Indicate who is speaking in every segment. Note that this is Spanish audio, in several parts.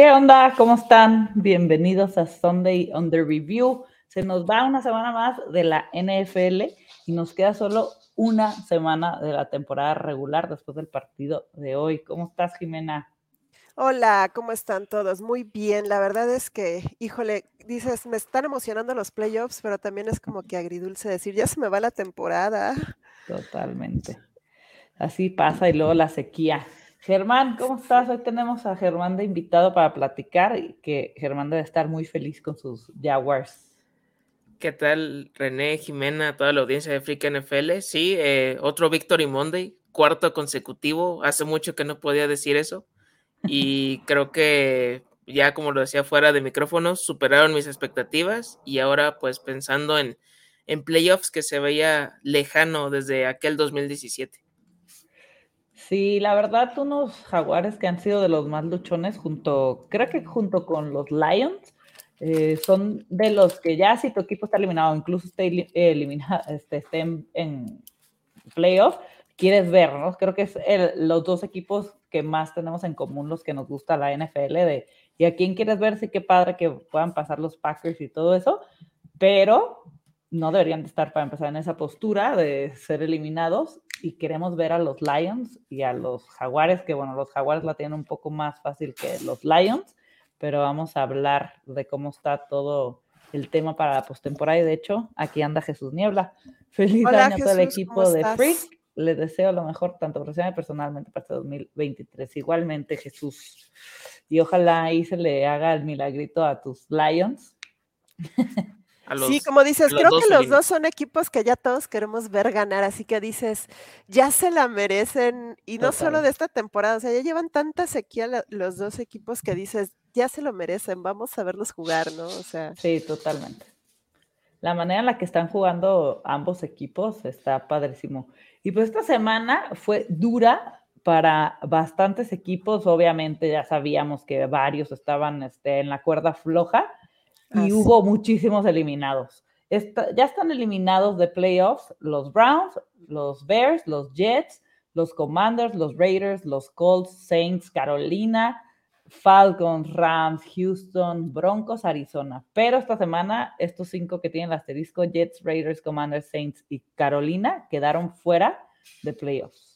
Speaker 1: ¿Qué onda? ¿Cómo están? Bienvenidos a Sunday Under Review. Se nos va una semana más de la NFL y nos queda solo una semana de la temporada regular después del partido de hoy. ¿Cómo estás, Jimena?
Speaker 2: Hola, ¿cómo están todos? Muy bien. La verdad es que, híjole, dices, me están emocionando los playoffs, pero también es como que agridulce decir, ya se me va la temporada.
Speaker 1: Totalmente. Así pasa y luego la sequía. Germán, ¿cómo estás? Hoy tenemos a Germán de invitado para platicar y que Germán debe estar muy feliz con sus Jaguars.
Speaker 3: ¿Qué tal, René, Jimena, toda la audiencia de Freak NFL? Sí, eh, otro Victory Monday, cuarto consecutivo. Hace mucho que no podía decir eso. Y creo que ya, como lo decía fuera de micrófonos, superaron mis expectativas. Y ahora, pues pensando en, en playoffs que se veía lejano desde aquel 2017.
Speaker 1: Sí, la verdad, unos jaguares que han sido de los más luchones, junto, creo que junto con los Lions, eh, son de los que ya si tu equipo está eliminado, incluso esté eliminado, este, esté en, playoff, quieres ver, ¿no? Creo que es los dos equipos que más tenemos en común, los que nos gusta la NFL, de y a quién quieres ver, sí qué padre que puedan pasar los Packers y todo eso, pero no deberían de estar para empezar en esa postura de ser eliminados y queremos ver a los Lions y a los Jaguares, que bueno, los Jaguares la tienen un poco más fácil que los Lions, pero vamos a hablar de cómo está todo el tema para la postemporada y de hecho aquí anda Jesús Niebla. Feliz año a todo el equipo de Freak. Les deseo lo mejor tanto profesional y personalmente para este 2023. Igualmente Jesús. Y ojalá ahí se le haga el milagrito a tus Lions.
Speaker 2: sí, como dices, creo que los dos son equipos que ya todos queremos ver ganar, así que dices, ya se la merecen, y no solo de esta temporada, o sea, ya llevan tanta sequía los dos equipos que dices, ya se lo merecen, vamos a verlos jugar, ¿no? O sea.
Speaker 1: Sí, totalmente. La manera en la que están jugando ambos equipos está padrísimo. Y pues esta semana fue dura para bastantes equipos, obviamente ya sabíamos que varios estaban este, en la cuerda floja, y hubo muchísimos eliminados. ya están eliminados de playoffs los Browns, los Bears, los Jets, los Commanders, los Raiders, los Colts, Saints, Carolina, Falcons, Rams, Houston, Broncos, Arizona. Pero esta semana, estos cinco que tienen el asterisco, Jets, Raiders, Commanders, Saints y Carolina, quedaron fuera de playoffs.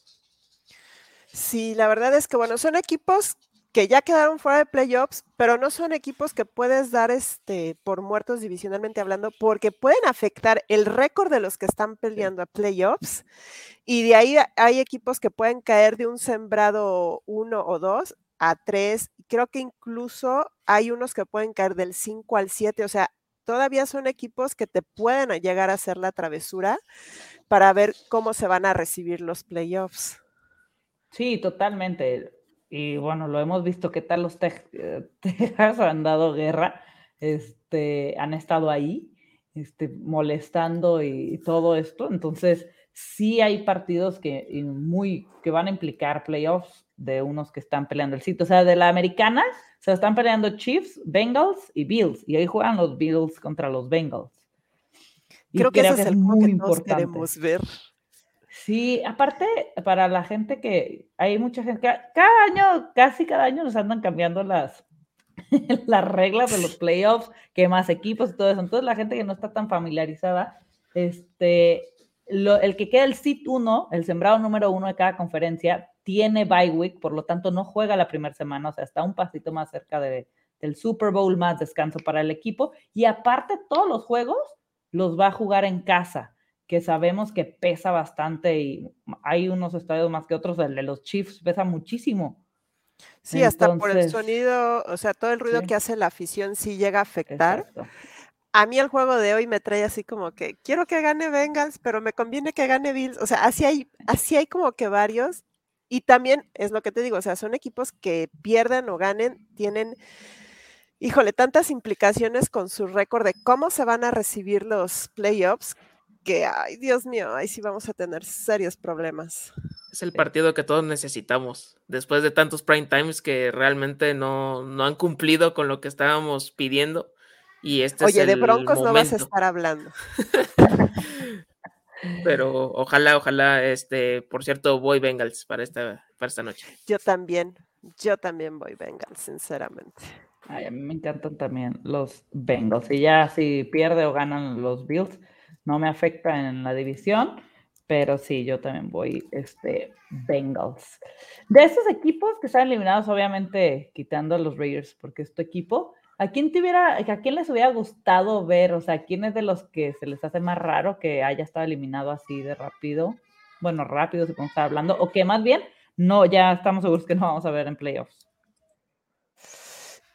Speaker 2: Sí, la verdad es que, bueno, son equipos que ya quedaron fuera de playoffs, pero no son equipos que puedes dar este por muertos divisionalmente hablando, porque pueden afectar el récord de los que están peleando a playoffs. Y de ahí hay equipos que pueden caer de un sembrado uno o dos a tres. Creo que incluso hay unos que pueden caer del 5 al 7. O sea, todavía son equipos que te pueden llegar a hacer la travesura para ver cómo se van a recibir los playoffs.
Speaker 1: Sí, totalmente y bueno, lo hemos visto qué tal los eh, Texas han dado guerra, este, han estado ahí, este, molestando y, todo esto. Entonces, sí hay partidos que, muy, que van a implicar playoffs de unos que están peleando el sitio. O sea, de la americana se están peleando Chiefs, Bengals y Bills. Y ahí juegan los Bills contra los Bengals.
Speaker 2: creo, que, es, el muy que importante. queremos ver.
Speaker 1: Sí, aparte, para la gente que hay mucha gente, cada año, casi cada año nos andan cambiando las, las reglas de los playoffs, que más equipos y todo eso. Entonces, la gente que no está tan familiarizada, este, el que queda el sit 1, el sembrado número uno de cada conferencia, tiene bye week, por lo tanto no juega la primera semana, o sea, está un pasito más cerca de, del Super Bowl, más descanso para el equipo. Y aparte, todos los juegos los va a jugar en casa que sabemos que pesa bastante y hay unos estadios más que otros, el de los Chiefs pesa muchísimo.
Speaker 2: Sí, hasta por el sonido, o sea, todo el ruido que hace la afición sí llega a afectar. A mí el juego de hoy me trae así como que quiero que gane Bengals, pero me conviene que gane Bills. O sea, así hay, así hay como que varios. Y también es lo que te digo, o sea, son equipos que pierden o ganen, tienen, híjole, tantas implicaciones con su récord de cómo se van a recibir los playoffs que, ay, Dios mío, ahí sí vamos a tener serios problemas.
Speaker 3: Es el partido que todos necesitamos, después de tantos prime times que realmente no, no han cumplido con lo que estábamos pidiendo. Y este
Speaker 2: Oye,
Speaker 3: es
Speaker 2: de Broncos no vas a estar hablando.
Speaker 3: Pero ojalá, ojalá, este, por cierto, voy Bengals para esta, para esta noche.
Speaker 2: Yo también. Yo también voy Bengals, sinceramente.
Speaker 1: Ay, a mí me encantan también los Bengals. Y ya si pierde o ganan los Bills, no me afecta en la división, pero sí, yo también voy este, Bengals. De esos equipos que están eliminados, obviamente quitando a los Raiders, porque es tu equipo, ¿a quién, te hubiera, ¿a quién les hubiera gustado ver? O sea, ¿quién es de los que se les hace más raro que haya estado eliminado así de rápido? Bueno, rápido, si podemos estar hablando, o que más bien, no, ya estamos seguros que no vamos a ver en playoffs.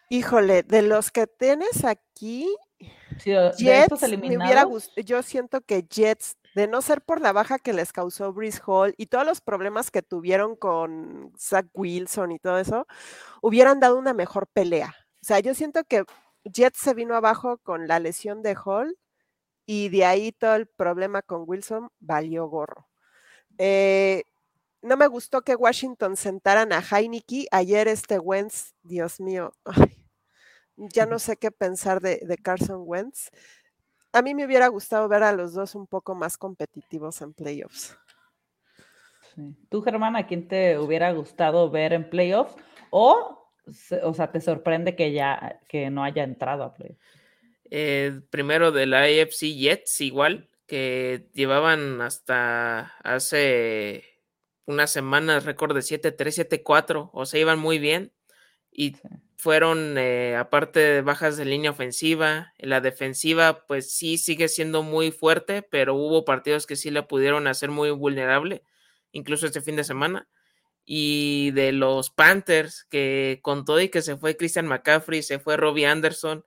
Speaker 2: Híjole, de los que tienes aquí, Jets, me hubiera yo siento que Jets, de no ser por la baja que les causó Brice Hall y todos los problemas que tuvieron con Zach Wilson y todo eso, hubieran dado una mejor pelea. O sea, yo siento que Jets se vino abajo con la lesión de Hall y de ahí todo el problema con Wilson valió gorro. Eh, no me gustó que Washington sentaran a Heineke. Ayer este Wentz, Dios mío, ya no sé qué pensar de, Carson Wentz. A mí me hubiera gustado ver a los dos un poco más competitivos en playoffs.
Speaker 1: ¿Tú, Germán, a quién te hubiera gustado ver en playoffs? O, o sea, ¿te sorprende que ya que no haya entrado a playoffs?
Speaker 3: Eh, primero de la AFC Jets, igual, que llevaban hasta hace unas semanas récord de 7-3, 7-4, o sea, iban muy bien. Y fueron, eh, aparte de bajas de línea ofensiva, la defensiva, pues sí sigue siendo muy fuerte, pero hubo partidos que sí la pudieron hacer muy vulnerable, incluso este fin de semana. Y de los Panthers, que con todo y que se fue Christian McCaffrey, se fue Robbie Anderson,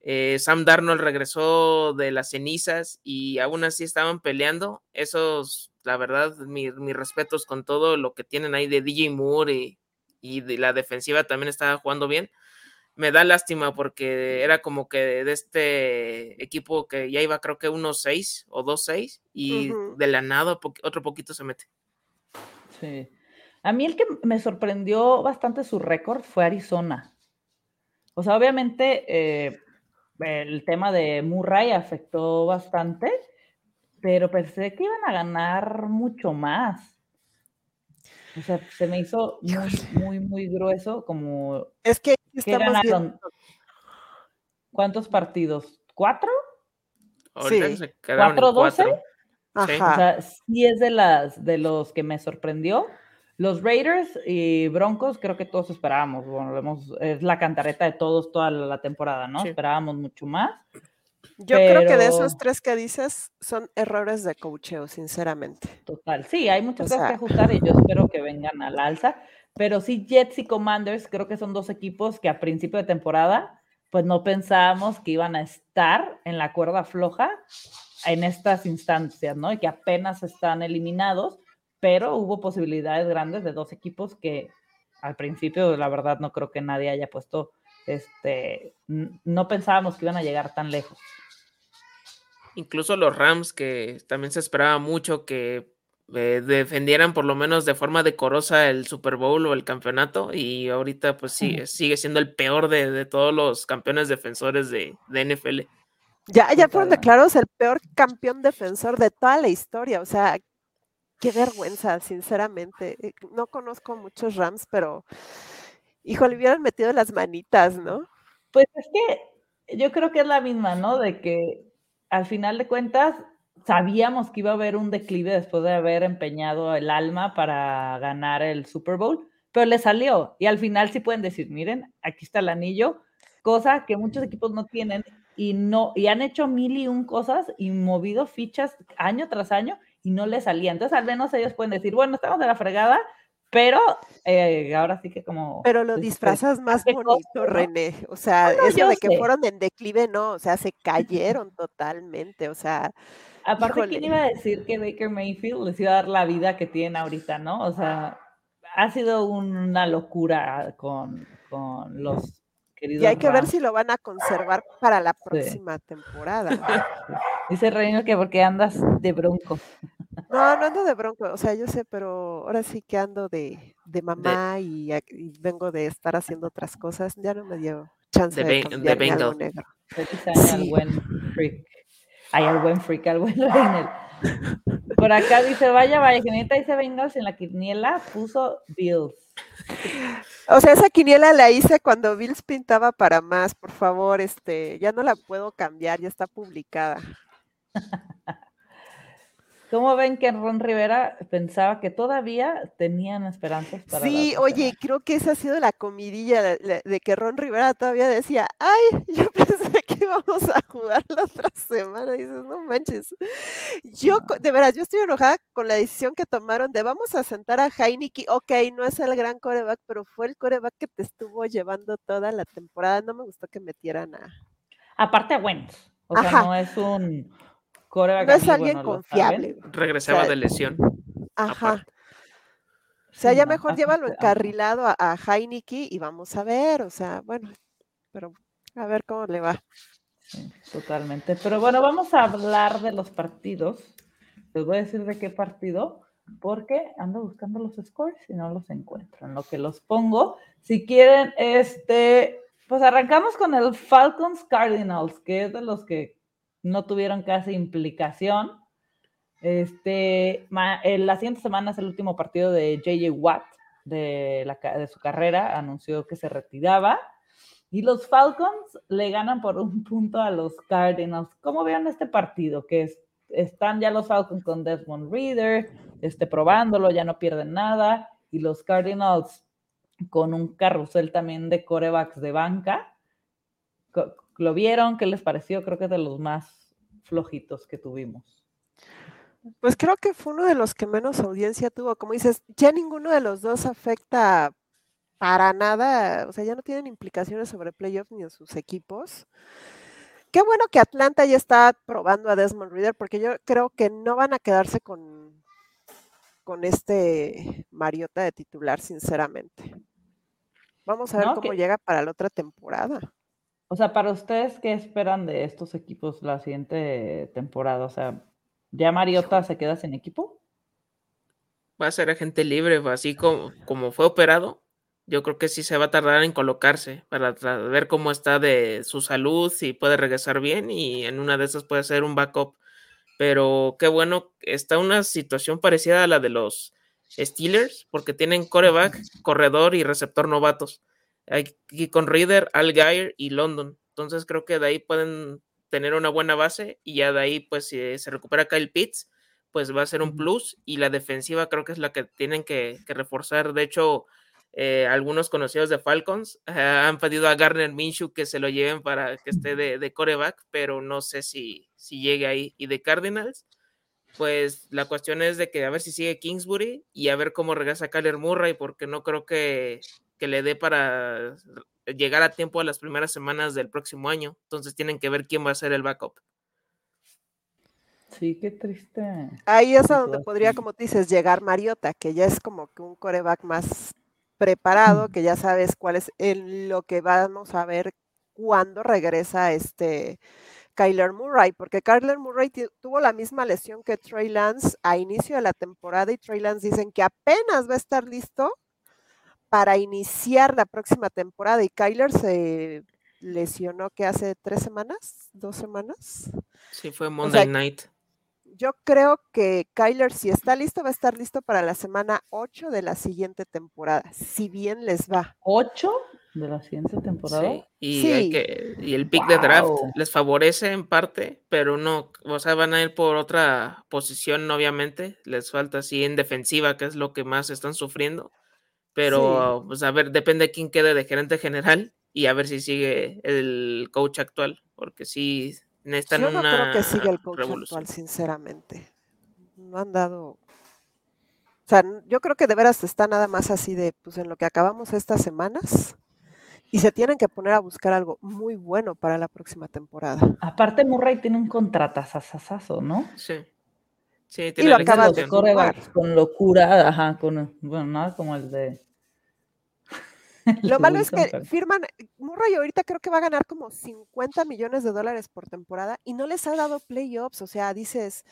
Speaker 3: eh, Sam Darnold regresó de las cenizas y aún así estaban peleando. Esos, la verdad, mis respetos con todo lo que tienen ahí de DJ Moore y, y de la defensiva también estaba jugando bien. Me da lástima porque era como que de este equipo que ya iba creo que 1-6 o 2-6 y de la nada otro poquito se mete.
Speaker 1: Sí. A mí el que me sorprendió bastante su récord fue Arizona. O sea, obviamente eh, el tema de Murray afectó bastante, pero pensé que iban a ganar mucho más. O sea, se me hizo muy, muy, muy grueso, como...
Speaker 2: Es que ganaron.
Speaker 1: ¿Cuántos partidos? ¿Cuatro?
Speaker 3: Sí. ¿Cuatro, doce?
Speaker 1: O sea, sí es de, las, de los que me sorprendió. Los Raiders y Broncos, creo que todos esperábamos. Bueno, es la cantareta de todos toda la temporada, ¿no? Esperábamos mucho más.
Speaker 2: Yo creo que de esos tres que dices son errores de coacheo, sinceramente.
Speaker 1: Total, sí, hay muchas cosas que ajustar y yo espero que vengan al alza. Pero sí, Jets y Commanders creo que son dos equipos que a principio de temporada, pues no pensábamos que iban a estar en la cuerda floja en estas instancias, ¿no? Y que apenas están eliminados pero hubo posibilidades grandes de dos equipos que al principio, la verdad, no creo que nadie haya puesto, este, no pensábamos que iban a llegar tan lejos.
Speaker 3: Incluso los Rams, que también se esperaba mucho que eh, defendieran por lo menos de forma decorosa el Super Bowl o el campeonato, y ahorita pues sí, sigue siendo el peor de, todos los campeones defensores de, de NFL.
Speaker 2: Ya, ya fueron declarados el peor campeón defensor de toda la historia. O sea, qué vergüenza, sinceramente. Eh, no conozco muchos Rams, pero hijo, le hubieran metido las manitas, ¿no?
Speaker 1: Pues es que yo creo que es la misma, ¿no? De que al final de cuentas sabíamos que iba a haber un declive después de haber empeñado el alma para ganar el Super Bowl, pero le salió. Y al final sí pueden decir, miren, aquí está el anillo, cosa que muchos equipos no tienen y no y han hecho mil y un cosas y movido fichas año tras año y no le salía. Entonces, al menos ellos pueden decir, bueno, estamos de la fregada, pero eh, ahora sí que como...
Speaker 2: Pero lo disfrazas más bonito, René. O sea, eso de que fueron en declive, no, o sea, se cayeron totalmente, o sea...
Speaker 1: Aparte, ¿quién iba a decir que Baker Mayfield les iba a dar la vida que tiene ahorita, no? O sea, ha sido una locura con, con los queridos.
Speaker 2: Y hay que ver si lo van a conservar para la próxima temporada.
Speaker 1: Dice Reino que porque andas de bronco.
Speaker 2: No, no ando de bronco, o sea, yo sé, pero ahora sí que ando de, mamá Y, vengo de estar haciendo otras cosas, ya no me dio chance de, de, de algo
Speaker 1: negro. Sí. Al buen freak. Ay, al buen freak, al buen Reynel. Por acá dice, vaya, vaya, Geneta dice Bengals en la quiniela puso Bills.
Speaker 2: O sea, esa quiniela la hice cuando Bills pintaba para más, por favor, este, ya no la puedo cambiar, ya está publicada.
Speaker 1: ¿Cómo ven que Ron Rivera pensaba que todavía tenían esperanzas
Speaker 2: para Sí, oye, creo que esa ha sido la comidilla de, que Ron Rivera todavía decía, ay, yo pensé que íbamos a jugar la otra semana. Y dices, no manches. Yo, de veras, yo estoy enojada con la decisión que tomaron de vamos a sentar a Heineken. Ok, no es el gran coreback, pero fue el coreback que te estuvo llevando toda la temporada. No me gustó que metieran a.
Speaker 1: Aparte a Wentz. O sea, no es un
Speaker 2: no es alguien confiable.
Speaker 3: Regresaba de lesión.
Speaker 2: Ajá. O sea, ya mejor llévalo encarrilado a, a Heineken y vamos a ver, o sea, bueno, pero a ver cómo le va.
Speaker 1: Sí, totalmente. Pero bueno, vamos a hablar de los partidos. Les voy a decir de qué partido, porque ando buscando los scores y no los encuentro. En lo que los pongo, si quieren, este, pues arrancamos con el Falcons Cardinals, que es de los que no tuvieron casi implicación. Este, la siguiente semana es el último partido de JJ Watt de, de su carrera, anunció que se retiraba. Y los Falcons le ganan por un punto a los Cardinals. ¿Cómo vieron este partido? Que están ya los Falcons con Desmond Reader, este, probándolo, ya no pierden nada. Y los Cardinals con un carrusel también de corebacks de banca. ¿Lo vieron? ¿Qué les pareció? Creo que es de los más flojitos que tuvimos.
Speaker 2: Pues creo que fue uno de los que menos audiencia tuvo. Como dices, ya ninguno de los dos afecta para nada, o sea, ya no tienen implicaciones sobre playoffs ni en sus equipos. Qué bueno que Atlanta ya está probando a Desmond Reader, porque yo creo que no van a quedarse con, con este Mariota de titular, sinceramente. Vamos a ver cómo llega para la otra temporada.
Speaker 1: O sea, para ustedes, ¿qué esperan de estos equipos la siguiente temporada? O sea, ¿ya Mariota se queda sin equipo?
Speaker 3: Va a ser agente libre, así como, como fue operado. Yo creo que sí se va a tardar en colocarse para ver cómo está de su salud, si puede regresar bien y en una de esas puede ser un backup. Pero qué bueno, está una situación parecida a la de los Steelers, porque tienen coreback, corredor y receptor novatos aquí con Reader, Algair y London. Entonces creo que de ahí pueden tener una buena base y ya de ahí pues si se recupera Kyle Pitts, pues va a ser un plus y la defensiva creo que es la que tienen que, reforzar. De hecho, eh, algunos conocidos de Falcons eh, han pedido a Garner Minshew que se lo lleven para que esté de, de coreback, pero no sé si, si llegue ahí. Y de Cardinals, pues la cuestión es de que a ver si sigue Kingsbury y a ver cómo regresa Kyler Murray, porque no creo que, que le dé para llegar a tiempo a las primeras semanas del próximo año. Entonces tienen que ver quién va a ser el backup.
Speaker 1: Sí, qué triste.
Speaker 2: Ahí es a donde podría, como tú dices, llegar Mariota, que ya es como que un coreback más preparado, que ya sabes cuál es lo que vamos a ver cuando regresa este Kyler Murray, porque Kyler Murray tuvo la misma lesión que Trey Lance a inicio de la temporada y Trey Lance dicen que apenas va a estar listo para iniciar la próxima temporada y Kyler se lesionó que hace tres semanas, dos semanas.
Speaker 3: Sí, fue Monday Night.
Speaker 2: Yo creo que Kyler, si está listo, va a estar listo para la semana 8 de la siguiente temporada, si bien les va.
Speaker 1: ¿8 de la siguiente temporada?
Speaker 3: Sí, y, que, y el pick de draft les favorece en parte, pero no, o sea, van a ir por otra posición, obviamente. Les falta así en defensiva, que es lo que más están sufriendo pero pues a ver, depende de quién quede de gerente general y a ver si sigue el coach actual, porque sí necesitan Yo no creo que siga el coach actual,
Speaker 2: sinceramente. No han dado. O sea, yo creo que de veras está nada más así de, pues en lo que acabamos estas semanas, y se tienen que poner a buscar algo muy bueno para la próxima temporada.
Speaker 1: Aparte, Murray tiene un contratazazazazo, ¿no?
Speaker 3: Sí.
Speaker 2: Sí, tiene y lo acaba de
Speaker 1: con locura, ajá, con, bueno, nada como el de
Speaker 2: Lo malo es que firman, Murray ahorita creo que va a ganar como 50 millones de dólares por temporada y no les ha dado playoffs, o sea, dices,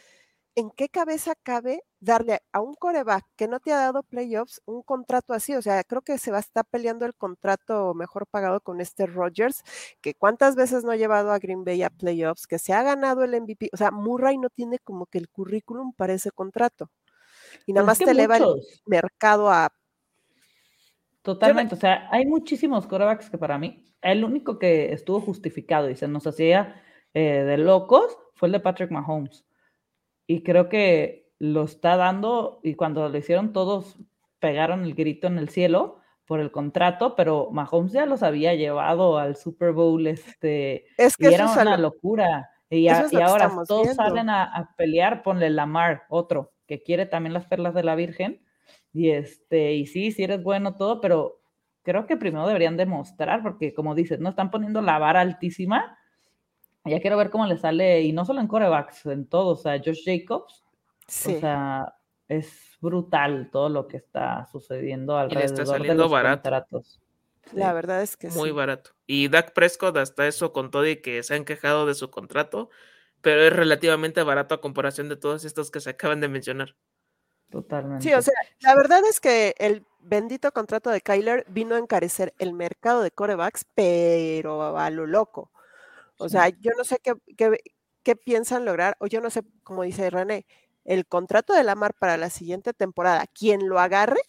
Speaker 2: en qué cabeza cabe darle a un coreback que no te ha dado playoffs un contrato así. O sea, creo que se va a estar peleando el contrato mejor pagado con este Rodgers, que cuántas veces no ha llevado a Green Bay a playoffs, que se ha ganado el MVP. O sea, Murray no tiene como que el currículum para ese contrato. Y nada más te eleva el mercado a.
Speaker 1: Totalmente. O sea, hay muchísimos corebacks que para mí, el único que estuvo justificado y se nos hacía eh, de locos fue el de Patrick Mahomes y creo que lo está dando y cuando lo hicieron todos pegaron el grito en el cielo por el contrato, pero Mahomes ya los había llevado al Super Bowl, este,
Speaker 2: es que
Speaker 1: y era una locura. Y, ahora todos salen a, pelear, ponle Lamar, otro, que quiere también las perlas de la Virgen. Y este, y sí, sí eres bueno todo, pero creo que primero deberían demostrar, porque como dices, no están poniendo la vara altísima ya quiero ver cómo le sale, y no solo en corebacks, en todo, o sea, Josh Jacobs, o sea, es brutal todo lo que está sucediendo alrededor de los barato. contratos.
Speaker 2: La verdad es que
Speaker 3: Muy barato. Y Dak Prescott hasta eso con todo y que se han quejado de su contrato, pero es relativamente barato a comparación de todos estos que se acaban de mencionar.
Speaker 1: Totalmente.
Speaker 2: Sí, o sea, la verdad es que el bendito contrato de Kyler vino a encarecer el mercado de corebacks, pero a lo loco. O sea, yo no sé qué, qué, piensan lograr, o yo no sé, como dice René, el contrato de Lamar para la siguiente temporada, quien lo agarre,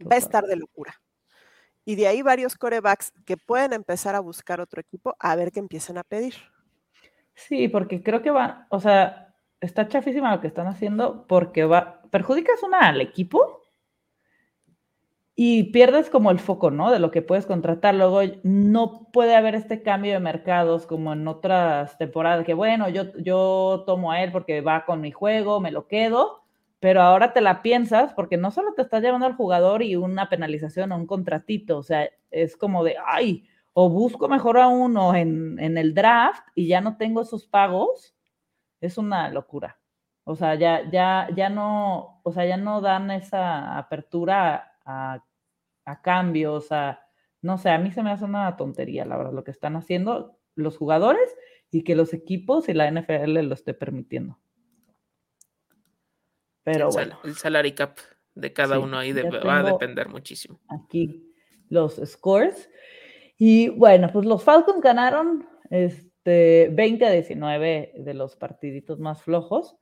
Speaker 2: va a estar de locura. Y de ahí varios corebacks que pueden empezar a buscar otro equipo a ver qué empiezan a pedir.
Speaker 1: Sí, porque creo que va, o sea, está chafísima lo que están haciendo porque va, perjudicas una al equipo y pierdes como el foco, ¿no? De lo que puedes contratar. Luego no puede haber este cambio de mercados como en otras temporadas, que bueno, yo, yo tomo a él porque va con mi juego, me lo quedo, pero ahora te la piensas porque no solo te estás llevando al jugador y una penalización o un contratito, o sea, es como de, ay, o busco mejor a uno en, en el draft y ya no tengo esos pagos, es una locura. O sea, ya, ya, ya no, o sea, ya no dan esa apertura a a cambios, a, no sé, a mí se me hace una tontería, la verdad, lo que están haciendo los jugadores y que los equipos y la NFL lo esté permitiendo. Pero bueno.
Speaker 3: El salary cap de cada uno ahí va a depender muchísimo.
Speaker 1: Aquí los scores. Y bueno, pues los Falcons ganaron este 20 a 19 de los partiditos más flojos.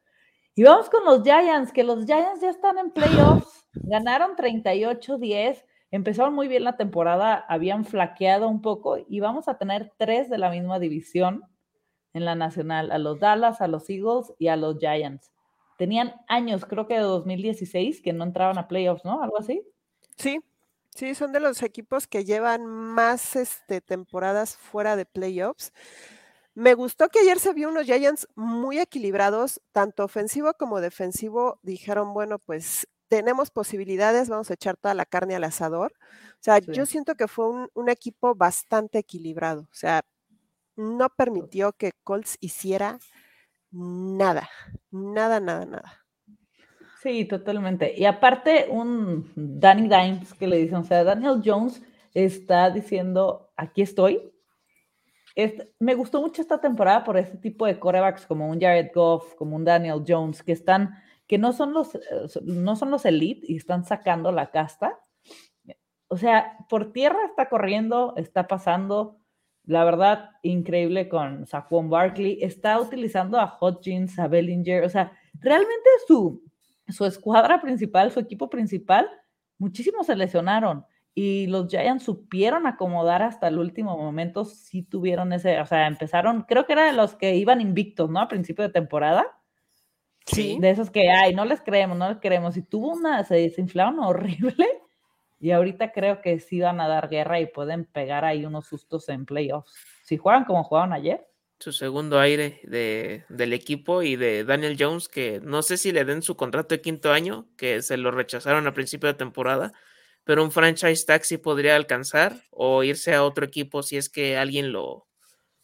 Speaker 1: Y vamos con los Giants, que los Giants ya están en playoffs. Ganaron 38-10 empezaron muy bien la temporada, habían flaqueado un poco y vamos a tener tres de la misma división en la nacional, a los Dallas, a los Eagles y a los Giants. Tenían años, creo que de 2016, que no entraban a playoffs, ¿no? Algo así.
Speaker 2: Sí, sí, son de los equipos que llevan más este, temporadas fuera de playoffs. Me gustó que ayer se vio unos Giants muy equilibrados, tanto ofensivo como defensivo. Dijeron, bueno, pues tenemos posibilidades, vamos a echar toda la carne al asador. O sea, yo siento que fue un, equipo bastante equilibrado. O sea, no permitió que Colts hiciera nada, nada, nada, nada.
Speaker 1: Sí, totalmente. Y aparte, un Danny Dimes que le dicen, o sea, Daniel Jones está diciendo, aquí estoy. Me gustó mucho esta temporada por este tipo de corebacks como un Jared Goff, como un Daniel Jones, que están que no son los, no son los elite y están sacando la casta. O sea, por tierra está corriendo, está pasando, la verdad, increíble con Saquon Barkley, está utilizando a Hodgins, a Bellinger, o sea, realmente su, su escuadra principal, su equipo principal, muchísimos se lesionaron y los Giants supieron acomodar hasta el último momento, sí tuvieron ese, o sea, empezaron, creo que era de los que iban invictos, ¿no? A principio de temporada Sí. De esos que, ay, no les creemos, no les creemos. Y tuvo una, se desinflaron horrible. Y ahorita creo que sí van a dar guerra y pueden pegar ahí unos sustos en playoffs. Si juegan como jugaban ayer.
Speaker 3: Su segundo aire de, del equipo y de Daniel Jones, que no sé si le den su contrato de quinto año, que se lo rechazaron a principio de temporada, pero un franchise taxi podría alcanzar o irse a otro equipo si es que alguien lo,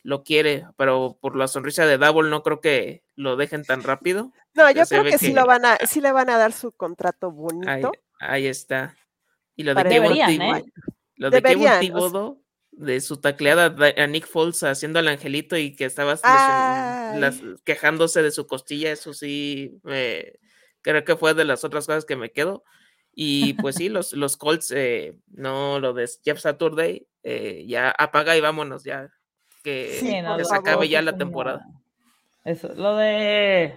Speaker 3: lo quiere, pero por la sonrisa de Double no creo que lo dejen tan rápido.
Speaker 2: No, yo creo que, sí lo van a, sí le van a dar su contrato bonito.
Speaker 3: Ahí, está. Y lo de Kevin ¿eh? lo de de su tacleada a Nick Foles haciendo el angelito y que estaba quejándose de su costilla, eso sí, creo que fue de las otras cosas que me quedo. Y pues sí, los, los Colts, eh, no lo de Jeff Saturday, eh, ya apaga y vámonos, ya que, se acabe ya la temporada.
Speaker 1: Eso, lo de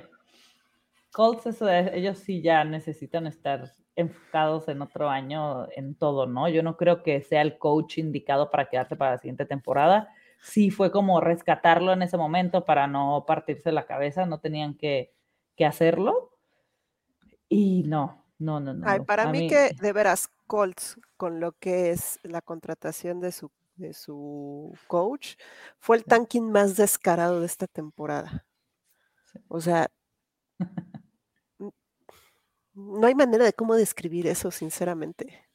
Speaker 1: Colts, eso ellos sí ya necesitan estar enfocados en otro año en todo, ¿no? Yo no creo que sea el coach indicado para quedarse para la siguiente temporada. Sí fue como rescatarlo en ese momento para no partirse la cabeza, no tenían que, que hacerlo. Y no, no, no, no.
Speaker 2: para mí, que de veras Colts con lo que es la contratación de su, de su coach fue el tanking más descarado de esta temporada. O sea, no hay manera de cómo describir eso, sinceramente.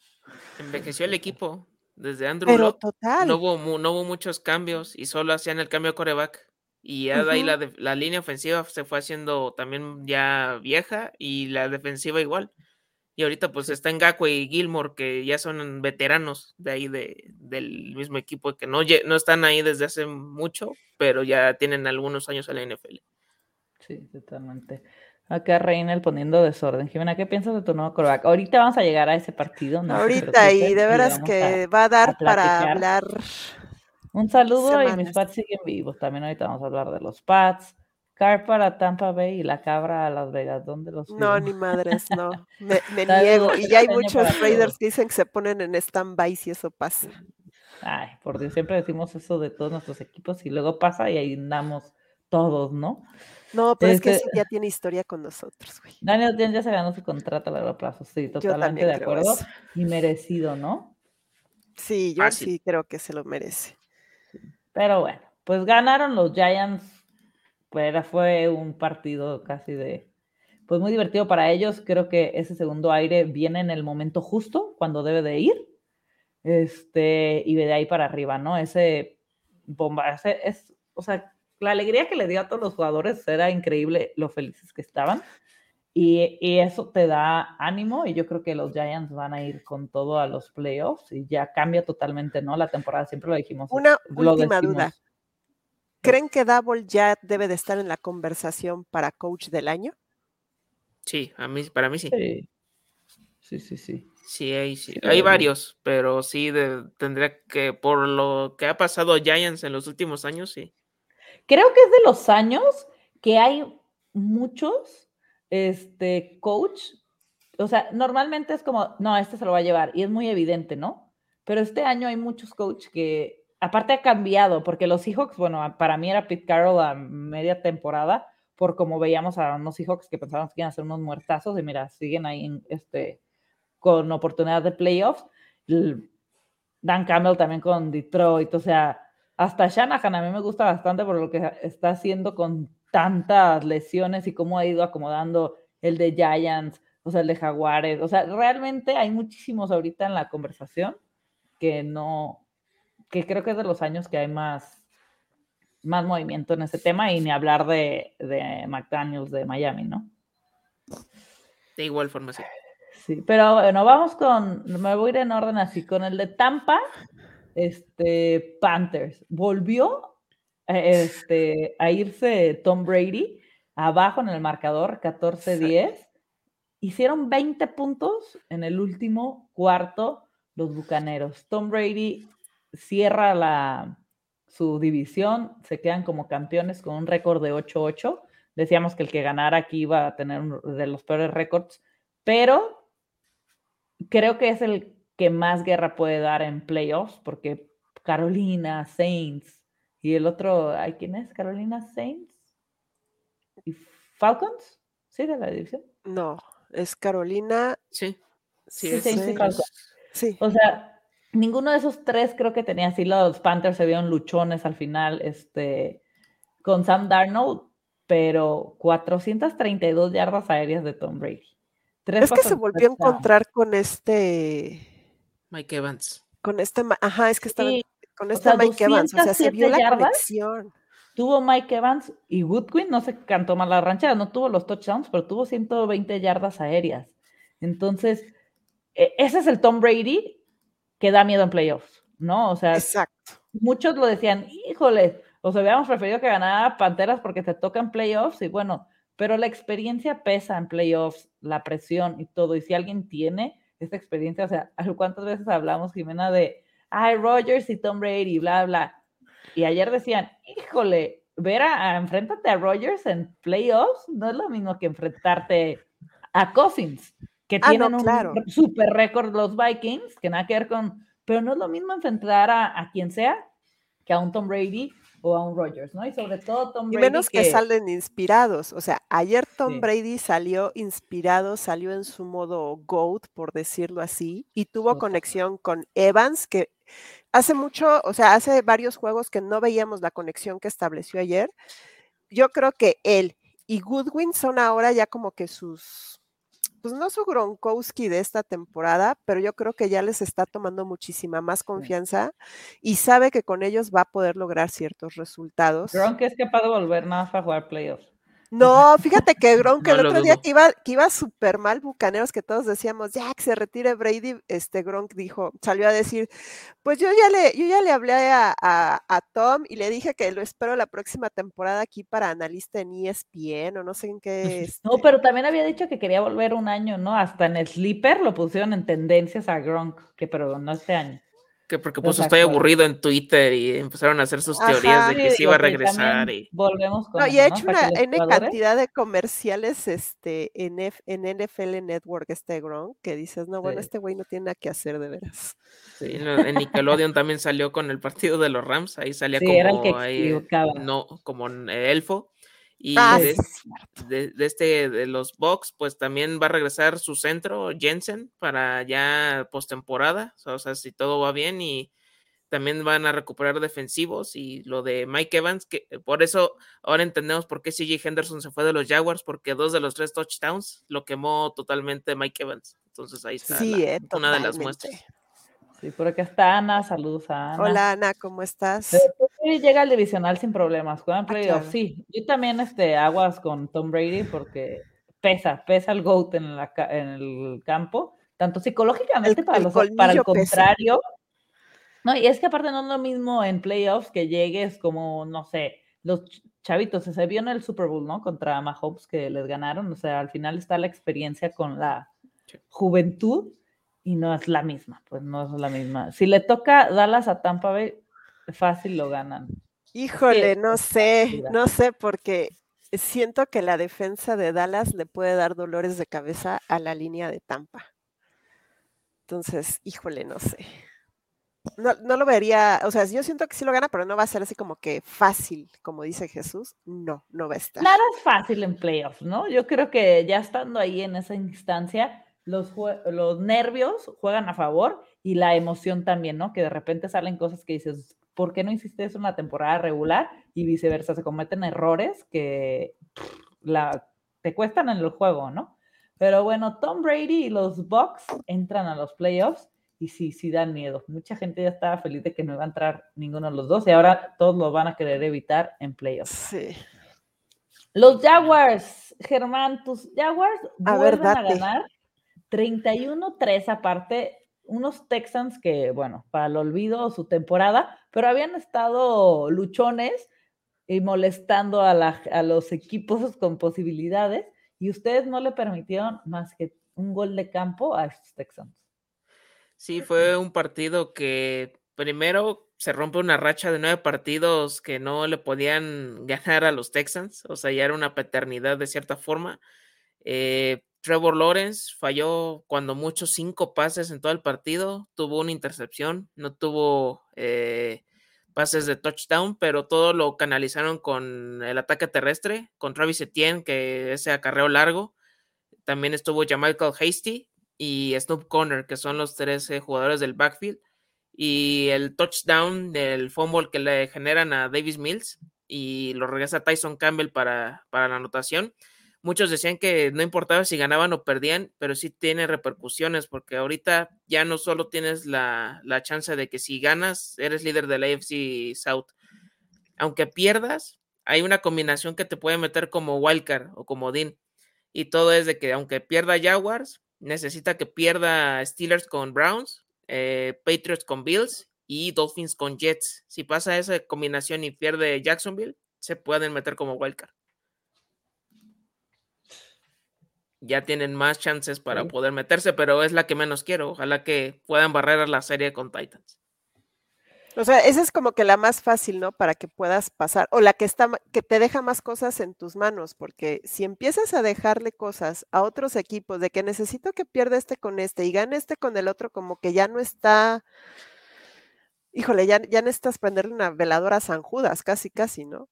Speaker 3: Envejeció el equipo. Desde Andrew Pero total. No, hubo, no hubo muchos cambios y solo hacían el cambio a coreback. Y ya de ahí la, la, línea ofensiva se fue haciendo también ya vieja y la defensiva igual. Y ahorita pues está en Gakwe y Gilmore, que ya son veteranos de ahí de, del mismo equipo, que no, no están ahí desde hace mucho, pero ya tienen algunos años en la NFL.
Speaker 1: Sí, totalmente. Acá Reynel poniendo desorden. Jimena, ¿qué piensas de tu nuevo coreback? Ahorita vamos a llegar a ese partido.
Speaker 2: No Ahorita, y de veras que va a dar para hablar.
Speaker 1: Un saludo y mis Pats siguen vivos. También ahorita vamos a hablar de los Pats. Car para Tampa Bay y la cabra a Las Vegas. ¿Dónde los
Speaker 2: No, ni madres, no. Me, niego. Y ya hay muchos Raiders que dicen que se ponen en stand-by si eso pasa.
Speaker 1: Ay, por Dios, siempre decimos eso de todos nuestros equipos y luego pasa y ahí andamos todos, ¿no?
Speaker 2: No, pero es que este ya tiene historia con nosotros, güey.
Speaker 1: Daniel ya se ganó su contrato a largo plazo, sí, totalmente de acuerdo. Y merecido, ¿no?
Speaker 2: Sí, yo sí creo que se lo merece.
Speaker 1: Pero bueno, pues ganaron los Giants pues fue un partido casi de, pues muy divertido para ellos. Creo que ese segundo aire viene en el momento justo, cuando debe de ir. Este, y de ahí para arriba, ¿no? Ese bomba, es, o sea, la alegría que le dio a todos los jugadores era increíble lo felices que estaban. Y, y, eso te da ánimo y yo creo que los Giants van a ir con todo a los playoffs y ya cambia totalmente, ¿no? La temporada, siempre lo dijimos.
Speaker 2: Una última duda. ¿Creen que Double ya debe de estar en la conversación para coach del año?
Speaker 3: Sí, a mí, para mí sí.
Speaker 1: Sí, sí, sí.
Speaker 3: Sí, hay, sí. hay varios, pero sí tendría que, por lo que ha pasado Giants en los últimos años, sí.
Speaker 1: Creo que es de los años que hay muchos este, coach. O sea, normalmente es como, no, este se lo va a llevar y es muy evidente, ¿no? Pero este año hay muchos coach que aparte ha cambiado, porque los Seahawks, bueno, para mí era Pete Carroll a media temporada, por como veíamos a unos Seahawks que pensábamos que iban a ser unos muertazos, y mira, siguen ahí este, con oportunidad de playoffs. Dan Campbell también con Detroit, o sea, hasta Shanahan a mí me gusta bastante por lo que está haciendo con tantas lesiones y cómo ha ido acomodando el de Giants, o sea, el de Jaguares, o sea, realmente hay muchísimos ahorita en la conversación que no, que creo que es de los años que hay más, más movimiento en ese tema y ni hablar de, de McDaniels de Miami, ¿no?
Speaker 3: De igual forma, sí.
Speaker 1: Sí, pero bueno, vamos con, me voy a ir en orden así, con el de Tampa, este, Panthers. Volvió este, a irse Tom Brady abajo en el marcador, 14-10. Hicieron 20 puntos en el último cuarto los Bucaneros. Tom Brady cierra la, su división, se quedan como campeones con un récord de 8-8. Decíamos que el que ganara aquí iba a tener uno de los peores récords, pero creo que es el que más guerra puede dar en playoffs, porque Carolina, Saints y el otro, ¿hay quién es? Carolina, Saints y Falcons, ¿sí? De la división.
Speaker 2: No, es Carolina.
Speaker 3: Sí.
Speaker 1: Sí, Saints y Falcons. Sí. O sea, ninguno de esos tres creo que tenía así. Los Panthers se vieron luchones al final, este, con Sam Darnold, pero 432 yardas aéreas de Tom Brady.
Speaker 2: es que se volvió a encontrar con este
Speaker 3: Mike Evans.
Speaker 2: Con este, ajá, es que estaba con este Mike Evans, o sea, se vio la conexión.
Speaker 1: Tuvo Mike Evans y Woodquin, no se cantó mal la ranchera, no tuvo los touchdowns, pero tuvo 120 yardas aéreas. Entonces, e, ese es el Tom Brady que da miedo en playoffs, ¿no? O sea,
Speaker 2: Exacto.
Speaker 1: muchos lo decían, híjole, o sea, habíamos preferido que ganara Panteras porque se tocan playoffs y bueno, pero la experiencia pesa en playoffs, la presión y todo. Y si alguien tiene esa experiencia, o sea, ¿cuántas veces hablamos, Jimena, de, ay, Rogers y Tom Brady, bla, bla? Y ayer decían, híjole, ver a, enfrentarte a Rogers en playoffs no es lo mismo que enfrentarte a Cousins, que ah, tienen un super récord los Vikings, que nada que ver con, pero no es lo mismo enfrentar a, a quien sea que a un Tom Brady o a un Rogers, ¿no? Y sobre todo Tom Brady.
Speaker 2: Y menos que, salen inspirados. O sea, ayer Tom Brady salió inspirado, salió en su modo GOAT, por decirlo así, y tuvo conexión con Evans, que hace mucho, o sea, hace varios juegos que no veíamos la conexión que estableció ayer. Yo creo que él y Goodwin son ahora ya como que sus pues no su Gronkowski de esta temporada, pero yo creo que ya les está tomando muchísima más confianza y sabe que con ellos va a poder lograr ciertos resultados.
Speaker 1: Gronk es capaz de volver nada más a jugar playoffs.
Speaker 2: No, fíjate que Gronk el otro día que iba, que iba súper mal Bucaneros, que todos decíamos, ya que se retire Brady, este Gronk dijo, salió a decir, pues yo ya le, yo ya le hablé a, a, Tom y le dije que lo espero la próxima temporada aquí para analista en ESPN o no sé en qué.
Speaker 1: No, pero también había dicho que quería volver un año, ¿no? Hasta en el Sleeper lo pusieron en tendencias a Gronk, que pero no este año
Speaker 3: que porque puso estoy aburrido en Twitter y empezaron a hacer sus teorías de que sí iba a regresar y
Speaker 1: volvemos con
Speaker 2: no, y ha hecho una N cantidad de comerciales este en, en NFL Network este Gronk que dices no bueno este güey no tiene nada que hacer de veras
Speaker 3: sí en Nickelodeon también salió con el partido de los Rams ahí salía como ahí, no como elfo y ah, de, este, de los Bucks, pues también va a regresar su centro, Jensen, para ya postemporada. O sea, si todo va bien y también van a recuperar defensivos. Y lo de Mike Evans, que eh, por eso ahora entendemos por qué CJ Henderson se fue de los Jaguars, porque dos de los tres touchdowns lo quemó totalmente Mike Evans. Entonces ahí está
Speaker 2: eh,
Speaker 3: una de las muestras.
Speaker 1: Sí, por acá está Ana, saludos a Ana.
Speaker 2: Hola Ana, ¿cómo estás?
Speaker 1: llega al divisional sin problemas, juegan ah, playoffs, sí. Yo también este, aguas con Tom Brady porque pesa, pesa el GOAT en, la, en el campo, tanto psicológicamente para, los, para el contrario. No, y es que aparte no es lo mismo en playoffs que llegues como, no sé, los chavitos, se vio en el Super Bowl, ¿no? Contra Mahomes que les ganaron, o sea, al final está la experiencia con la juventud y no es la misma, pues no es la misma. Si le toca Dallas a Tampa Bay, fácil lo ganan.
Speaker 2: Híjole, no sé, no sé, porque siento que la defensa de Dallas le puede dar dolores de cabeza a la línea de Tampa. Entonces, híjole, no sé. No, no, lo vería, o sea, yo siento que sí lo gana, pero no va a ser así como que fácil, como dice Jesús. No, no va a estar.
Speaker 1: Nada es fácil en playoffs, ¿no? Yo creo que ya estando ahí en esa instancia, los, los nervios juegan a favor y la emoción también, ¿no? Que de repente salen cosas que dices, ¿por qué no hiciste eso en la temporada regular? Y viceversa, se cometen errores que la, te cuestan en el juego, ¿no? Pero bueno, Tom Brady y los Bucks entran a los playoffs y sí, sí dan miedo. Mucha gente ya estaba feliz de que no iba a entrar ninguno de los dos y ahora todos lo van a querer evitar en playoffs.
Speaker 2: Sí.
Speaker 1: Los Jaguars, Germán, tus Jaguars a vuelven a ganar 31-3 aparte unos Texans que, bueno, para el olvido su temporada, pero habían estado luchones y molestando a, a los equipos con posibilidades y ustedes no le permitieron más que un gol de campo a estos Texans.
Speaker 3: Sí, fue un partido que primero se rompe una racha de nueve partidos que no le podían ganar a los Texans, o sea, ya era una paternidad de cierta forma. Eh, Trevor Lawrence falló cuando mucho cinco pases en todo el partido, tuvo una intercepción, no tuvo eh, pases de touchdown, pero todo lo canalizaron con el ataque terrestre, con Travis Etienne, que ese acarreo largo. También estuvo Jamichael Hasty y Snoop Conner, que son los tres eh, jugadores del backfield. Y el touchdown del fumble que le generan a Davis Mills y lo regresa Tyson Campbell para, para la anotación muchos decían que no importaba si ganaban o perdían, pero sí tiene repercusiones, porque ahorita ya no solo tienes la, chance de que si ganas, eres líder de la AFC South. Aunque pierdas, hay una combinación que te puede meter como wildcard o como Dean. Y todo es de que aunque pierda Jaguars, necesita que pierda Steelers con Browns, eh, Patriots con Bills y Dolphins con Jets. Si pasa esa combinación y pierde Jacksonville, se pueden meter como wildcard. Ya tienen más chances para poder meterse, pero es la que menos quiero. Ojalá que puedan barrer la serie con Titans.
Speaker 2: O sea, esa es como que la más fácil, ¿no? Para que puedas pasar, o la que está, que te deja más cosas en tus manos, porque si empiezas a dejarle cosas a otros equipos de que necesito que pierda este con este y gane este con el otro, como que ya no está, híjole, ya, ya necesitas prenderle una veladora a San Judas, casi, casi, ¿no?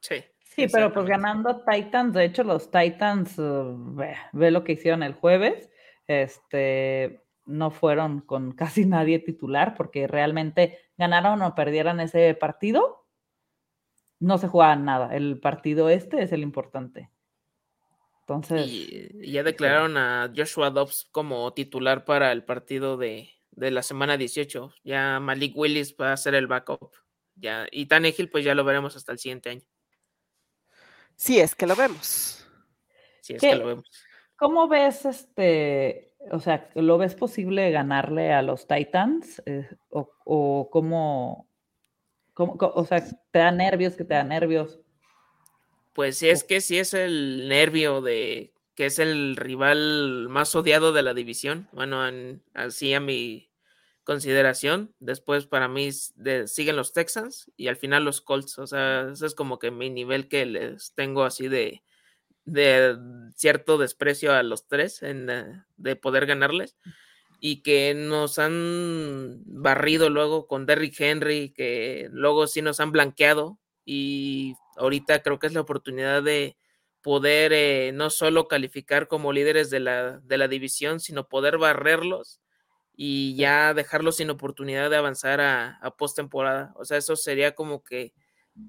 Speaker 3: Sí.
Speaker 1: Sí, pero pues ganando Titans, de hecho los Titans, uh, ve, ve, lo que hicieron el jueves, este, no fueron con casi nadie titular porque realmente ganaron o perdieran ese partido, no se jugaban nada. El partido este es el importante. Entonces.
Speaker 3: Y, ya declararon a Joshua Dobbs como titular para el partido de, de, la semana 18. Ya Malik Willis va a ser el backup. Ya, y Tannehill, pues ya lo veremos hasta el siguiente año.
Speaker 2: Sí, es que lo vemos.
Speaker 3: Sí, es que lo vemos.
Speaker 1: ¿Cómo ves este o sea, ¿lo ves posible ganarle a los Titans? Eh, o, o cómo, o sea, ¿te da nervios? ¿Que te da nervios?
Speaker 3: Pues sí, es que sí es el nervio de que es el rival más odiado de la división. Bueno, así a mi consideración. Después para mí siguen los Texans y al final los Colts. O sea, ese es como que mi nivel que les tengo así de, cierto desprecio a los tres en, eh, de poder ganarles y que nos han barrido luego con Derrick Henry, que luego sí nos han blanqueado y ahorita creo que es la oportunidad de poder eh, no solo calificar como líderes de la división, sino poder barrerlos y ya dejarlos sin oportunidad de avanzar a, a postemporada. O sea, eso sería como que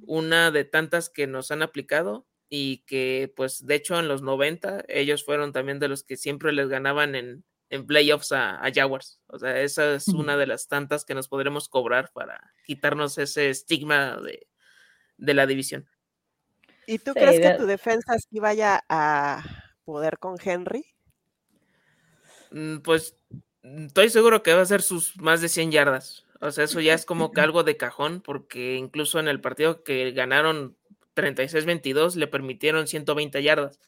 Speaker 3: una de tantas que nos han aplicado y que pues de hecho en los 90 ellos fueron también de los que siempre les ganaban en, en playoffs a, Jaguars. O sea, esa es una de las tantas que nos podremos cobrar para quitarnos ese estigma de, de la división.
Speaker 2: ¿Y tú crees que tu defensa sí vaya a poder con Henry?
Speaker 3: Mm, pues estoy seguro que va a ser sus más de 100 yardas. O sea, eso ya es como que algo de cajón, porque incluso en el partido que ganaron 36-22 le permitieron 120 yardas.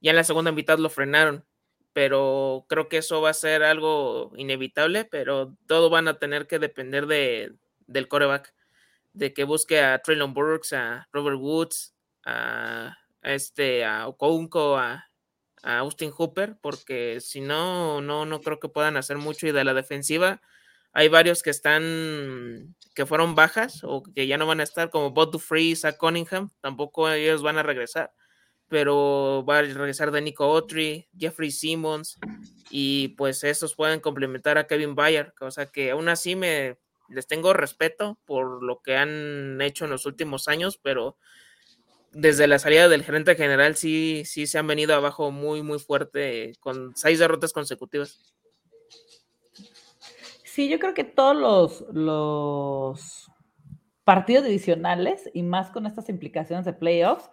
Speaker 3: Ya en la segunda mitad lo frenaron, pero creo que eso va a ser algo inevitable, pero todo van a tener que depender de, del coreback, de que busque a Traylon Burks, a Robert Woods, a, este, a Okounko, a, a Austin Hooper, porque si no, no, no creo que puedan hacer mucho y de la defensiva hay varios que están, que fueron bajas o que ya no van a estar, como Bob Dufresne, a Cunningham, tampoco ellos van a regresar, pero va a regresar de Nico Autry, Jeffrey Simmons, y pues esos pueden complementar a Kevin Bayer, o sea que aún así me les tengo respeto por lo que han hecho en los últimos años, pero desde la salida del gerente general sí, sí se han venido abajo muy, muy fuerte con seis derrotas consecutivas.
Speaker 1: Sí, yo creo que todos los, los partidos divisionales y más con estas implicaciones de playoffs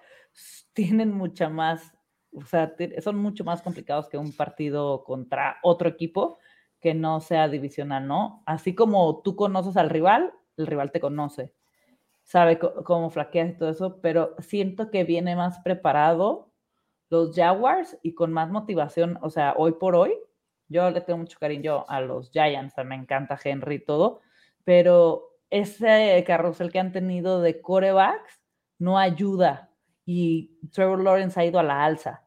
Speaker 1: tienen mucha más, o sea, son mucho más complicados que un partido contra otro equipo que no sea divisional, ¿no? Así como tú conoces al rival, el rival te conoce, sabe cómo flaqueas y todo eso, pero siento que viene más preparado los Jaguars y con más motivación, o sea, hoy por hoy, yo le tengo mucho cariño a los Giants, me encanta Henry y todo, pero ese carrusel que han tenido de corebacks no ayuda y Trevor Lawrence ha ido a la alza,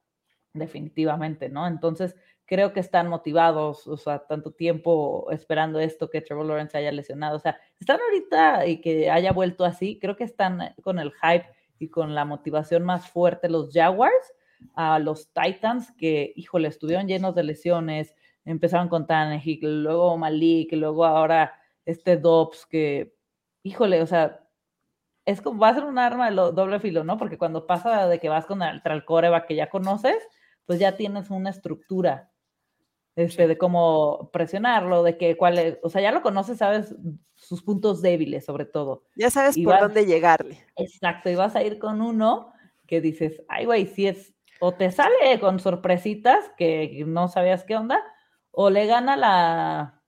Speaker 1: definitivamente, ¿no? Entonces, creo que están motivados, o sea, tanto tiempo esperando esto que Trevor Lawrence haya lesionado, o sea, están ahorita y que haya vuelto así, creo que están con el hype y con la motivación más fuerte los Jaguars a los Titans que, híjole, estuvieron llenos de lesiones, empezaron con Tannehill, luego Malik, luego ahora este Dobbs que, híjole, o sea, es como, va a ser un arma de doble filo, ¿no? Porque cuando pasa de que vas con el, el que ya conoces, pues ya tienes una estructura este, de cómo presionarlo, de que cuál es, o sea, ya lo conoces, sabes sus puntos débiles sobre todo.
Speaker 2: Ya sabes por dónde llegarle.
Speaker 1: Exacto, y vas a ir con uno que dices, ay, güey, si es, o te sale con sorpresitas que no sabías qué onda, o le gana la...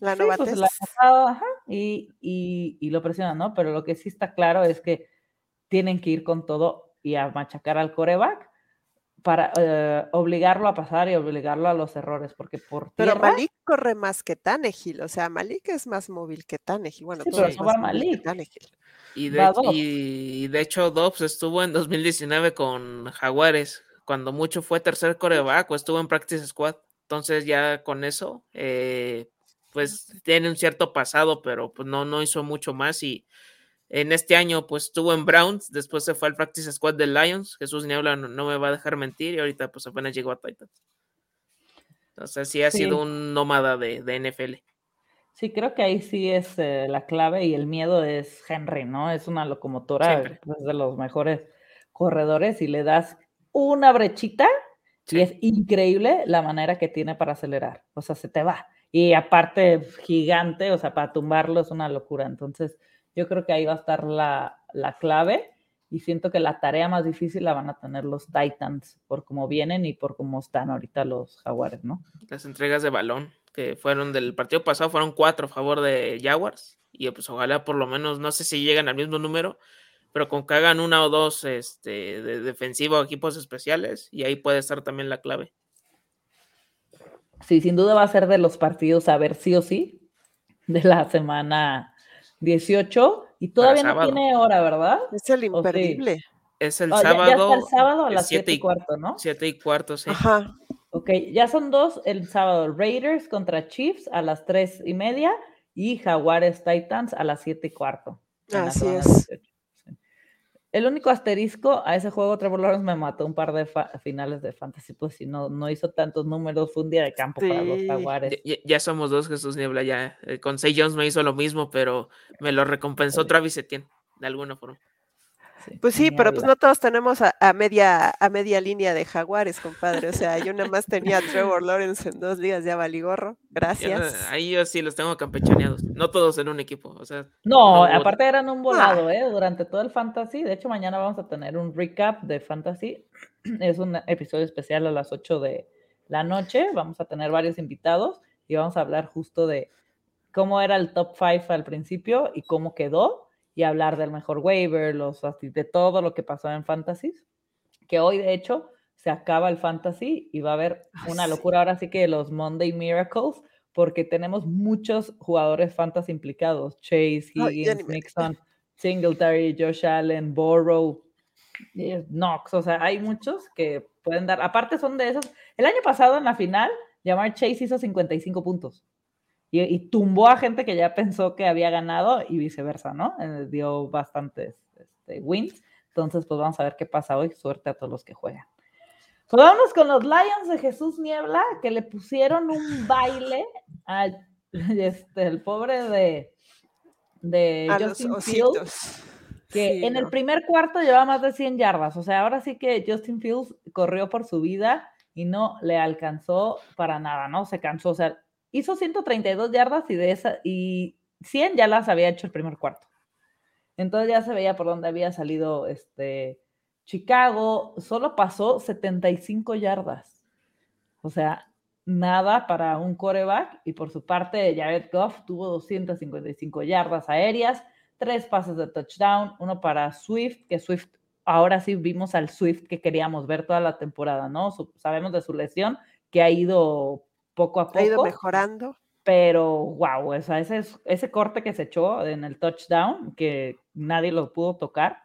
Speaker 2: La sí, pues,
Speaker 1: ajá, y, y, lo presionan, ¿no? Pero lo que sí está claro es que tienen que ir con todo y a machacar al coreback para eh, obligarlo a pasar y obligarlo a los errores, porque por
Speaker 2: Pero Malik corre más que Tanegil, o sea, Malik es más móvil que Tanegil. Bueno,
Speaker 1: sí, pero no va Malik.
Speaker 3: Y de, y de, hecho, Dobbs estuvo en 2019 con Jaguares, cuando mucho fue tercer coreback o estuvo en Practice Squad. Entonces ya con eso, eh, pues tiene un cierto pasado, pero pues no, no hizo mucho más y en este año, pues estuvo en Browns, después se fue al Practice Squad de Lions. Jesús Niebla no, me va a dejar mentir y ahorita, pues apenas llegó a Titans. Entonces, sí ha sido un nómada de, NFL.
Speaker 1: Sí, creo que ahí sí es eh, la clave y el miedo es Henry, ¿no? Es una locomotora, es de los mejores corredores y le das una brechita y es increíble la manera que tiene para acelerar. O sea, se te va. Y aparte, gigante, o sea, para tumbarlo es una locura. Entonces, yo creo que ahí va a estar la, clave y siento que la tarea más difícil la van a tener los Titans por cómo vienen y por cómo están ahorita los Jaguares, ¿no?
Speaker 3: Las entregas de balón que fueron del partido pasado fueron cuatro a favor de Jaguars y pues ojalá por lo menos, no sé si llegan al mismo número, pero con que hagan una o dos este, de defensivo equipos especiales y ahí puede estar también la clave.
Speaker 1: Sí, sin duda va a ser de los partidos a ver sí o sí de la semana 18 y todavía no tiene hora, ¿verdad?
Speaker 2: Es el imperdible.
Speaker 3: Es el sábado.
Speaker 1: Ya, el sábado a las 7 y cuarto, ¿no?
Speaker 3: 7 y cuarto, sí.
Speaker 2: Ajá.
Speaker 1: Ok, ya son dos el sábado. Raiders contra Chiefs a las 3 y media y Jaguares Titans a las 7 y cuarto.
Speaker 2: Así es.
Speaker 1: El único asterisco a ese juego, Trevor Lawrence me mató un par de finales de fantasy, pues si no, no hizo tantos números, fue un día de campo para los Jaguares.
Speaker 3: Ya, somos dos, Jesús Niebla, ya. Eh, con Say Jones me hizo lo mismo, pero me lo recompensó Travis Etienne, de alguna forma
Speaker 2: pues sí, pero pues no todos tenemos a, media a media línea de jaguares, compadre. O sea, yo nada más tenía a Trevor Lawrence en dos días, ya valigorro. Gracias.
Speaker 3: ahí yo sí los tengo campechaneados. No todos en un equipo. O sea,
Speaker 1: no, aparte eran un volado, ¿eh? Durante todo el fantasy. De hecho, mañana vamos a tener un recap de fantasy. Es un episodio especial a las 8 de la noche. Vamos a tener varios invitados y vamos a hablar justo de cómo era el top 5 al principio y cómo quedó y hablar del mejor waiver, los, de todo lo que pasó en Fantasy, que hoy de hecho se acaba el Fantasy y va a haber una locura ahora sí que los Monday Miracles, porque tenemos muchos jugadores Fantasy implicados, Chase, Higgins, Nixon, Singletary, Josh Allen, Borrow, eh, Knox, o sea, hay muchos que pueden dar, aparte son de esos, el año pasado en la final, Llamar Chase hizo 55 puntos y, tumbó a gente que ya pensó que había ganado y viceversa, ¿no? Eh, dio bastantes este, wins. Entonces, pues vamos a ver qué pasa hoy. Suerte a todos los que juegan. Pues vamos con los Lions de Jesús Niebla, que le pusieron un baile al este, el pobre de, de Justin Fields, que en el primer cuarto llevaba más de 100 yardas. O sea, ahora sí que Justin Fields corrió por su vida y no le alcanzó para nada, ¿no? Se cansó. O sea, hizo 132 yardas y de esa, y 100 ya las había hecho el primer cuarto. Entonces ya se veía por dónde había salido este Chicago, solo pasó 75 yardas. O sea, nada para un coreback. Y por su parte, Jared Goff tuvo 255 yardas aéreas, tres pases de touchdown, uno para Swift, que Swift, ahora sí vimos al Swift que queríamos ver toda la temporada, ¿no? sabemos de su lesión, que ha ido poco a poco. Ha
Speaker 2: ido mejorando.
Speaker 1: Pero, wow, ese, ese corte que se echó en el touchdown, que nadie lo pudo tocar,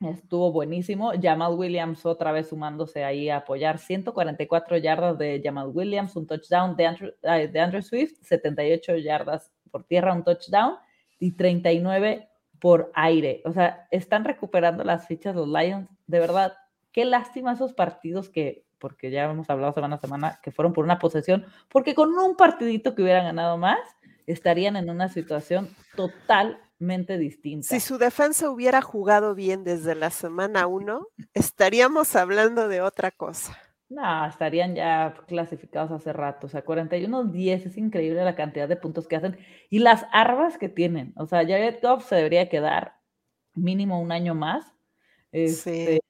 Speaker 1: estuvo buenísimo. Jamal Williams otra vez sumándose ahí a apoyar. 144 yardas de Jamal Williams, un touchdown de Andrew, de Andrew Swift, 78 yardas por tierra, un touchdown, y 39 por aire. O sea, están recuperando las fichas los Lions. De verdad, qué lástima esos partidos que porque ya hemos hablado semana a semana que fueron por una posesión, porque con un partidito que hubieran ganado más, estarían en una situación totalmente distinta.
Speaker 2: Si su defensa hubiera jugado bien desde la semana uno, estaríamos hablando de otra cosa.
Speaker 1: No, estarían ya clasificados hace rato. O sea, 41-10 es increíble la cantidad de puntos que hacen y las armas que tienen. O sea, Jared Goff se debería quedar mínimo un año más. Este,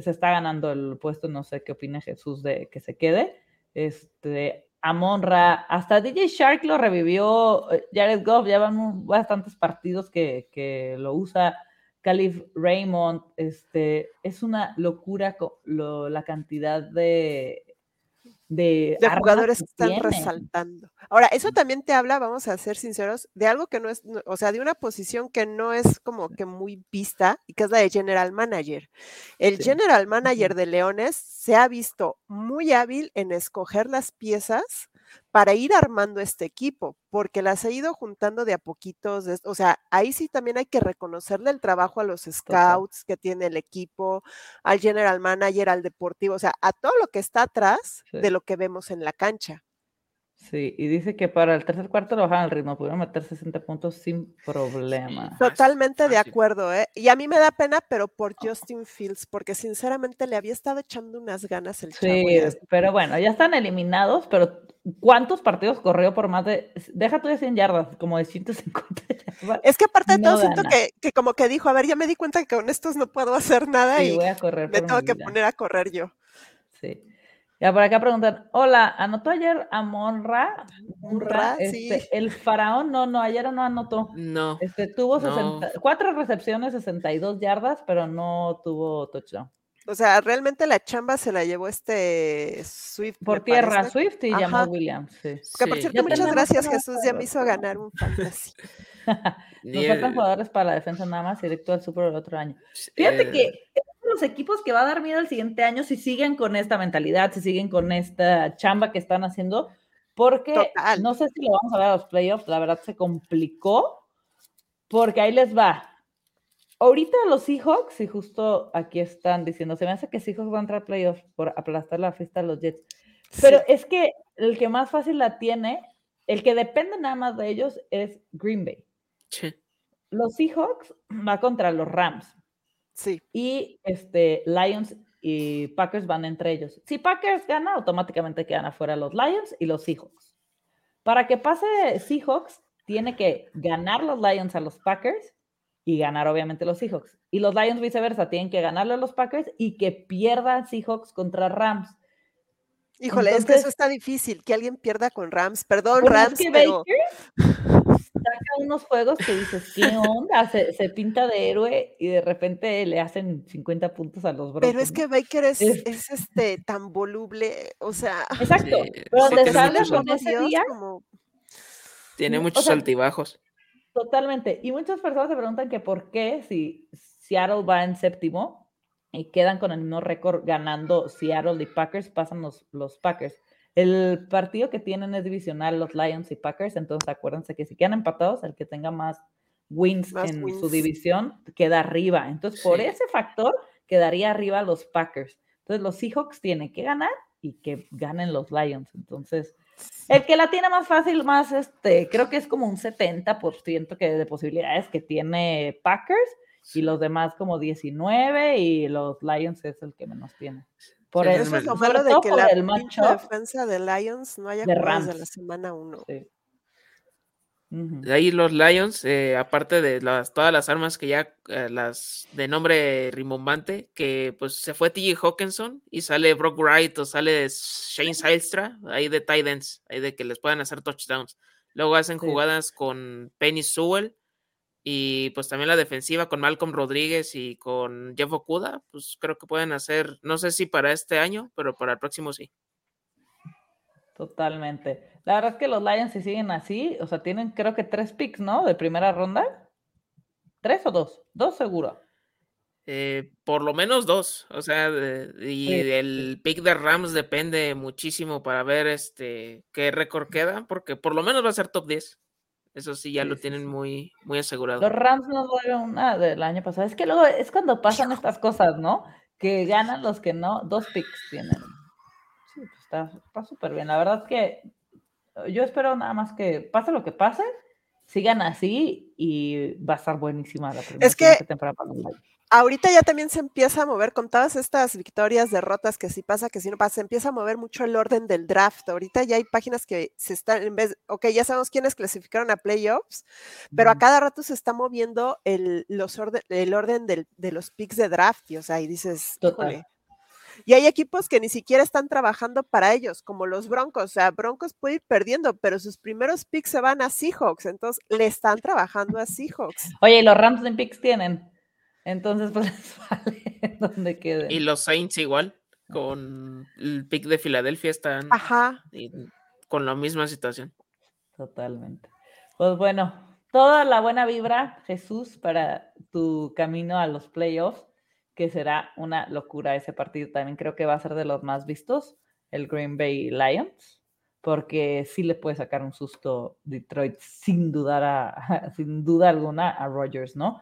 Speaker 1: se está ganando el puesto, no sé qué opina Jesús de que se quede. Este, Amonra, hasta DJ Shark lo revivió, eh, Jared Goff, ya van bastantes partidos que, que lo usa, Calif Raymond, este, es una locura la cantidad de, de,
Speaker 2: jugadores que están resaltando. Ahora, eso también te habla, vamos a ser sinceros, de algo que no es, o sea, de una posición que no es como que muy vista y que es la de General Manager. El General Manager de Leones se ha visto muy hábil en escoger las piezas para ir armando este equipo, porque las ha ido juntando de a poquitos. O sea, ahí sí también hay que reconocerle el trabajo a los scouts que tiene el equipo, al general manager, al deportivo, o sea, a todo lo que está atrás de lo que vemos en la cancha.
Speaker 1: Sí, y dice que para el tercer cuarto lo bajan el ritmo, pudieron meter 60 puntos sin problema.
Speaker 2: Totalmente de acuerdo, ¿eh? Y a mí me da pena, pero por Justin Fields, porque sinceramente le había estado echando unas ganas el
Speaker 1: chavo. Sí, pero bueno, ya están eliminados, pero ¿cuántos partidos corrió por más de, deja tú de 100 yardas, como de 150
Speaker 2: yardas? Es que aparte de todo, siento que, como que dijo, a ver, ya me di cuenta que con estos no puedo hacer nada y voy a correr me tengo que poner a correr yo.
Speaker 1: Sí. Ya por acá preguntan, hola, ¿anotó ayer a Monra? Monra, este, El faraón, no, no, ayer no anotó.
Speaker 3: No.
Speaker 1: Este, tuvo cuatro recepciones, 62 yardas, pero no tuvo touchdown.
Speaker 2: O sea, realmente la chamba se la llevó este Swift.
Speaker 1: Por tierra, Swift y llamó Williams. Sí.
Speaker 2: Que por cierto, muchas gracias, Jesús, ya me hizo ganar un fantasy.
Speaker 1: Nos faltan jugadores para la defensa nada más, directo al Super el otro año. Fíjate que los equipos que va a dar miedo el siguiente año si siguen con esta mentalidad, si siguen con esta chamba que están haciendo, porque no sé si lo vamos a ver a los playoffs, la verdad se complicó, porque ahí les va. Ahorita los Seahawks, y justo aquí están diciendo, se me hace que Seahawks va a entrar a playoffs por aplastar la fiesta de los Jets. Pero es que el que más fácil la tiene, el que depende nada más de ellos es Green Bay. Los Seahawks va contra los Rams. Y este, Lions y Packers van entre ellos. Si Packers gana, automáticamente quedan afuera los Lions y los Seahawks. Para que pase Seahawks, tiene que ganar los Lions a los Packers y ganar obviamente los Seahawks. Y los Lions viceversa, tienen que ganarle a los Packers y que pierdan Seahawks contra Rams.
Speaker 2: Híjole, es que eso está difícil, que alguien pierda con Rams. Perdón, Rams, pero
Speaker 1: saca unos juegos que dices, ¿qué onda? Se, pinta de héroe y de repente le hacen 50 puntos a los
Speaker 2: Pero es que Baker es, es, este tan voluble, o sea.
Speaker 1: Exacto. pero donde sales con ese día.
Speaker 3: Tiene muchos altibajos.
Speaker 1: Totalmente. Y muchas personas se preguntan que por qué si Seattle va en séptimo y quedan con el mismo récord ganando Seattle y Packers, pasan los, los Packers. El partido que tienen es divisional, los Lions y Packers, entonces acuérdense que si quedan empatados, el que tenga más wins en su división queda arriba. Entonces, por ese factor, quedaría arriba los Packers. Entonces, los Seahawks tienen que ganar y que ganen los Lions. Entonces, el que la tiene más fácil, más este, creo que es como un 70% que de posibilidades que tiene Packers y los demás como 19 y los Lions es el que menos tiene.
Speaker 2: Por eso es lo malo de que la defensa de Lions no haya jugado de la semana 1.
Speaker 3: De ahí los Lions, eh, aparte de las, todas las armas que ya, eh, las de nombre rimbombante, que pues se fue TJ Hawkinson y sale Brock Wright o sale Shane Silstra, ahí de tight ends, ahí de que les puedan hacer touchdowns. Luego hacen jugadas con Penny Sewell y pues también la defensiva con Malcolm Rodríguez y con Jeff Okuda, pues creo que pueden hacer, no sé si para este año, pero para el próximo sí.
Speaker 1: Totalmente. La verdad es que los Lions si siguen así, o sea, tienen creo que tres picks, ¿no? De primera ronda. ¿Tres o dos? Dos seguro.
Speaker 3: Eh, por lo menos dos, o sea, y el pick de Rams depende muchísimo para ver este qué récord queda, porque por lo menos va a ser top 10. Eso sí, ya lo tienen muy, muy asegurado.
Speaker 1: Los Rams no dieron nada del año pasado. Es que luego es cuando pasan estas cosas, ¿no? Que ganan los que no. Dos picks tienen. Sí, pues está súper bien. La verdad es que yo espero nada más que pase lo que pase, sigan así y va a estar buenísima la primera
Speaker 2: es que, temporada para los ahorita ya también se empieza a mover con todas estas victorias, derrotas, que si pasa, que si no pasa, se empieza a mover mucho el orden del draft. Ahorita ya hay páginas que se están, en vez, ok, ya sabemos quiénes clasificaron a playoffs, pero a cada rato se está moviendo el, los orden, el orden del, de los picks de draft, y, o sea, y dices, Y hay equipos que ni siquiera están trabajando para ellos, como los Broncos. O sea, Broncos puede ir perdiendo, pero sus primeros picks se van a Seahawks. Entonces, le están trabajando a Seahawks.
Speaker 1: Oye, ¿y los Rams en picks tienen? Entonces, pues les vale donde queden.
Speaker 3: Y los Saints igual, con el pick de Filadelfia están
Speaker 2: Ajá.
Speaker 3: con la misma situación.
Speaker 1: Totalmente. Pues bueno, toda la buena vibra, Jesús, para tu camino a los playoffs, que será una locura ese partido. También creo que va a ser de los más vistos, el Green Bay Lions, porque sí le puede sacar un susto Detroit sin dudar a, sin duda alguna a Rogers, ¿no?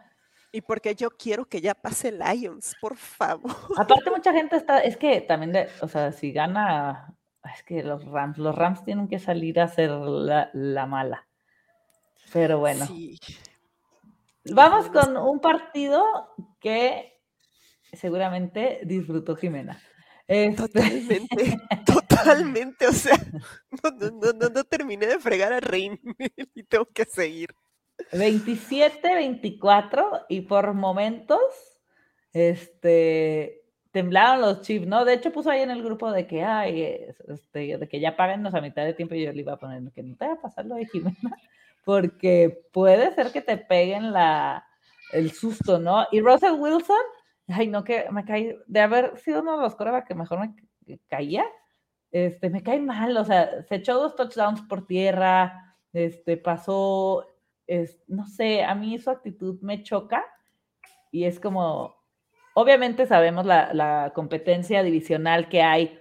Speaker 2: Y porque yo quiero que ya pase Lions, por favor.
Speaker 1: Aparte, mucha gente está, es que también, de, o sea, si gana, es que los Rams, los Rams tienen que salir a hacer la, la mala. Pero bueno. Sí. Vamos con un partido que seguramente disfrutó Jimena.
Speaker 2: Este totalmente, totalmente. O sea, no, no, no, no, terminé de fregar a Rein y tengo que seguir.
Speaker 1: 27, 24 y por momentos, este, temblaron los chips, ¿no? De hecho puso ahí en el grupo de que, ay, este, de que ya páguennos a mitad de tiempo y yo le iba a poner que no te va a pasar lo de Jimena, porque puede ser que te peguen la, el susto, ¿no? Y Russell Wilson, ay, no, que me caí, de haber sido uno de los corebacks que mejor me caía, este, me cae mal, o sea, se echó dos touchdowns por tierra, este, pasó es, no sé, a mí su actitud me choca y es como, obviamente sabemos la, competencia divisional que hay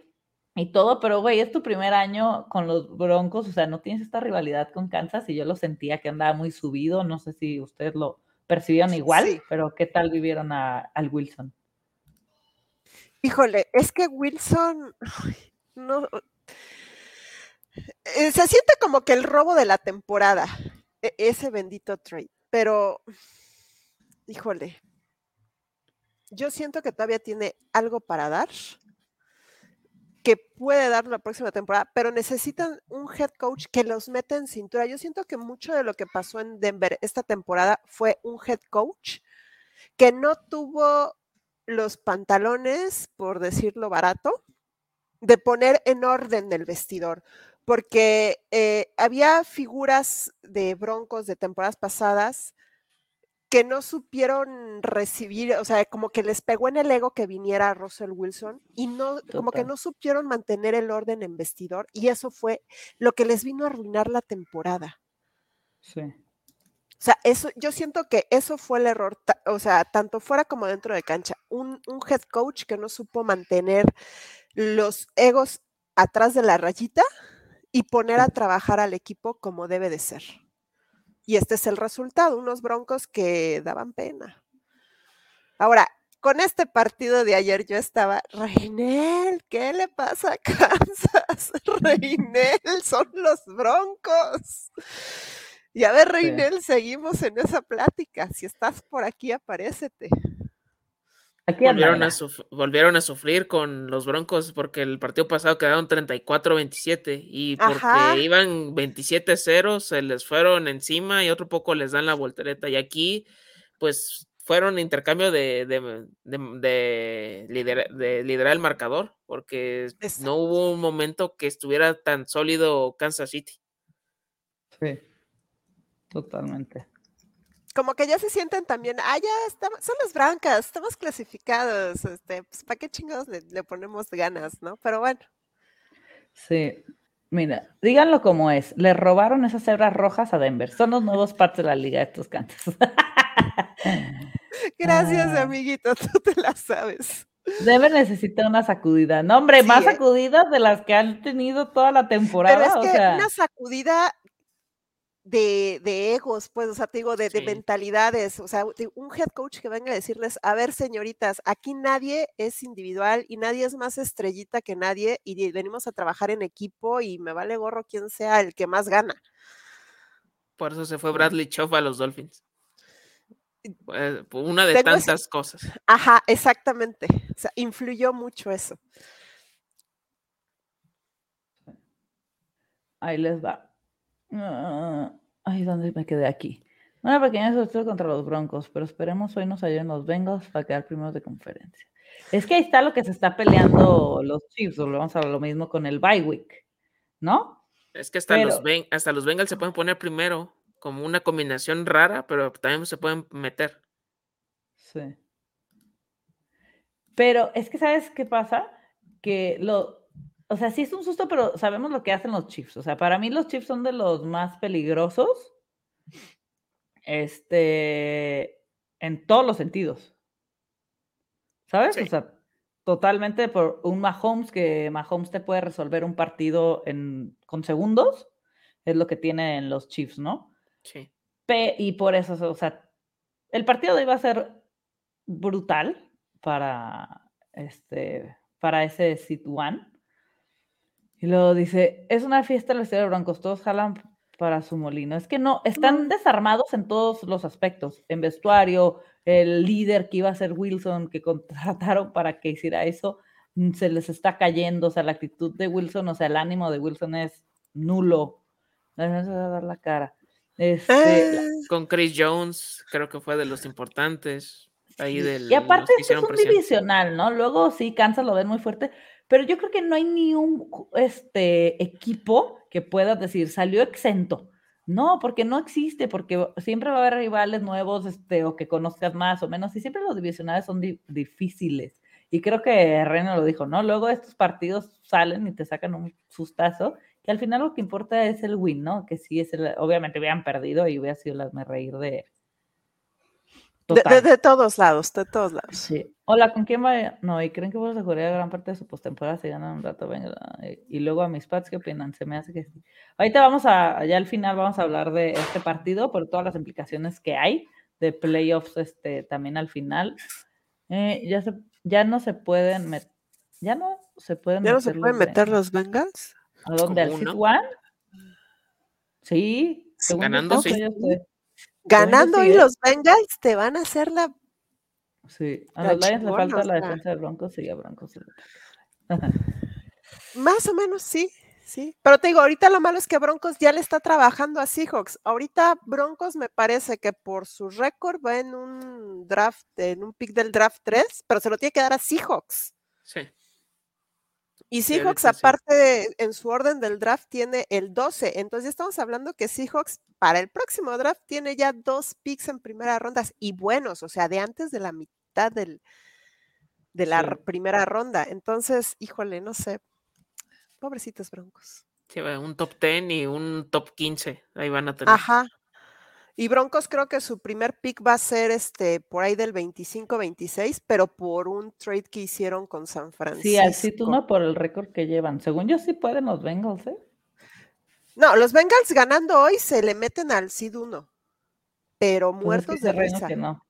Speaker 1: y todo, pero güey, es tu primer año con los Broncos, o sea, no tienes esta rivalidad con Kansas y yo lo sentía que andaba muy subido, no sé si ustedes lo percibieron igual, pero ¿qué tal vivieron al Wilson?
Speaker 2: Híjole, es que Wilson, no, eh, se siente como que el robo de la temporada. E-, ese bendito trade. Pero, híjole, yo siento que todavía tiene algo para dar, que puede dar la próxima temporada, pero necesitan un head coach que los meta en cintura. Yo siento que mucho de lo que pasó en Denver esta temporada fue un head coach que no tuvo los pantalones, por decirlo barato, de poner en orden el vestidor porque eh, había figuras de Broncos de temporadas pasadas que no supieron recibir, o sea, como que les pegó en el ego que viniera Russell Wilson y no, como que no supieron mantener el orden en vestidor y eso fue lo que les vino a arruinar la temporada.
Speaker 1: Sí. O
Speaker 2: sea, eso, yo siento que eso fue el error, o sea, tanto fuera como dentro de cancha. Un, un head coach que no supo mantener los egos atrás de la rayita y poner a trabajar al equipo como debe de ser. Y este es el resultado, unos broncos que daban pena. Ahora, con este partido de ayer yo estaba, Reinel, ¿qué le pasa a Kansas? Reinel, son los broncos. Y a ver, Reinel, seguimos en esa plática. Si estás por aquí, aparécete
Speaker 3: volvieron, a volvieron a sufrir con los Broncos porque el partido pasado quedaron 34-27 y porque iban 27-0 se les fueron encima y otro poco les dan la voltereta. Y aquí, pues, fueron intercambio de, de, liderar, el marcador porque no hubo un momento que estuviera tan sólido Kansas City.
Speaker 1: Sí, totalmente
Speaker 2: como que ya se sienten también, ah, ya estamos, son las brancas, estamos clasificados, este, pues para qué chingados le, ponemos ganas, ¿no? Pero bueno.
Speaker 1: Sí, mira, díganlo como es, le robaron esas cebras rojas a Denver, son los nuevos partes de la liga de estos cantos.
Speaker 2: Gracias, ah. amiguito, tú te la sabes.
Speaker 1: Denver necesita una sacudida. No, hombre, más ¿eh? sacudidas de las que han tenido toda la temporada.
Speaker 2: Pero es que una sacudida de, egos, pues, o sea, te digo, de, mentalidades, o sea, un head coach que venga a decirles, a ver, señoritas, aquí nadie es individual y nadie es más estrellita que nadie y venimos a trabajar en equipo y me vale gorro quien sea el que más gana.
Speaker 3: Por eso se fue Bradley Choff a los Dolphins. Pues, una de tantas cosas.
Speaker 2: Ajá, exactamente. O sea, influyó mucho eso.
Speaker 1: Ahí les va. Ah, ay, ¿dónde me quedé aquí? Una pequeña sorpresa contra los Broncos, pero esperemos hoy nos ayuden los Bengals para quedar primeros de conferencia. Es que ahí está lo que se está peleando los Chiefs, volvemos a lo mismo con el bye week, ¿no?
Speaker 3: Es que hasta, los, hasta los Bengals se pueden poner primero, como una combinación rara, pero también se pueden meter.
Speaker 1: Sí. Pero es que, ¿sabes qué pasa? Que lo, o sea, sí es un susto, pero sabemos lo que hacen los Chiefs. O sea, para mí los Chiefs son de los más peligrosos. Este, en todos los sentidos. ¿Sabes? O sea, totalmente por un Mahomes que Mahomes te puede resolver un partido en, con segundos. Es lo que tienen los Chiefs, ¿no?
Speaker 3: Sí.
Speaker 1: y por eso, o sea, el partido iba a ser brutal para este para ese sit one. Y luego dice, es una fiesta el vestido de Broncos, todos jalan para su molino. Es que no, están desarmados en todos los aspectos, en vestuario, el líder que iba a ser Wilson, que contrataron para que hiciera eso, mm, se les está cayendo, o sea, la actitud de Wilson, o sea, el ánimo de Wilson es nulo. No se va a dar la cara. Este,
Speaker 3: ah. Con Chris Jones, creo que fue de los importantes. Ahí del,
Speaker 1: y aparte es un divisional, ¿no? Luego sí, Kansas lo ven muy fuerte, pero yo creo que no hay ni un este, equipo que pueda decir, salió exento. No, porque no existe, porque siempre va a haber rivales nuevos este, o que conozcas más o menos, y siempre los divisionales son difíciles. Y creo que Reino lo dijo, ¿no? Luego estos partidos salen y te sacan un sustazo, que al final lo que importa es el win, ¿no? Que sí es el, obviamente hubieran perdido y hubiera sido las me reír de,
Speaker 2: de, todos lados, de todos lados.
Speaker 1: Sí. Hola, ¿con quién va? No, y creen que vos a jugar gran parte de su postemporada si ganan un rato. Venga, y luego a mis pads, ¿qué opinan? Se me hace que sí. Ahorita vamos a, ya al final vamos a hablar de este partido por todas las implicaciones que hay de playoffs este, también al final. Eh, ya, se, ya no se pueden meter, ya no se pueden
Speaker 2: ¿Ya no se pueden meter los Bengals?
Speaker 1: ¿A dónde? ¿Al Sit One? Sí.
Speaker 3: Ganando, sí.
Speaker 2: Ganando hoy los Bengals te van a hacer la.
Speaker 1: Sí, a los Lions le falta la defensa de Broncos y a Broncos.
Speaker 2: Más o menos sí, sí. Pero te digo, ahorita lo malo es que Broncos ya le está trabajando a Seahawks. Ahorita Broncos me parece que por su récord va en un draft, en un pick del draft 3, pero se lo tiene que dar a Seahawks.
Speaker 3: Sí.
Speaker 2: Y Seahawks, aparte en su orden del draft, tiene el 12. Entonces ya estamos hablando que Seahawks para el próximo draft tiene ya dos picks en primera ronda y buenos, o sea, de antes de la mitad del, de la primera ronda. Entonces, híjole, no sé. Pobrecitos broncos.
Speaker 3: Sí, un top 10 y un top 15. Ahí van a tener.
Speaker 2: Ajá. Y Broncos creo que su primer pick va a ser este por ahí del 25-26, pero por un trade que hicieron con San Francisco.
Speaker 1: Sí, así tú no por el récord que llevan. Según yo sí pueden los Bengals, ¿eh?
Speaker 2: No, los Bengals ganando hoy se le meten al SID 1, pero pues muertos de risa.
Speaker 1: Que no.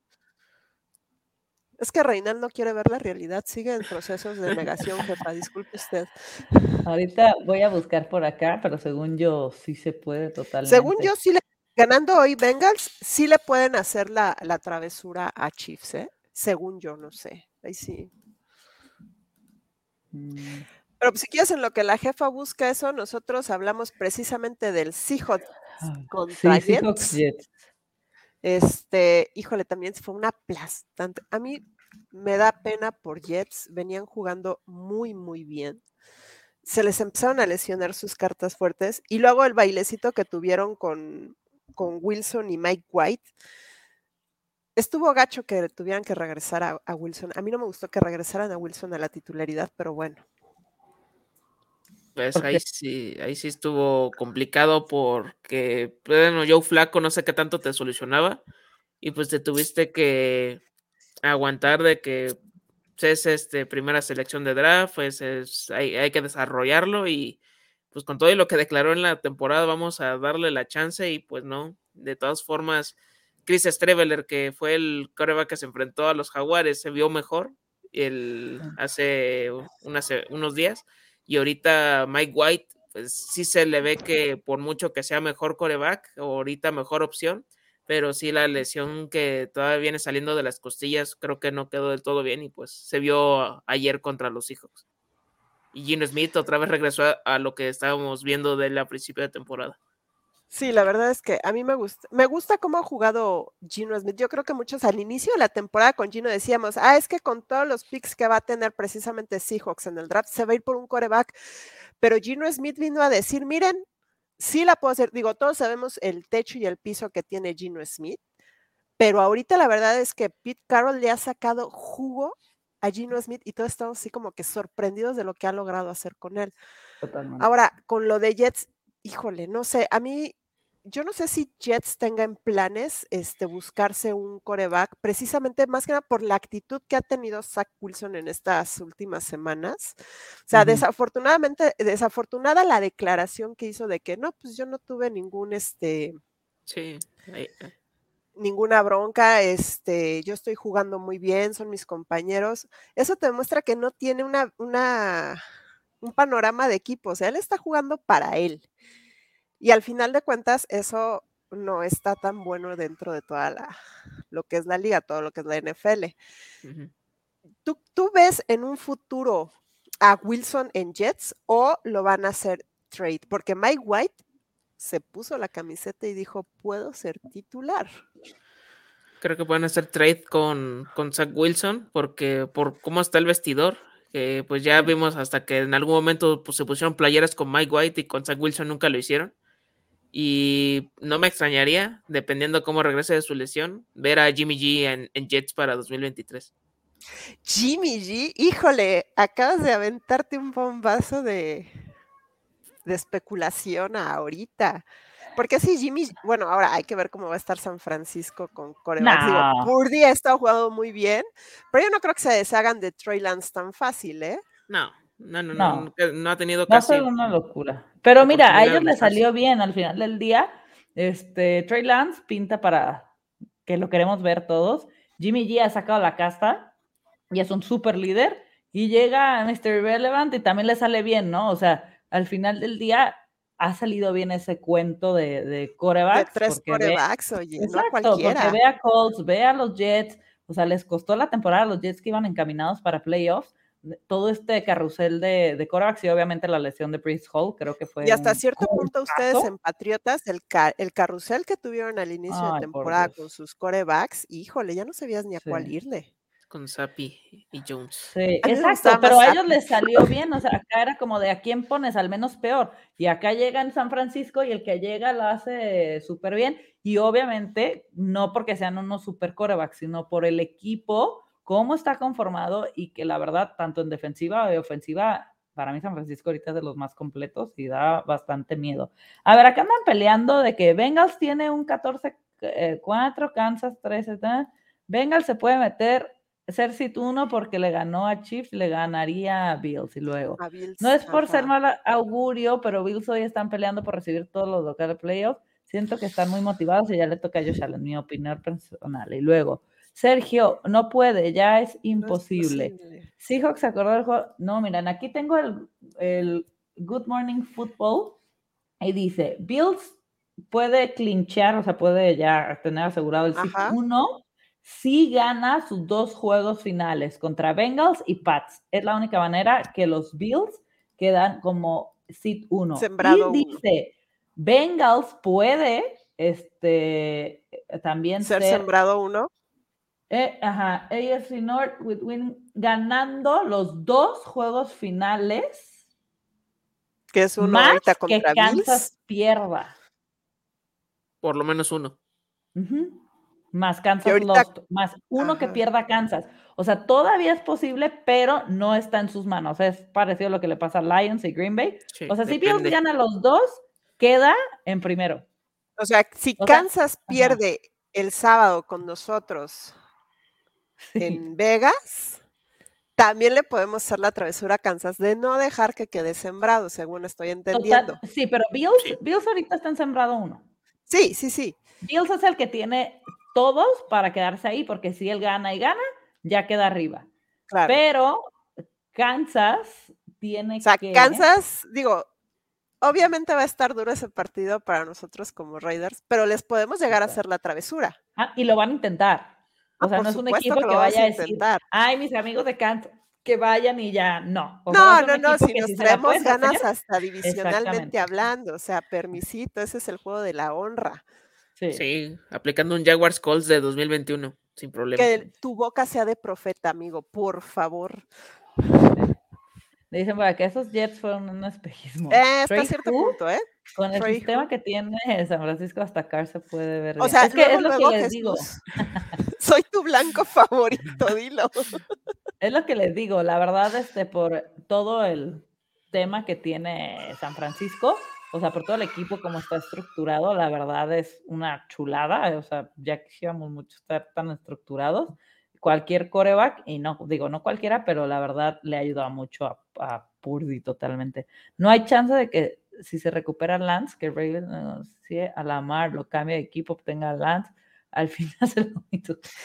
Speaker 2: Es que Reinal no quiere ver la realidad, sigue en procesos de negación, jefa, disculpe usted.
Speaker 1: Ahorita voy a buscar por acá, pero según yo sí se puede totalmente.
Speaker 2: Según yo sí le, ganando hoy Bengals, sí le pueden hacer la, travesura a Chiefs, ¿eh? Según yo, no sé. Ahí sí. Mm. Pero pues, si quieres en lo que la jefa busca eso, nosotros hablamos precisamente del Seahawks
Speaker 1: ah, contra Jets.
Speaker 2: Este, híjole, también fue una aplastante. A mí me da pena por Jets, venían jugando muy, muy bien. Se les empezaron a lesionar sus cartas fuertes y luego el bailecito que tuvieron con, con Wilson y Mike White. Estuvo gacho que tuvieran que regresar a Wilson. A mí no me gustó que regresaran a Wilson a la titularidad, pero bueno.
Speaker 3: Pues ahí sí, ahí sí estuvo complicado porque, bueno, Joe Flaco no sé qué tanto te solucionaba y pues te tuviste que aguantar de que es este primera selección de draft, pues es, hay, hay, que desarrollarlo y pues con todo lo que declaró en la temporada vamos a darle la chance y pues no, de todas formas, Chris Streveler, que fue el coreback que se enfrentó a los jaguares, se vio mejor el, hace unos días y ahorita Mike White, pues sí se le ve que por mucho que sea mejor coreback, ahorita mejor opción, pero sí la lesión que todavía viene saliendo de las costillas, creo que no quedó del todo bien y pues se vio ayer contra los Seahawks. Y Gino Smith otra vez regresó a, lo que estábamos viendo de él a principio de temporada.
Speaker 2: Sí, la verdad es que a mí me gusta, me gusta cómo ha jugado Gino Smith. Yo creo que muchos al inicio de la temporada con Gino decíamos, ah, es que con todos los picks que va a tener precisamente Seahawks en el draft, se va a ir por un coreback. Pero Gino Smith vino a decir, miren, sí la puedo hacer. Digo, todos sabemos el techo y el piso que tiene Gino Smith, pero ahorita la verdad es que Pete Carroll le ha sacado jugo a Gino Smith y todos estamos así como que sorprendidos de lo que ha logrado hacer con él. Ahora, con lo de Jets, híjole, no sé, a mí, yo no sé si Jets tenga en planes este, buscarse un coreback, precisamente más que nada por la actitud que ha tenido Zach Wilson en estas últimas semanas. O sea, desafortunadamente, desafortunada la declaración que hizo de que no, pues yo no tuve ningún, este...
Speaker 3: Sí.
Speaker 2: Ninguna bronca, este, yo estoy jugando muy bien, son mis compañeros. Eso te demuestra que no tiene una, una, un panorama de equipo, o sea, él está jugando para él. Y al final de cuentas, eso no está tan bueno dentro de toda la, lo que es la liga, todo lo que es la NFL. ¿Tú, ¿Tú ves en un futuro a Wilson en Jets o lo van a hacer trade? Porque Mike White se puso la camiseta y dijo, puedo ser titular.
Speaker 3: Creo que pueden hacer trade con, con Zach Wilson porque por cómo está el vestidor, que pues ya vimos hasta que en algún momento pues, se pusieron playeras con Mike White y con Zach Wilson nunca lo hicieron. Y no me extrañaría, dependiendo cómo regrese de su lesión, ver a Jimmy G en, Jets para 2023.
Speaker 2: Jimmy G, híjole, acabas de aventarte un bombazo de, de especulación ahorita. Porque sí, Jimmy, bueno, ahora hay que ver cómo va a estar San Francisco con Corea. Purdy ha estado jugando muy bien, pero yo no creo que se deshagan de Trey Lance tan fácil, ¿eh?
Speaker 3: No, no, no, no, no, ha tenido casi.
Speaker 1: Va una locura. Pero mira, a ellos les salió bien al final del día. Este, Trey Lance pinta para que lo queremos ver todos. Jimmy G ha sacado la casta y es un super líder. Y llega Mr. Irrelevant y también le sale bien, ¿no? O sea, al final del día ha salido bien ese cuento de, de corebacks.
Speaker 2: De tres corebacks, oye,
Speaker 1: no cualquiera. Porque ve a Colts, ve a los Jets, o sea, les costó la temporada a los Jets que iban encaminados para playoffs todo este carrusel de, de corebacks y obviamente la lesión de Priest Hall, creo que fue.
Speaker 2: Y hasta cierto punto, ustedes en Patriotas, el, el carrusel que tuvieron al inicio de temporada con sus corebacks, híjole, ya no sabías ni a cuál irle.
Speaker 3: Con Sapi y Jones.
Speaker 1: Sí, exacto, pero a ellos les salió bien, o sea, acá era como de a quién pones al menos peor. Y acá llega en San Francisco y el que llega lo hace súper bien. Y obviamente, no porque sean unos super corebacks, sino por el equipo cómo está conformado y que la verdad, tanto en defensiva y ofensiva, para mí San Francisco ahorita es de los más completos y da bastante miedo. A ver, acá andan peleando de que Bengals tiene un 14-4, eh, Kansas 13, Bengals se puede meter ser sit 1 porque le ganó a Chiefs, le ganaría a Bills y luego. no es por ser mal augurio, pero Bills hoy están peleando por recibir todos los locales playoffs. Siento que están muy motivados y ya le toca a Josh Allen, mi opinión personal. Y luego, Sergio, no puede, ya es imposible. Seahawks se acordó del juego. No, miren, aquí tengo el, Good Morning Football y dice: Bills puede clinchear, o sea, puede ya tener asegurado el sit 1 si gana sus dos juegos finales contra Bengals y Pats. Es la única manera que los Bills quedan como sit 1.
Speaker 2: Sembrado
Speaker 1: y dice: Bengals puede este, también
Speaker 2: ser, ser sembrado uno.
Speaker 1: Eh, ajá, AFC North with win, ganando los dos juegos finales.
Speaker 2: Que es uno
Speaker 1: más que Kansas pierda.
Speaker 3: Por lo menos uno.
Speaker 1: Más Kansas lost, más uno que pierda Kansas. O sea, todavía es posible, pero no está en sus manos. Es parecido a lo que le pasa a Lions y Green Bay. o sea, si Bills gana los dos, queda en primero.
Speaker 2: O sea, si Kansas pierde el sábado con nosotros en Vegas, también le podemos hacer la travesura a Kansas de no dejar que quede sembrado, según estoy entendiendo.
Speaker 1: sí, pero Bills, Bills ahorita está en sembrado uno.
Speaker 2: Sí, sí, sí.
Speaker 1: Bills es el que tiene todos para quedarse ahí, porque si él gana y gana, ya queda arriba. Claro. Pero Kansas tiene
Speaker 2: o sea, Kansas, digo, obviamente va a estar duro ese partido para nosotros como Raiders, pero les podemos llegar a hacer la travesura.
Speaker 1: Ah, y lo van a intentar. O ah, sea, no es un equipo que, vaya a decir, ay, mis amigos de Kansas, que vayan y ya, no.
Speaker 2: no, no, no, si nos traemos ganas hasta divisionalmente hablando, o sea, permisito, ese es el juego de la honra.
Speaker 3: Sí, aplicando un Jaguars Colts de 2021, sin problema.
Speaker 2: Que tu boca sea de profeta, amigo, por favor.
Speaker 1: Le dicen para que esos Jets fueron un espejismo.
Speaker 2: Eh, hasta cierto punto, ¿eh?
Speaker 1: Con el sistema que tiene San Francisco hasta Car se puede ver.
Speaker 2: O sea, es que es lo que les digo. Soy tu blanco favorito, dilo.
Speaker 1: Es lo que les digo, la verdad, este, por todo el tema que tiene San Francisco, o sea, por todo el equipo como está estructurado, la verdad es una chulada, o sea, ya quisiéramos mucho estar tan estructurados. Cualquier coreback, y no, digo, no cualquiera, pero la verdad le ha ayudado mucho a, a Purdy totalmente. No hay chance de que si se recupera Lance, que Ravens si a la mar lo cambie de equipo, obtenga Lance, al final se lo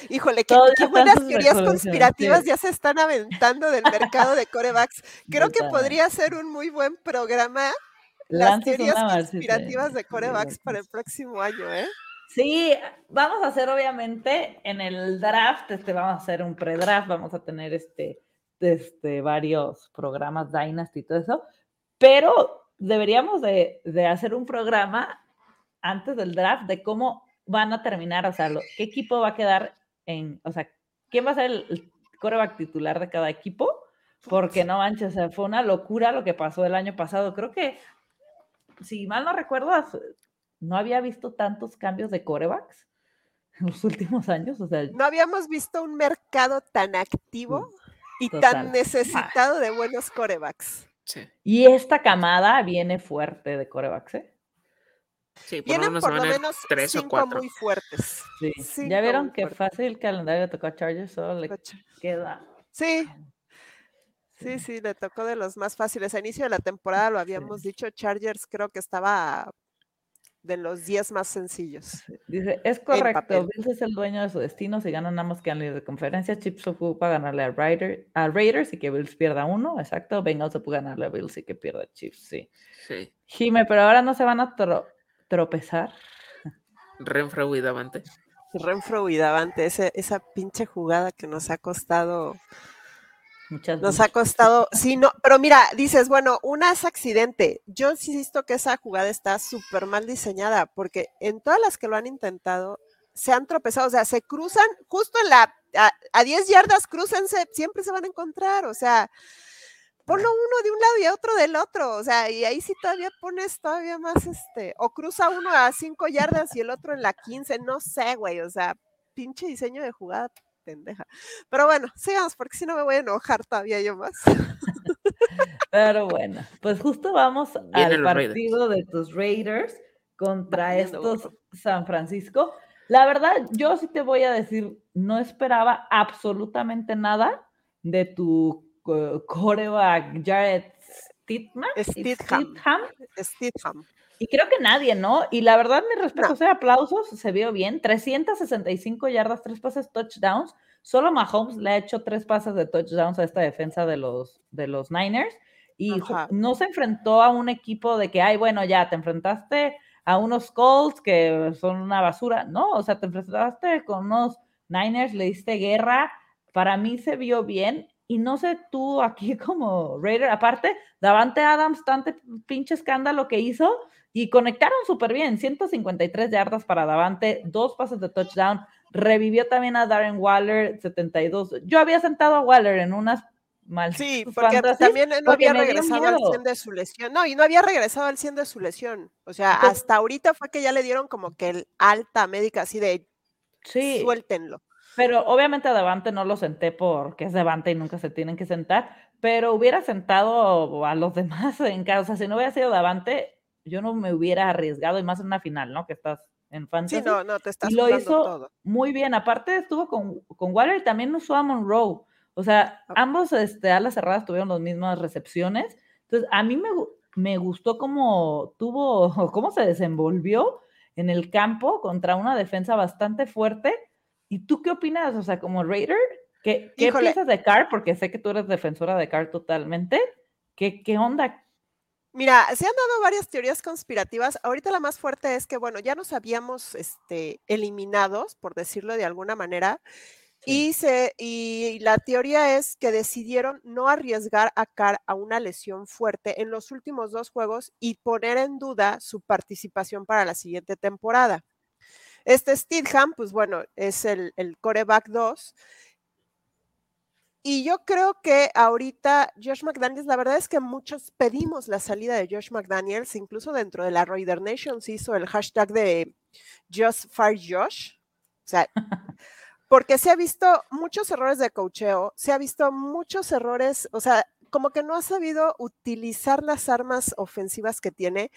Speaker 2: Híjole, qué, buenas teorías conspirativas ya se están aventando del mercado de corebacks. Creo que podría ser un muy buen programa las teorías conspirativas de corebacks para el próximo año, ¿eh?
Speaker 1: Sí, vamos a hacer obviamente en el draft, este, vamos a hacer un pre-draft, vamos a tener este, este, varios programas Dynasty y todo eso, pero deberíamos de, de hacer un programa antes del draft de cómo van a terminar, o sea, qué equipo va a quedar en, o sea, quién va a ser el, coreback titular de cada equipo, porque no manches, o sea, fue una locura lo que pasó el año pasado. Creo que, si mal no recuerdas, no había visto tantos cambios de corebacks en los últimos años, o sea.
Speaker 2: No habíamos visto un mercado tan activo y tan necesitado de buenos corebacks.
Speaker 1: Sí. Y esta camada viene fuerte de corebacks, ¿eh?
Speaker 3: Sí, por, Vienen por lo menos tres o cuatro.
Speaker 2: muy fuertes.
Speaker 1: Sí. ya vieron que fácil el calendario tocó a Chargers, solo le queda.
Speaker 2: Sí. Sí, sí, le tocó de los más fáciles. A inicio de la temporada lo habíamos dicho, Chargers creo que estaba de los 10 más sencillos.
Speaker 1: Dice, es correcto, Bills es el dueño de su destino, si ganan ambos libres de conferencia, Chips ocupa ganarle a, a Raiders y que Bills pierda uno, exacto, Bengals puede ganarle a Bills y que pierda Chips, sí. Sí. Jime, pero ahora no se van a tropezar.
Speaker 3: Renfro y Davante.
Speaker 2: Renfro y Davante, esa pinche jugada que nos ha costado. Muchas nos ha costado, sí, no, pero mira, dices, bueno, una es accidente. Yo insisto que esa jugada está súper mal diseñada, porque en todas las que lo han intentado, se han tropezado, o sea, se cruzan justo en la, a, a 10 yardas, cruzanse, siempre se van a encontrar, o sea, ponlo uno de un lado y otro del otro, o sea, y ahí sí todavía pones todavía más, este, o cruza uno a cinco yardas y el otro en la quince, no sé, güey, o sea, pinche diseño de jugada pendeja. Pero bueno, sigamos, porque si no me voy a enojar todavía yo más.
Speaker 1: Pero bueno, pues justo vamos al partido de tus Raiders contra estos San Francisco. La verdad, yo sí te voy a decir, no esperaba absolutamente nada de tu coreback Jared
Speaker 2: Stidham.
Speaker 1: Y creo que nadie, ¿no? Y la verdad, mi respeto, sea, aplausos, se vio bien. 365 yardas, tres pases touchdowns. Solo Mahomes le ha hecho tres pases de touchdowns a esta defensa de los, de los Niners. Y no se enfrentó a un equipo de que, ay, bueno, ya te enfrentaste a unos Colts que son una basura. No, o sea, te enfrentaste con unos Niners, le diste guerra. Para mí se vio bien y no sé tú aquí como Raider, aparte, Davante Adams, tanto pinche escándalo que hizo y conectaron súper bien, 153 yardas para Davante, dos pases de touchdown, revivió también a Darren Waller, 72. Yo había sentado a Waller en unas mal.
Speaker 2: Sí, porque también no había regresado al 100 de su lesión. No, y no había regresado al 100 de su lesión. O sea, hasta ahorita fue que ya le dieron como que el alta médica así de sí. suéltenlo.
Speaker 1: Pero obviamente a Davante no lo senté porque es Davante y nunca se tienen que sentar, pero hubiera sentado a los demás en casa. O sea, si no hubiera sido Davante, yo no me hubiera arriesgado, y más en una final, ¿no? Que estás en fantasy.
Speaker 2: Sí, no, no, te estás
Speaker 1: y lo hizo muy bien. Aparte estuvo con, con Waller y también usó a Monroe. O sea, ambos este, alas cerradas tuvieron las mismas recepciones. Entonces, a mí me, me gustó cómo tuvo, cómo se desenvolvió en el campo contra una defensa bastante fuerte ¿Y tú qué opinas? O sea, como Raider, ¿qué, qué piensas de Carr? Porque sé que tú eres defensora de Carr totalmente. ¿Qué, ¿Qué onda?
Speaker 2: Mira, se han dado varias teorías conspirativas. Ahorita la más fuerte es que, bueno, ya nos habíamos este, eliminados, por decirlo de alguna manera, Y, se, y la teoría es que decidieron no arriesgar a Carr a una lesión fuerte en los últimos dos juegos y poner en duda su participación para la siguiente temporada. Este Steedham, pues bueno, es el, el coreback 2 y yo creo que ahorita Josh McDaniels, la verdad es que muchos pedimos la salida de Josh McDaniels, incluso dentro de la Raider Nation se hizo el hashtag de Just Fire Josh. O sea, porque se ha visto muchos errores de cocheo, se ha visto muchos errores, o sea, como que no ha sabido utilizar las armas ofensivas que tiene.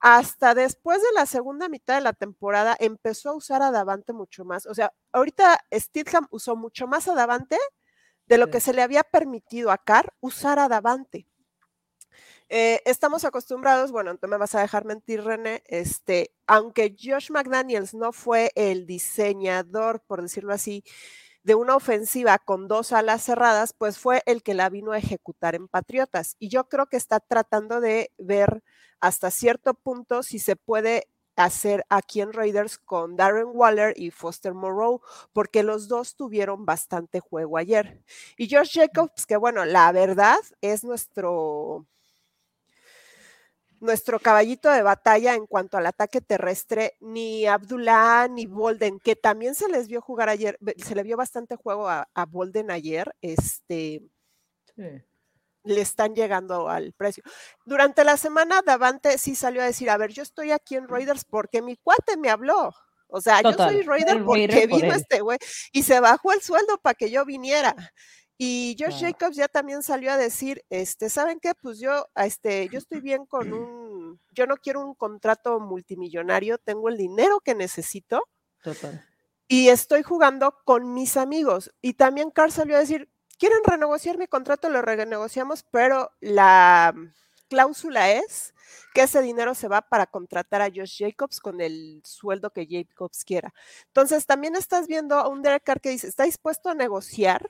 Speaker 2: Hasta después de la segunda mitad de la temporada empezó a usar a Davante mucho más. O sea, ahorita Steedham usó mucho más a Davante de lo que se le había permitido a Carr usar a Davante. Eh, estamos acostumbrados, bueno, no me vas a dejar mentir, René, este, aunque Josh McDaniels no fue el diseñador, por decirlo así, de una ofensiva con dos alas cerradas, pues fue el que la vino a ejecutar en Patriotas. Y yo creo que está tratando de ver hasta cierto punto si se puede hacer aquí en Raiders con Darren Waller y Foster Moreau, porque los dos tuvieron bastante juego ayer. Y Josh Jacobs, que bueno, la verdad es nuestro nuestro caballito de batalla en cuanto al ataque terrestre, ni Abdullah ni Bolden, que también se les vio jugar ayer, se le vio bastante juego a, Bolden ayer, este, le están llegando al precio. Durante la semana, Davante sí salió a decir, a ver, yo estoy aquí en Raiders porque mi cuate me habló. O sea, yo soy Raider porque vino este güey y se bajó el sueldo para que yo viniera. Y Josh Jacobs ya también salió a decir, este, ¿saben qué? Pues yo, este, yo estoy bien con un, yo no quiero un contrato multimillonario, tengo el dinero que necesito. Total. Y estoy jugando con mis amigos. Y también Carl salió a decir, quieren renegociar mi contrato, lo renegociamos, pero la cláusula es que ese dinero se va para contratar a Josh Jacobs con el sueldo que Jacobs quiera. Entonces, también estás viendo a un Derek Carr que dice, está dispuesto a negociar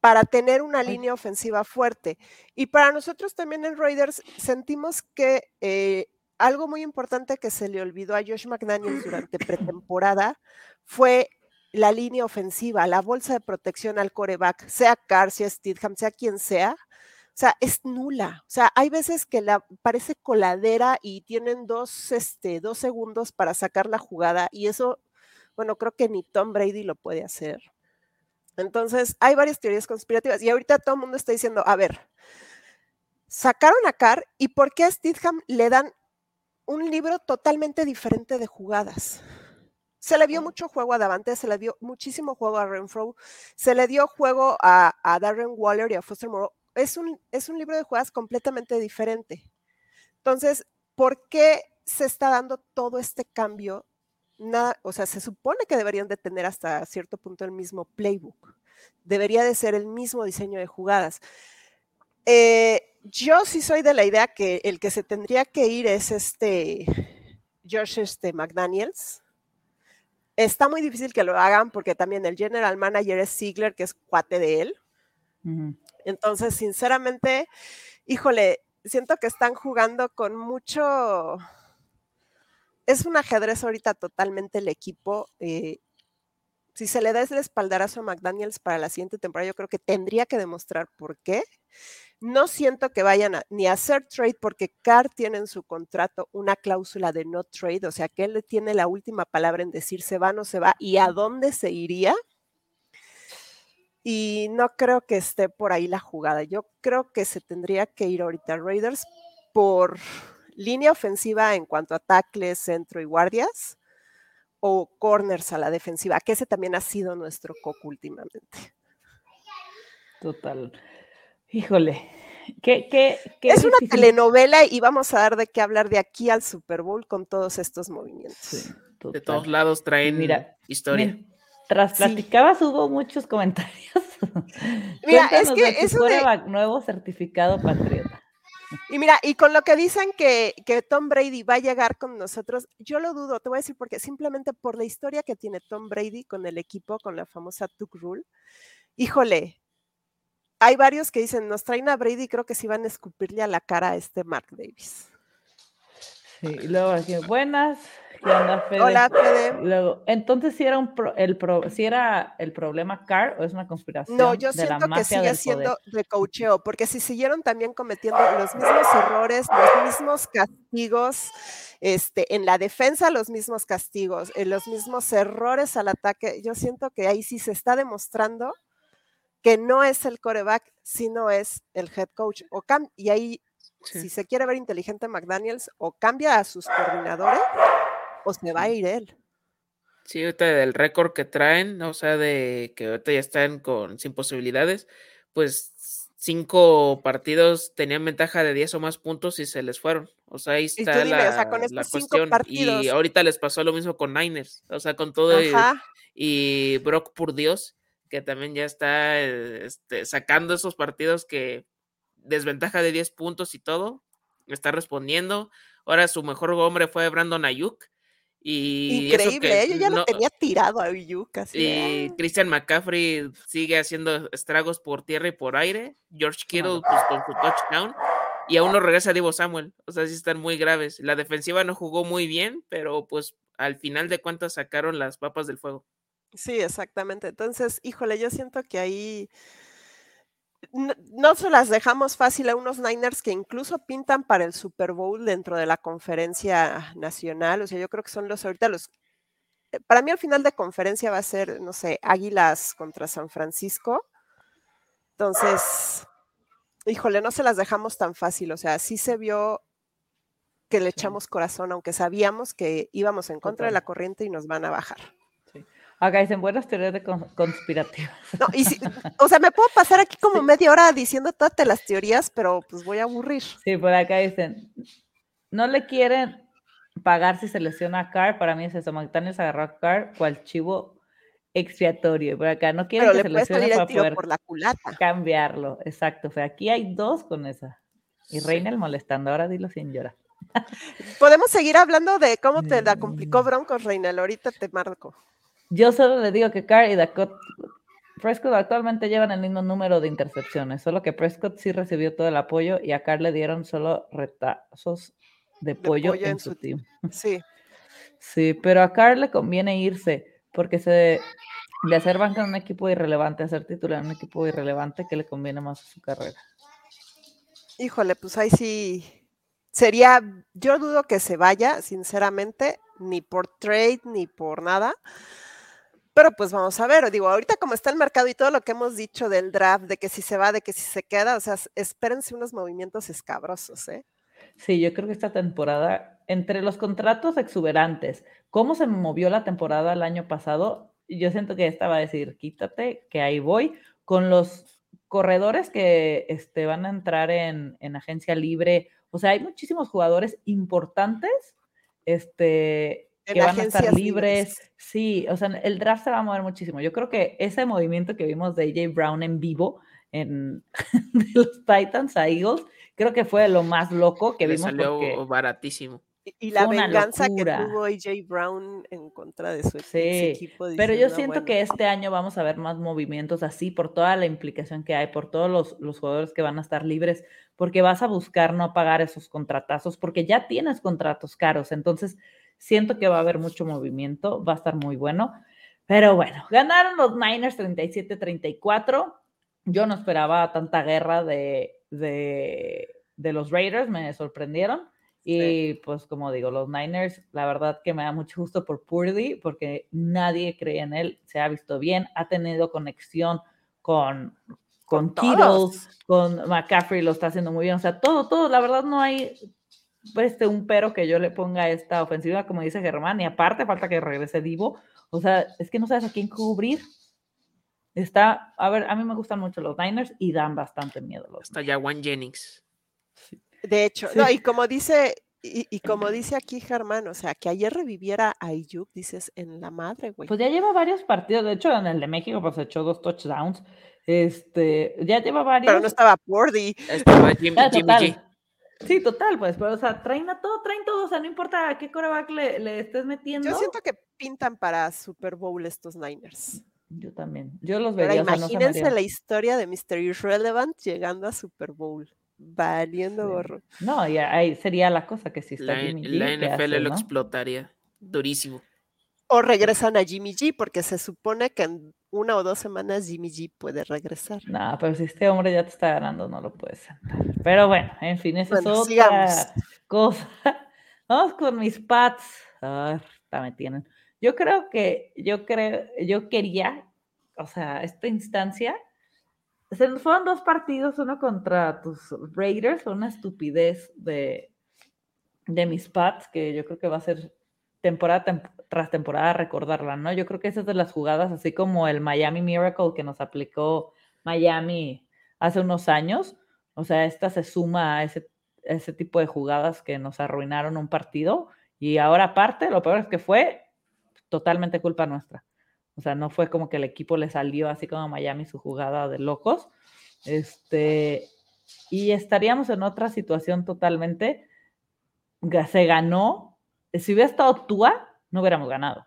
Speaker 2: para tener una línea ofensiva fuerte. Y para nosotros también en Raiders sentimos que eh, algo muy importante que se le olvidó a Josh McDaniels durante pretemporada fue la línea ofensiva, la bolsa de protección al coreback, sea Carr, sea Steedham, sea quien sea, o sea, es nula. O sea, hay veces que la parece coladera y tienen dos, este, dos segundos para sacar la jugada y eso, bueno, creo que ni Tom Brady lo puede hacer. Entonces, hay varias teorías conspirativas y ahorita todo el mundo está diciendo, a ver, sacaron a Carr y ¿por qué a Steedham le dan un libro totalmente diferente de jugadas? Se le dio mucho juego a Davante, se le dio muchísimo juego a Renfro, se le dio juego a, Darren Waller y a Foster Moreau. Es un, es un libro de jugadas completamente diferente. Entonces, ¿por qué se está dando todo este cambio? Nada, o sea, se supone que deberían de tener hasta cierto punto el mismo playbook. Debería de ser el mismo diseño de jugadas. Eh, yo sí soy de la idea que el que se tendría que ir es este Josh este, McDaniels Está muy difícil que lo hagan porque también el general manager es Ziegler, que es cuate de él. Entonces, sinceramente, híjole, siento que están jugando con mucho... Es un ajedrez ahorita totalmente el equipo. Eh, si se le da el espaldarazo a McDaniels para la siguiente temporada, yo creo que tendría que demostrar por qué. No siento que vayan ni a hacer trade porque Carr tiene en su contrato una cláusula de no trade, o sea que él tiene la última palabra en decir se va o no se va y a dónde se iría. Y no creo que esté por ahí la jugada. Yo creo que se tendría que ir ahorita Raiders por línea ofensiva en cuanto a tackles, centro y guardias o corners a la defensiva, que ese también ha sido nuestro coco últimamente.
Speaker 1: Total. Híjole, ¿Qué, qué,
Speaker 2: es una telenovela y vamos a dar de qué hablar de aquí al Super Bowl con todos estos movimientos.
Speaker 3: de todos lados traen Mira, historia.
Speaker 1: Tras platicabas hubo muchos comentarios.
Speaker 2: Mira, es que
Speaker 1: de eso de... nuevo certificado patriota.
Speaker 2: Y mira, y con lo que dicen que, que, Tom Brady va a llegar con nosotros, yo lo dudo, te voy a decir porque simplemente por la historia que tiene Tom Brady con el equipo, con la famosa Tuck Rule, híjole, hay varios que dicen, nos traen a Brady, creo que sí van a escupirle a la cara a este Mark Davis.
Speaker 1: Sí, y luego aquí, buenas,
Speaker 2: Hola, Fede.
Speaker 1: Luego, entonces, si era, un el si era el problema Carr o es una conspiración?
Speaker 2: No, yo siento que sigue siendo de cocheo, porque si siguieron también cometiendo los mismos errores, los mismos castigos, este, en la defensa los mismos castigos, en los mismos errores al ataque, yo siento que ahí sí se está demostrando que no es el coreback, sino es el head coach. O y ahí, si se quiere ver inteligente McDaniels, o cambia a sus coordinadores o se va a ir él.
Speaker 3: Sí, ahorita del récord que traen, o sea, de que ahorita ya están con sin posibilidades, pues cinco partidos tenían ventaja de 10 o más puntos y se les fueron. O sea, ahí está la, cuestión. Y ahorita les pasó lo mismo con Niners, o sea, con todo y, Brock por Dios, que también ya está este, sacando esos partidos que desventaja de 10 puntos y todo, está respondiendo. Ahora su mejor hombre fue Brandon Ayuk
Speaker 2: Increíble, ¿eh? yo ya lo tenía tirado a Ayuk.
Speaker 3: Y Christian McCaffrey sigue haciendo estragos por tierra y por aire. George Kittle pues, con su touchdown. Y aún no regresa Divo Samuel. O sea, sí están muy graves. La defensiva no jugó muy bien, pero pues al final de cuentas sacaron las papas del fuego.
Speaker 2: Sí, exactamente. Entonces, híjole, yo siento que ahí no, se las dejamos fácil a unos Niners que incluso pintan para el Super Bowl dentro de la conferencia nacional. O sea, yo creo que son los ahorita los. Eh, para mí, al final de conferencia va a ser, no sé, Águilas contra San Francisco. Entonces, híjole, no se las dejamos tan fácil. O sea, sí se vio que le echamos corazón, aunque sabíamos que íbamos en contra de la corriente y nos van a bajar.
Speaker 1: Acá dicen buenas teorías de conspirativas.
Speaker 2: No, y o sea, me puedo pasar aquí como media hora diciendo todas las teorías, pero pues voy a aburrir.
Speaker 1: Sí, por acá dicen, no le quieren pagar si se lesiona a Carr. Para mí es eso, McDaniels agarró a Carr cual chivo expiatorio. Por acá no quieren que se lesione para poder
Speaker 2: por la culata.
Speaker 1: cambiarlo. Exacto, o sea, aquí hay dos con esa. Y Reina el molestando, ahora dilo sin llorar.
Speaker 2: Podemos seguir hablando de cómo te la complicó mm. Broncos, Reinel. Ahorita te marco.
Speaker 1: Yo solo le digo que Carr y Dakota Prescott actualmente llevan el mismo número de intercepciones, solo que Prescott sí recibió todo el apoyo y a Carr le dieron solo retazos de, pollo, en, su team.
Speaker 2: Sí.
Speaker 1: Sí, pero a Carr le conviene irse porque se de hacer banca en un equipo irrelevante, hacer titular en un equipo irrelevante, que le conviene más a su carrera.
Speaker 2: Híjole, pues ahí sí sería, yo dudo que se vaya, sinceramente, ni por trade ni por nada. Pero pues vamos a ver, digo, ahorita como está el mercado y todo lo que hemos dicho del draft, de que si se va, de que si se queda, o sea, espérense unos movimientos escabrosos, ¿eh?
Speaker 1: Sí, yo creo que esta temporada, entre los contratos exuberantes, cómo se movió la temporada el año pasado, yo siento que esta va a decir, quítate, que ahí voy, con los corredores que este, van a entrar en, en agencia libre, o sea, hay muchísimos jugadores importantes este, que van a estar libres. Sí, o sea, el draft se va a mover muchísimo. Yo creo que ese movimiento que vimos de AJ Brown en vivo en de los Titans a Eagles, creo que fue lo más loco que vimos.
Speaker 3: Salió baratísimo.
Speaker 2: Y, la venganza que tuvo AJ Brown en contra de su, equipo.
Speaker 1: pero yo siento que este año vamos a ver más movimientos así por toda la implicación que hay, por todos los, los, jugadores que van a estar libres, porque vas a buscar no pagar esos contratazos, porque ya tienes contratos caros. Entonces, Siento que va a haber mucho movimiento, va a estar muy bueno. Pero bueno, ganaron los Niners 37-34. Yo no esperaba tanta guerra de, de, los Raiders, me sorprendieron. Y pues como digo, los Niners, la verdad que me da mucho gusto por Purdy, porque nadie cree en él, se ha visto bien, ha tenido conexión con, con, con con McCaffrey lo está haciendo muy bien, o sea, todo, todo, la verdad no hay este, un pero que yo le ponga a esta ofensiva, como dice Germán, y aparte falta que regrese Divo. O sea, es que no sabes a quién cubrir. Está, a ver, a mí me gustan mucho los Niners y dan bastante miedo. Los
Speaker 3: Está ya Juan Jennings.
Speaker 2: De hecho, no, y como dice, y, como dice aquí Germán, o sea, que ayer reviviera a Ayuk, dices, en la madre, güey.
Speaker 1: Pues ya lleva varios partidos, de hecho, en el de México, pues echó dos touchdowns. Este, ya lleva varios.
Speaker 2: Pero no estaba Pordy.
Speaker 3: Estaba Jimmy, Jimmy
Speaker 1: Sí, total, pues, pero, o sea, traen a todo, traen todo, o sea, no importa a qué coreback le, le estés metiendo.
Speaker 2: Yo siento que pintan para Super Bowl estos Niners.
Speaker 1: Yo también, yo los vería.
Speaker 2: imagínense la historia de Mr. Irrelevant llegando a Super Bowl, valiendo gorro.
Speaker 1: No, y ahí sería la cosa que si está
Speaker 3: La, la NFL lo explotaría. durísimo.
Speaker 2: O regresan a Jimmy G, porque se supone que en una o dos semanas Jimmy G puede regresar.
Speaker 1: No, pero si este hombre ya te está ganando, no lo puedes sentar. Pero bueno, en fin, esa es otra cosa. Vamos con mis pads. Ah, me tienen. Yo creo que, yo creo, yo quería, o sea, esta instancia, se fueron dos partidos, uno contra tus Raiders, una estupidez de, de mis pads, que yo creo que va a ser temporada tras temporada recordarla, ¿no? Yo creo que esas de las jugadas, así como el Miami Miracle que nos aplicó Miami hace unos años, o sea, esta se suma a ese, ese tipo de jugadas que nos arruinaron un partido y ahora aparte, lo peor es que fue totalmente culpa nuestra. O sea, no fue como que el equipo le salió así como a Miami su jugada de locos. Este, y estaríamos en otra situación totalmente. Se ganó. Si hubiera estado Tua, no hubiéramos ganado.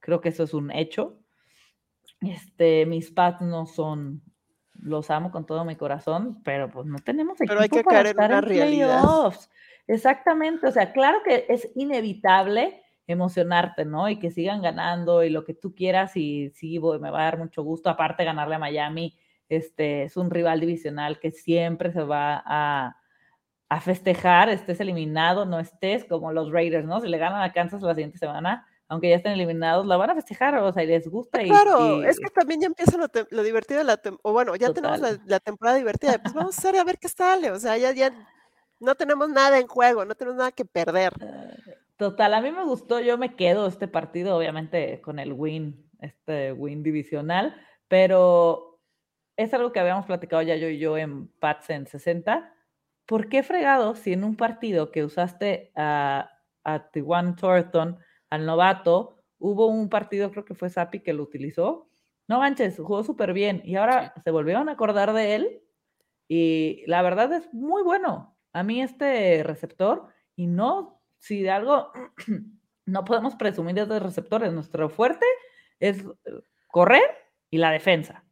Speaker 1: Creo que eso es un hecho. Este, mis pads no son, los amo con todo mi corazón, pero pues no tenemos equipo
Speaker 2: pero hay que
Speaker 1: para
Speaker 2: caer estar en, una realidad.
Speaker 1: Exactamente, o sea, claro que es inevitable emocionarte, ¿no? Y que sigan ganando y lo que tú quieras y sí, me va a dar mucho gusto. Aparte, ganarle a Miami, este, es un rival divisional que siempre se va a, a festejar, estés eliminado, no estés como los Raiders, ¿no? Si le ganan a Kansas la siguiente semana, aunque ya estén eliminados, la van a festejar, o sea, y les gusta.
Speaker 2: Claro, es que también ya empieza lo, divertido de la o bueno, ya tenemos la, temporada divertida, pues vamos a hacer a ver qué sale, o sea, ya, ya no tenemos nada en juego, no tenemos nada que perder. Ah,
Speaker 1: total, a mí me gustó, yo me quedo este partido, obviamente, con el win, este win divisional, pero es algo que habíamos platicado ya yo y yo en Pats en 60. ¿Por qué fregado si en un partido que usaste a, a Thornton, al novato, hubo un partido, creo que fue Sapi que lo utilizó? No manches, jugó súper bien y ahora se volvieron a acordar de él y la verdad es muy bueno a mí este receptor y no, si de algo no podemos presumir de receptores, nuestro fuerte es eh, correr y la defensa.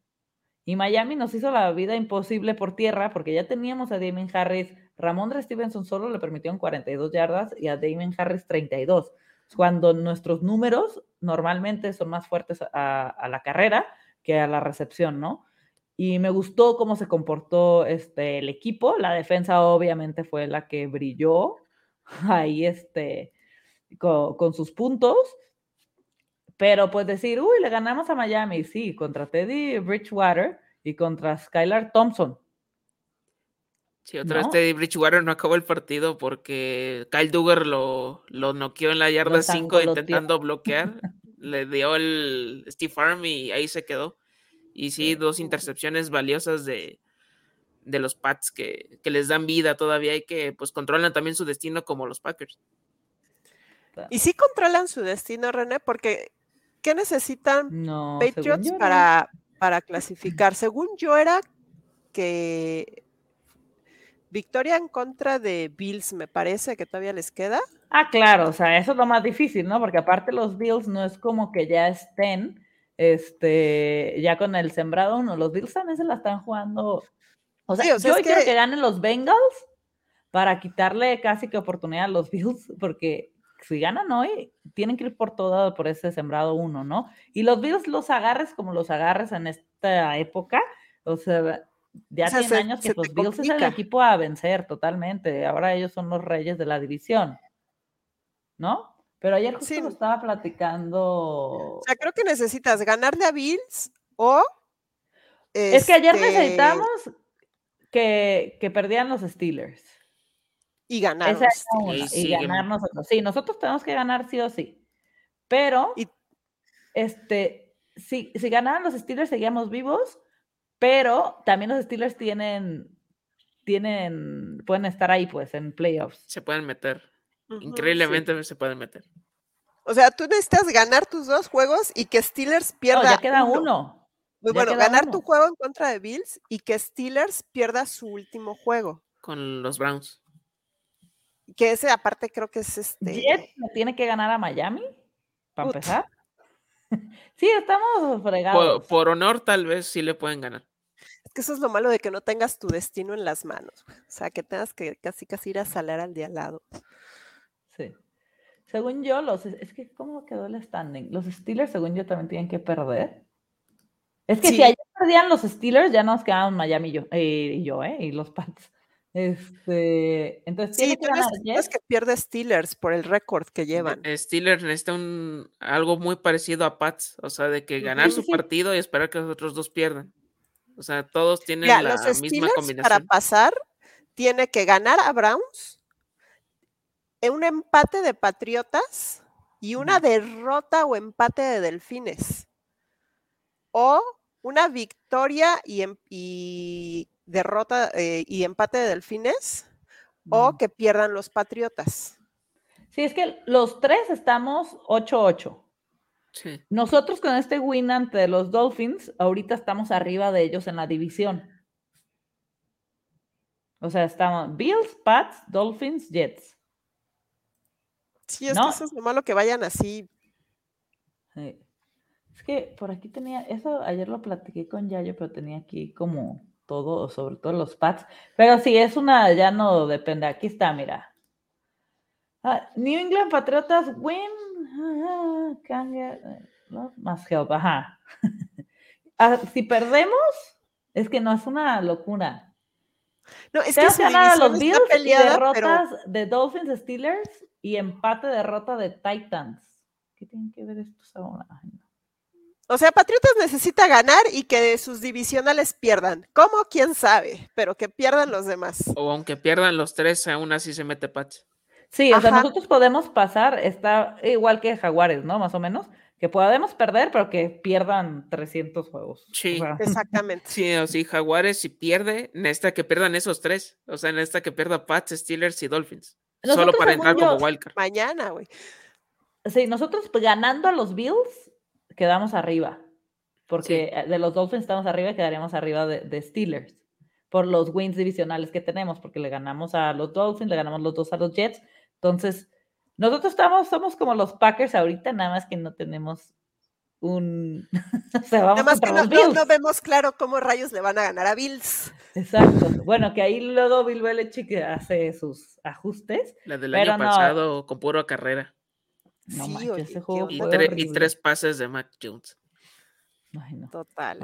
Speaker 1: Y Miami nos hizo la vida imposible por tierra porque ya teníamos a Damien Harris, Ramón Stevenson solo le permitió 42 yardas y a Damien Harris 32. Cuando nuestros números normalmente son más fuertes a, a la carrera que a la recepción, ¿no? y me gustó cómo se comportó este, el equipo. La defensa obviamente fue la que brilló ahí este, con, sus puntos. Pero pues decir, uy, le ganamos a Miami, sí, contra Teddy Bridgewater y contra Skylar Thompson.
Speaker 3: Sí, otra vez Teddy Bridgewater no acabó el partido porque Kyle Duggar lo, lo noqueó en la yarda 5 intentando bloquear. le dio el Steve Arm y ahí se quedó. Y sí, dos intercepciones valiosas de, los Pats que, les dan vida todavía y que pues controlan también su destino como los Packers.
Speaker 2: Y sí controlan su destino, René, porque ¿qué necesitan Patriots para, para clasificar? Según yo era que victoria en contra de Bills, me parece que todavía les queda.
Speaker 1: Ah, claro, o sea, eso es lo más difícil, ¿no? Porque aparte los Bills no es como que ya estén este, ya con el sembrado uno, los Bills también se la están jugando. O sea, yo quiero que... ganen los Bengals para quitarle casi que oportunidad a los Bills, porque si ganan hoy, tienen que ir por todo por ese sembrado uno, ¿no? Y los Bills los agarres como los agarres en esta época, o sea, ya tienen años que los Bills es el equipo a vencer totalmente. Ahora ellos son los reyes de la división, ¿no? Pero ayer justo lo estaba platicando.
Speaker 2: O sea, creo que necesitas ganarle a Bills o.
Speaker 1: Es que ayer este necesitamos que, que perdieran los Steelers.
Speaker 2: Y ganar.
Speaker 1: y ganar nosotros. Sí, nosotros tenemos que ganar sí o sí. Pero, este, si, si ganaran los Steelers, seguíamos vivos, pero también los Steelers tienen, tienen, pueden estar ahí, pues, en playoffs.
Speaker 3: Se pueden meter. Increíblemente se pueden meter.
Speaker 2: O sea, tú necesitas ganar tus dos juegos y que Steelers pierda. No,
Speaker 1: ya queda uno.
Speaker 2: Muy bueno, ganar tu juego en contra de Bills y que Steelers pierda su último juego.
Speaker 3: Con los Browns.
Speaker 2: Que ese aparte creo que es este.
Speaker 1: Jet tiene que ganar a Miami, para empezar. sí, estamos fregados.
Speaker 3: Por, honor, tal vez sí le pueden ganar.
Speaker 2: Es que eso es lo malo de que no tengas tu destino en las manos. O sea, que tengas que casi casi ir a salar al de al lado.
Speaker 1: según yo, los, es que, ¿cómo quedó el standing? Los Steelers, según yo, también tienen que perder. Es que si ayer perdían los Steelers, ya nos quedaban Miami y yo, eh, y yo, ¿eh? Y los Pats. Este, entonces
Speaker 2: sí, que ganar es que pierde Steelers por el récord que llevan.
Speaker 3: Steelers necesita un, algo muy parecido a Pats, o sea, de que ganar su partido y esperar que los otros dos pierdan. O sea, todos tienen la misma combinación.
Speaker 2: Para pasar, tiene que ganar a Browns, un empate de Patriotas y una derrota o empate de Delfines. O una victoria y, em, y derrota eh, y empate de Delfines o que pierdan los Patriotas.
Speaker 1: Sí, es que los tres estamos 8-8. Sí. Nosotros con este win ante los Dolphins, ahorita estamos arriba de ellos en la división. O sea, estamos Bills, Pats, Dolphins, Jets.
Speaker 2: Sí, es que eso es lo malo que vayan así.
Speaker 1: Es que por aquí tenía, eso ayer lo platiqué con Yayo, pero tenía aquí como todo, sobre todo los pads. Pero sí, es una, ya no depende. Aquí está, mira. Ah, New England Patriotas win. más help, ajá. Ah, si perdemos, es que no es una locura.
Speaker 2: No, es que ganar a los Bills y
Speaker 1: derrotas de Dolphins Steelers y empate derrota de Titans. ¿Qué tienen que ver estos ahora?
Speaker 2: O sea, Patriotas necesita ganar y que sus divisionales pierdan. ¿Cómo? ¿Quién sabe? Pero que pierdan los demás.
Speaker 3: O aunque pierdan los tres, aún así se mete Pats.
Speaker 1: Sí, o sea, nosotros podemos pasar, está igual que Jaguares, ¿no? Más o menos. Que podemos perder, pero que pierdan 300 juegos.
Speaker 3: Sí,
Speaker 2: exactamente.
Speaker 3: Sí, o sí, Jaguares si pierde, necesita que pierdan esos tres. O sea, necesita que pierda Pats, Steelers y Dolphins. solo para entrar como wildcard.
Speaker 2: Mañana, güey.
Speaker 1: Sí, nosotros ganando a los Bills, quedamos arriba, porque eh, de los Dolphins estamos arriba y quedaríamos arriba de, Steelers por los wins divisionales que tenemos, porque le ganamos a los Dolphins, le ganamos los dos a los Jets. Entonces, nosotros estamos, somos como los Packers ahorita, nada más que no tenemos un.
Speaker 2: o sea, vamos nada más que no, no, vemos claro cómo rayos le van a ganar a Bills.
Speaker 1: Exacto. Bueno, que ahí luego Bill Belichick hace sus ajustes.
Speaker 3: La del año pasado con puro carrera.
Speaker 1: No sí, ese juego
Speaker 3: y, tres pases de Mac Jones.
Speaker 2: Total.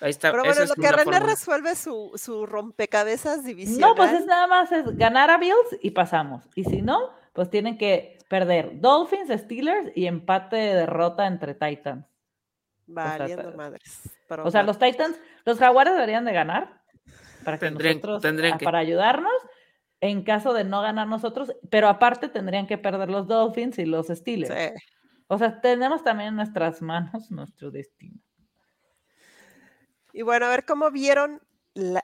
Speaker 3: Ahí está.
Speaker 2: Pero bueno, lo que René resuelve su, su rompecabezas divisional.
Speaker 1: No, pues es nada más es ganar a Bills y pasamos. Y si no, pues tienen que perder Dolphins, Steelers y empate de derrota entre Titans.
Speaker 2: Valiendo madres.
Speaker 1: o sea, los Titans, los Jaguares deberían de ganar para que nosotros, ah, para ayudarnos en caso de no ganar nosotros, pero aparte tendrían que perder los Dolphins y los Steelers. O sea, tenemos también en nuestras manos nuestro destino.
Speaker 2: Y bueno, a ver cómo vieron,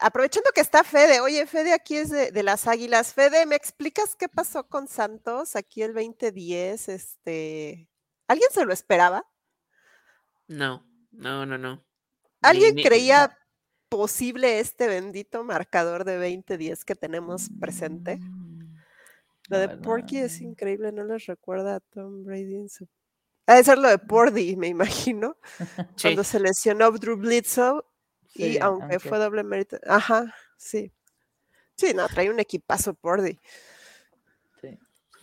Speaker 2: aprovechando que está Fede, oye, Fede aquí es de, las Águilas. Fede, ¿me explicas qué pasó con Santos aquí el 2010? Este, ¿Alguien se lo esperaba?
Speaker 3: No, no, no, no.
Speaker 2: ¿Alguien creía posible este bendito marcador de 20-10 que tenemos presente. Mm, lo de Porky es increíble, no les recuerda a Tom Brady en su... Ha de ser lo de Pordy, me imagino, cuando se lesionó Drew Bledsoe y aunque, fue doble mérito, ajá, sí. Sí, no, trae un equipazo Pordy.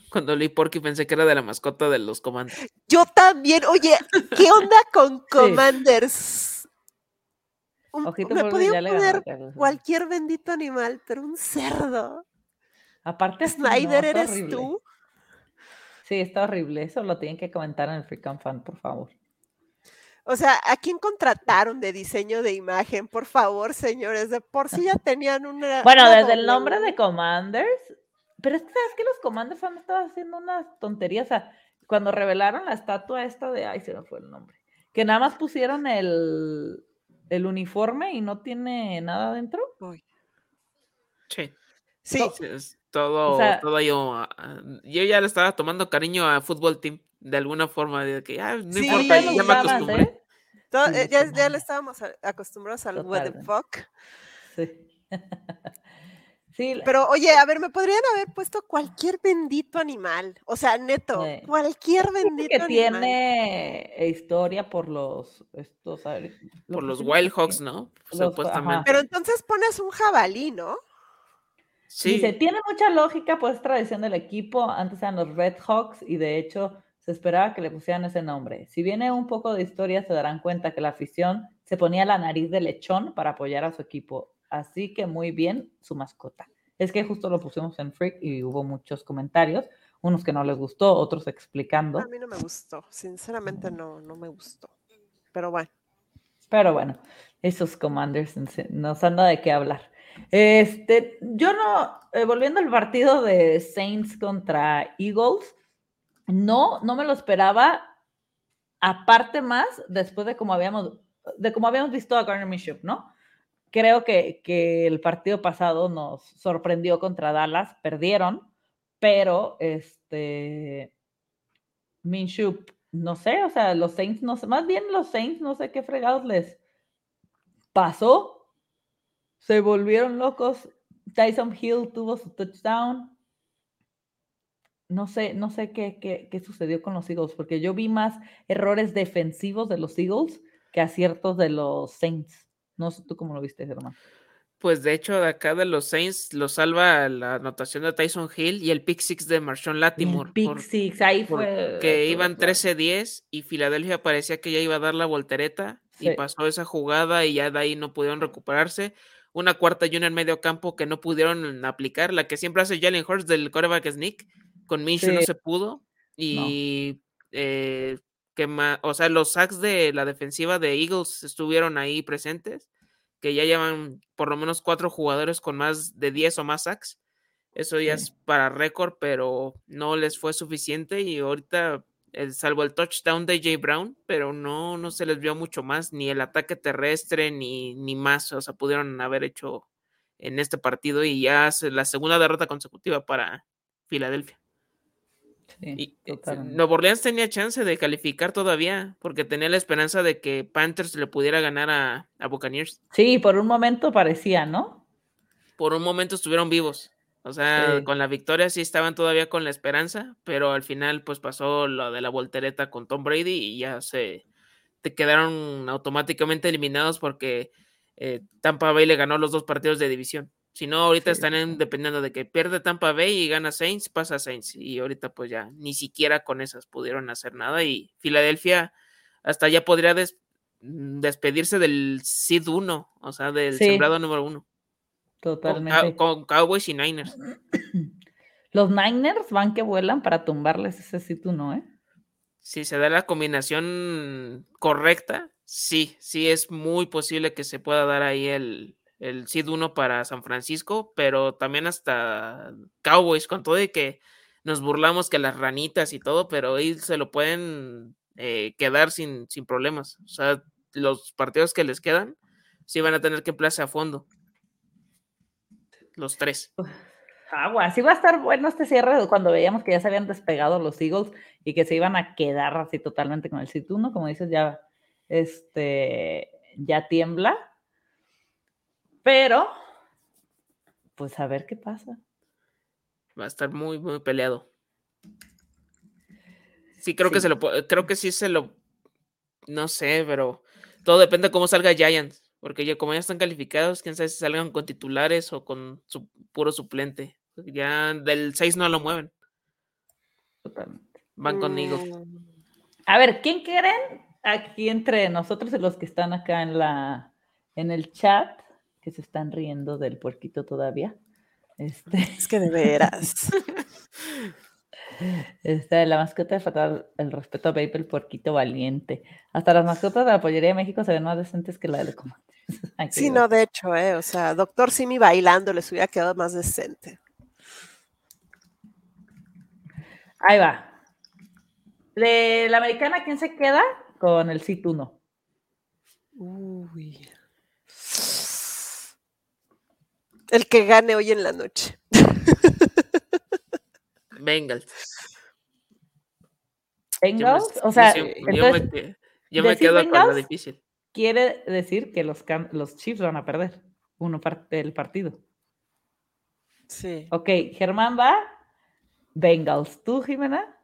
Speaker 3: Cuando leí Porky pensé que era de la mascota de los Commanders.
Speaker 2: Yo también, oye, ¿qué onda con Commanders? Me podía poner cualquier bendito animal, pero un cerdo.
Speaker 1: Aparte,
Speaker 2: Snyder, ¿eres tú?
Speaker 1: Sí, está horrible. Eso lo tienen que comentar en el Freakin' Fan, por favor.
Speaker 2: O sea, ¿a quién contrataron de diseño de imagen? Por favor, señores, de por sí ya tenían una.
Speaker 1: Bueno, desde el nombre de Commanders, pero es que sabes que los Commanders han estado haciendo unas tonterías. O sea, cuando revelaron la estatua esta de, ay, se me fue el nombre, que nada más pusieron el, el uniforme y no tiene nada dentro.
Speaker 3: Sí. Sí. todo, todo yo, ah, yo ya le estaba tomando cariño a fútbol team de alguna forma, de que ah, no importa, ya, me acostumbré.
Speaker 2: ¿eh? Eh, ya, ya, le estábamos acostumbrados al what the fuck. Sí. Pero oye, a ver, me podrían haber puesto cualquier bendito animal. O sea, neto, cualquier bendito
Speaker 1: que tiene historia por los estos,
Speaker 3: por los Wild Hawks, ¿no?
Speaker 2: Supuestamente. Pero entonces pones un jabalí, ¿no?
Speaker 1: Dice, tiene mucha lógica, pues tradición del equipo. Antes eran los Red Hawks y de hecho se esperaba que le pusieran ese nombre. Si viene un poco de historia, se darán cuenta que la afición se ponía la nariz de lechón para apoyar a su equipo. Así que muy bien su mascota. Es que justo lo pusimos en Freak y hubo muchos comentarios, unos que no les gustó, otros explicando.
Speaker 2: A mí no me gustó, sinceramente no, no me gustó. Pero bueno.
Speaker 1: Pero bueno, esos commanders nos han dado de qué hablar. Este, yo no, eh, volviendo al partido de Saints contra Eagles, no, no me lo esperaba. Aparte más, después de como habíamos, de como habíamos visto a Garner Minshew, ¿no? Creo que, que el partido pasado nos sorprendió contra Dallas, perdieron, pero este Minshew, no sé, o sea, los Saints, no sé, más bien los Saints, no sé qué fregados les pasó, se volvieron locos. Tyson Hill tuvo su touchdown. No sé, no sé qué, qué, sucedió con los Eagles, porque yo vi más errores defensivos de los Eagles que aciertos de los Saints. No sé tú cómo lo viste, Germán.
Speaker 3: Pues de hecho, de acá de los Saints lo salva la anotación de Tyson Hill y el pick six de Marshawn Latimore.
Speaker 1: El pick six, ahí fue.
Speaker 3: Que iban 13-10 y Filadelfia parecía que ya iba a dar la voltereta y pasó esa jugada y ya de ahí no pudieron recuperarse una cuarta y una en medio campo que no pudieron aplicar, la que siempre hace Jalen Hurts del quarterback sneak, con Minshew no se pudo, y eh, que o sea, los sacks de la defensiva de Eagles estuvieron ahí presentes, que ya llevan por lo menos cuatro jugadores con más de 10 o más sacks. Eso ya es para récord, pero no les fue suficiente y ahorita salvo el touchdown de Jay Brown, pero no, no se les vio mucho más, ni el ataque terrestre, ni, ni más, o sea, pudieron haber hecho en este partido y ya es la segunda derrota consecutiva para Filadelfia. Sí, y, Nuevo Orleans tenía chance de calificar todavía, porque tenía la esperanza de que Panthers le pudiera ganar a, a Buccaneers.
Speaker 1: Sí, por un momento parecía, ¿no?
Speaker 3: Por un momento estuvieron vivos. O sea, con la victoria sí estaban todavía con la esperanza, pero al final pues pasó lo de la voltereta con Tom Brady y ya se te quedaron automáticamente eliminados porque eh, Tampa Bay le ganó los dos partidos de división. Si no, ahorita están dependiendo de que pierde Tampa Bay y gana Saints, pasa Saints. Y ahorita pues ya ni siquiera con esas pudieron hacer nada. Y Filadelfia hasta ya podría mm, despedirse del Seed 1, o sea, del sembrado número 1.
Speaker 1: Totalmente.
Speaker 3: Con, Cowboys y Niners.
Speaker 1: Los Niners van que vuelan para tumbarles ese sitio, ¿no? Eh?
Speaker 3: Si se da la combinación correcta, sí, sí es muy posible que se pueda dar ahí el, el Seed 1 para San Francisco, pero también hasta Cowboys, con todo y que nos burlamos que las ranitas y todo, pero ahí se lo pueden eh, quedar sin, sin problemas. O sea, los partidos que les quedan, sí van a tener que emplearse a fondo los tres.
Speaker 1: Agua, sí va a estar bueno este cierre cuando veíamos que ya se habían despegado los Eagles y que se iban a quedar así totalmente con el sit 1, como dices, ya, este, ya tiembla. Pero, pues a ver qué pasa.
Speaker 3: Va a estar muy, muy peleado. Sí, creo que se lo creo que sí se lo no sé, pero todo depende de cómo salga Giants. Porque ya como ya están calificados, quién sabe si salgan con titulares o con su puro suplente. Ya del 6 no lo mueven. Totalmente. Van conmigo.
Speaker 1: Mm. A ver, ¿quién quieren aquí entre nosotros y los que están acá en la en el chat que se están riendo del puerquito todavía? Este...
Speaker 2: Es que de veras.
Speaker 1: Este, la mascota de fatal el respeto a Babe, el puerquito valiente. Hasta las mascotas de la pollería de México se ven más decentes que la de Comando.
Speaker 2: sí, no, de hecho, eh, o sea, Doctor Simi bailando les hubiera quedado más decente.
Speaker 1: Ahí va. De la americana, ¿quién se queda? Con el sit 1. Uy.
Speaker 2: El que gane hoy en la noche.
Speaker 3: Bengals.
Speaker 1: Bengals, o sea,
Speaker 3: yo me, quedo con lo difícil
Speaker 1: quiere decir que los, los Chiefs van a perder uno parte del partido.
Speaker 2: Sí.
Speaker 1: Ok, Germán va, Bengals. ¿Tú, Jimena?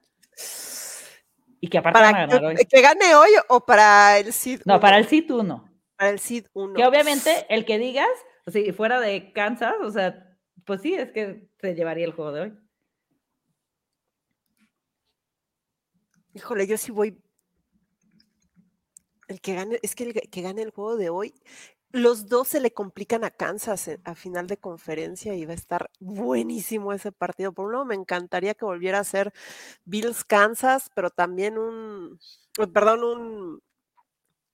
Speaker 1: Y que aparte van a ganar
Speaker 2: hoy. ¿Que gane hoy o para el SID
Speaker 1: 1? No, para el SID 1.
Speaker 2: Para el SID 1.
Speaker 1: Que obviamente el que digas, si fuera de Kansas, o sea, pues sí, es que se llevaría el juego de hoy.
Speaker 2: Híjole, yo sí voy. El que gane, es que el que gane el juego de hoy, los dos se le complican a Kansas a final de conferencia y va a estar buenísimo ese partido. Por un lado, me encantaría que volviera a ser Bills Kansas, pero también un, eh, perdón, un,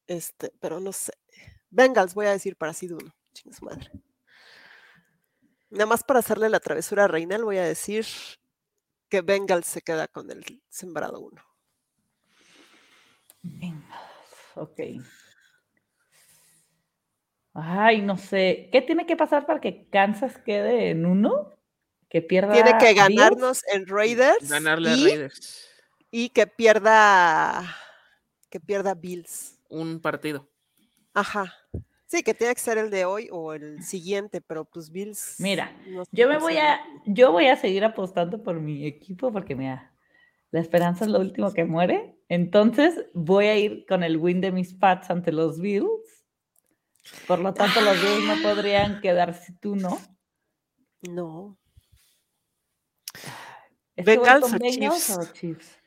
Speaker 2: este, pero no sé, Bengals voy a decir para así de uno, su madre. Nada más para hacerle la travesura a Reinal voy a decir que Bengals se queda con el sembrado uno.
Speaker 1: ok. Ay, no sé. ¿Qué tiene que pasar para que Kansas quede en uno? Que pierda.
Speaker 2: Tiene que ganarnos en Raiders.
Speaker 3: Ganarle a Raiders.
Speaker 2: Y que pierda. Que pierda Bills.
Speaker 3: Un partido.
Speaker 2: Aja. Sí, que tiene que ser el de hoy o el siguiente, pero pues Bills.
Speaker 1: Mira, yo me voy a, yo voy a seguir apostando por mi equipo porque mira, la esperanza es lo último que muere. Entonces voy a ir con el win de mis Pats ante los Bills. Por lo tanto, los Bills no podrían quedar si tú no.
Speaker 2: No.
Speaker 1: ¿Bengals o o Chiefs?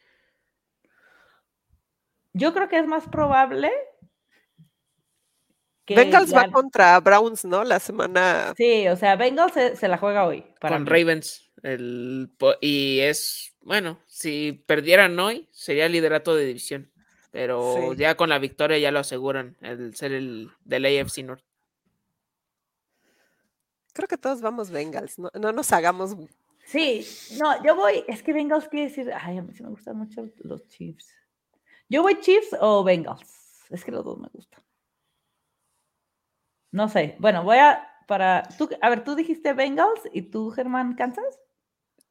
Speaker 1: Yo creo que es más probable
Speaker 2: Bengals va contra Browns, ¿no? La semana.
Speaker 1: Sí, o sea, Bengals se, la juega hoy.
Speaker 3: Con Ravens. El, y es, bueno, si perdieran hoy, sería liderato de división. Pero ya con la victoria ya lo aseguran, el ser el del AFC North.
Speaker 2: Creo que todos vamos Bengals, no, no nos hagamos.
Speaker 1: Sí, no, yo voy, es que Bengals quiere decir, ay, a mí sí me gustan mucho los Chiefs. Yo voy Chiefs o Bengals, es que los dos me gustan. No sé. Bueno, voy a para tú, a ver, tú dijiste Bengals y tú Germán Kansas.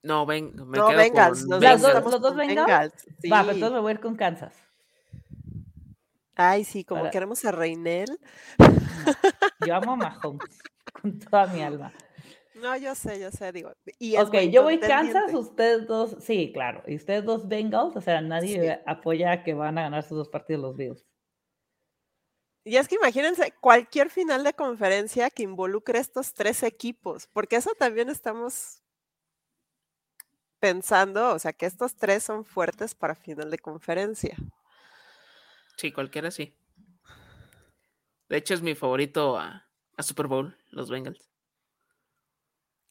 Speaker 3: No, ven, me
Speaker 2: no,
Speaker 3: quedo
Speaker 2: Bengals,
Speaker 3: con
Speaker 1: Bengals. Dos, los dos Bengals. Va, pero entonces me voy a ir con Kansas.
Speaker 2: Ay, sí, como queremos a Reinel.
Speaker 1: yo amo a Mahomes con toda mi alma.
Speaker 2: No, yo sé, yo sé, digo.
Speaker 1: Y ok, yo voy Kansas, ustedes dos, sí, claro, y ustedes dos Bengals, o sea, nadie apoya que van a ganar sus dos partidos los Bills.
Speaker 2: Y es que imagínense cualquier final de conferencia que involucre estos tres equipos, porque eso también estamos pensando, o sea, que estos tres son fuertes para final de conferencia.
Speaker 3: Sí, cualquiera sí. De hecho, es mi favorito a, Super Bowl, los Bengals.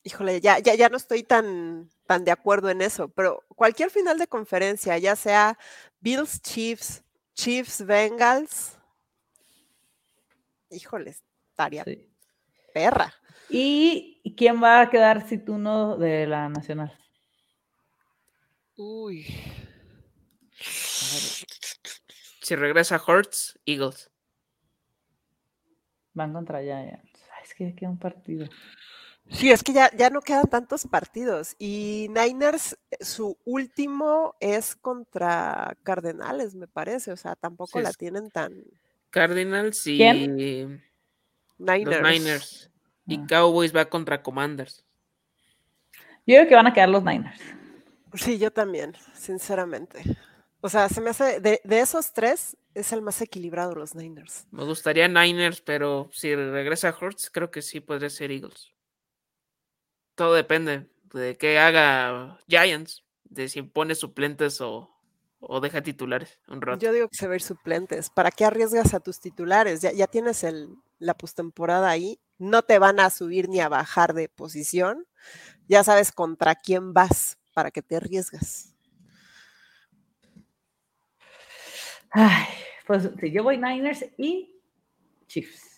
Speaker 2: Híjole, ya, ya, ya no estoy tan, tan de acuerdo en eso, pero cualquier final de conferencia, ya sea Bills, Chiefs, Chiefs, Bengals, híjoles, estaría perra.
Speaker 1: ¿Y quién va a quedar si tú no de la Nacional?
Speaker 2: Uy.
Speaker 3: Si regresa Hurts, Eagles.
Speaker 1: Van contra Giants. Es que queda un partido.
Speaker 2: Sí, es que ya, ya no quedan tantos partidos. Y Niners, su último es contra Cardenales, me parece. O sea, tampoco la tienen tan.
Speaker 3: Cardinals y
Speaker 1: Niners.
Speaker 3: Los Niners. Y ah. Cowboys va contra Commanders.
Speaker 1: Yo creo que van a quedar los Niners.
Speaker 2: Sí, yo también, sinceramente. O sea, se me hace, de, esos tres, es el más equilibrado los Niners.
Speaker 3: Me gustaría Niners, pero si regresa Hurts, creo que sí podría ser Eagles. Todo depende de qué haga Giants, de si pone suplentes o, o deja titulares un rato.
Speaker 2: Yo digo que se ve suplentes. ¿Para qué arriesgas a tus titulares? Ya, ya tienes el, la postemporada ahí. No te van a subir ni a bajar de posición. Ya sabes contra quién vas para que te arriesgas.
Speaker 1: Ay, pues yo voy Niners y Chiefs.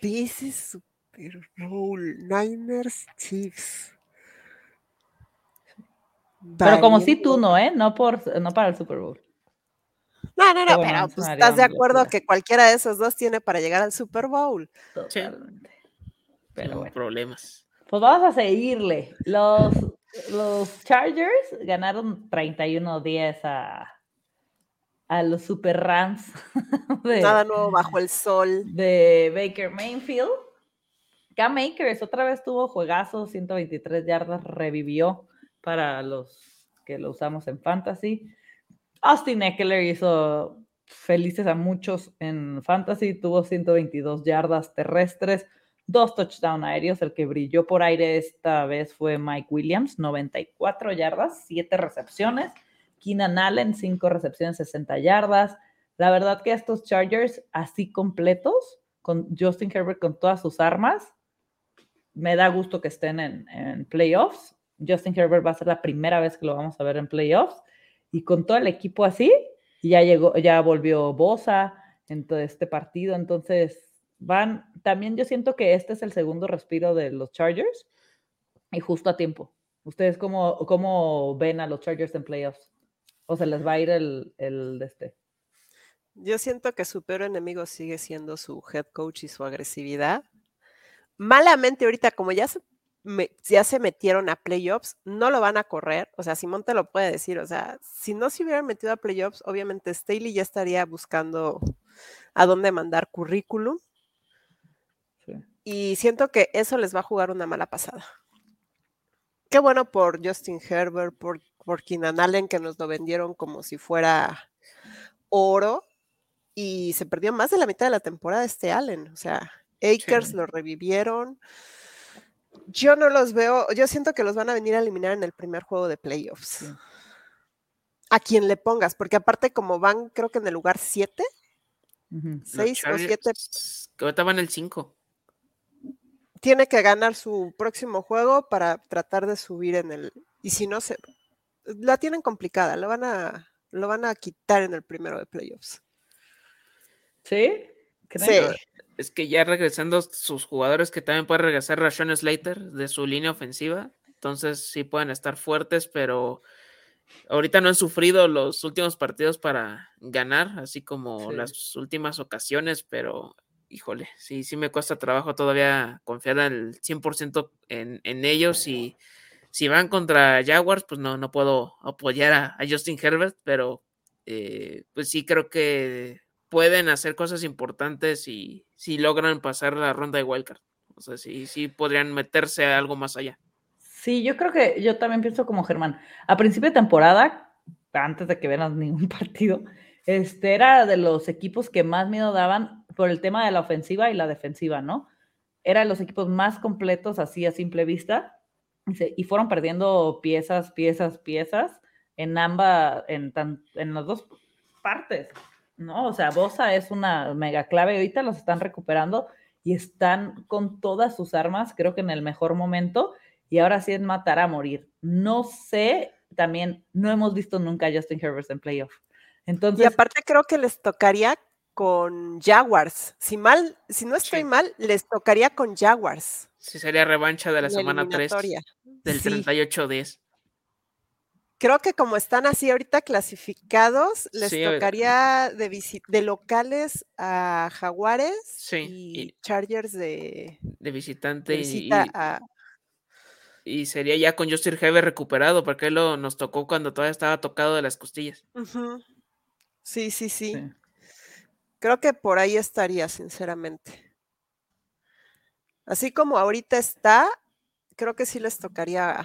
Speaker 2: This is Super Bowl. Niners, Chiefs.
Speaker 1: Pero como si tú no, ¿eh? No, por, no para el Super Bowl.
Speaker 2: No, no, no, pero pues, estás de acuerdo que cualquiera de esos dos tiene para llegar al Super Bowl.
Speaker 1: Totalmente.
Speaker 3: Pero bueno. problemas.
Speaker 1: Pues vamos a seguirle. Los, los Chargers ganaron 31-10 a, a los Super Rams.
Speaker 2: Nada nuevo bajo el sol.
Speaker 1: De Baker Mayfield. Cam Akers otra vez tuvo juegazo, 123 yardas, revivió para los que lo usamos en fantasy. Austin Eckler hizo felices a muchos en fantasy, tuvo 122 yardas terrestres, dos touchdowns aéreos. El que brilló por aire esta vez fue Mike Williams, 94 yardas, 7 recepciones. Keenan Allen, 5 recepciones, 60 yardas. La verdad que estos Chargers así completos, con Justin Herbert con todas sus armas, me da gusto que estén en, en playoffs. Justin Herbert va a ser la primera vez que lo vamos a ver en playoffs. Y con todo el equipo así, ya llegó, ya volvió Bosa en todo este partido. Entonces, van, también yo siento que este es el segundo respiro de los Chargers y justo a tiempo. ¿Ustedes cómo, cómo ven a los Chargers en playoffs? ¿O se les va a ir el, el de este?
Speaker 2: Yo siento que su peor enemigo sigue siendo su head coach y su agresividad. Malamente ahorita, como ya se, ya se metieron a playoffs, no lo van a correr. O sea, Simón te lo puede decir. O sea, si no se hubieran metido a playoffs, obviamente Staley ya estaría buscando a dónde mandar currículum. Y siento que eso les va a jugar una mala pasada. Qué bueno por Justin Herbert, por, por Keenan Allen, que nos lo vendieron como si fuera oro. Y se perdió más de la mitad de la temporada este Allen. O sea, Akers lo revivieron. Yo no los veo, yo siento que los van a venir a eliminar en el primer juego de playoffs. A quien le pongas, porque aparte como van, creo que en el lugar 7, 6 o 7.
Speaker 3: Que ahorita van el 5
Speaker 2: tiene que ganar su próximo juego para tratar de subir en el. Y si no se. La tienen complicada, lo van a, lo van a quitar en el primero de playoffs.
Speaker 1: ¿Sí?
Speaker 2: Sí.
Speaker 3: Es que ya regresando sus jugadores que también puede regresar Rashon Slater de su línea ofensiva. Entonces sí pueden estar fuertes, pero ahorita no han sufrido los últimos partidos para ganar, así como las últimas ocasiones, pero híjole, sí, sí me cuesta trabajo todavía confiar al 100% en, en ellos y si van contra Jaguars, pues no, no puedo apoyar a, Justin Herbert, pero eh, pues sí creo que pueden hacer cosas importantes y si logran pasar la ronda de wildcard. O sea, sí, sí podrían meterse a algo más allá.
Speaker 1: Sí, yo creo que yo también pienso como Germán. A principio de temporada, antes de que vean ningún partido, este era de los equipos que más miedo daban por el tema de la ofensiva y la defensiva, ¿no? Eran los equipos más completos así a simple vista y fueron perdiendo piezas, piezas, piezas en ambas, en, en las dos partes, ¿no? O sea, Bosa es una mega clave, ahorita los están recuperando y están con todas sus armas, creo que en el mejor momento, y ahora sí es matar a morir. No sé, también no hemos visto nunca a Justin Herbert en playoff. Entonces,
Speaker 2: y aparte creo que les tocaría con Jaguars. Si mal, si no estoy mal, les tocaría con Jaguars.
Speaker 3: Sí, sería revancha de la, semana 3 del 38-10.
Speaker 2: Creo que como están así ahorita clasificados, les tocaría de, de, locales a Jaguares y, Chargers de,
Speaker 3: de visitante y, y, sería ya con Justin Heber recuperado, porque él lo, nos tocó cuando todavía estaba tocado de las costillas.
Speaker 2: sí, sí, sí. Creo que por ahí estaría, sinceramente. Así como ahorita está, creo que sí les tocaría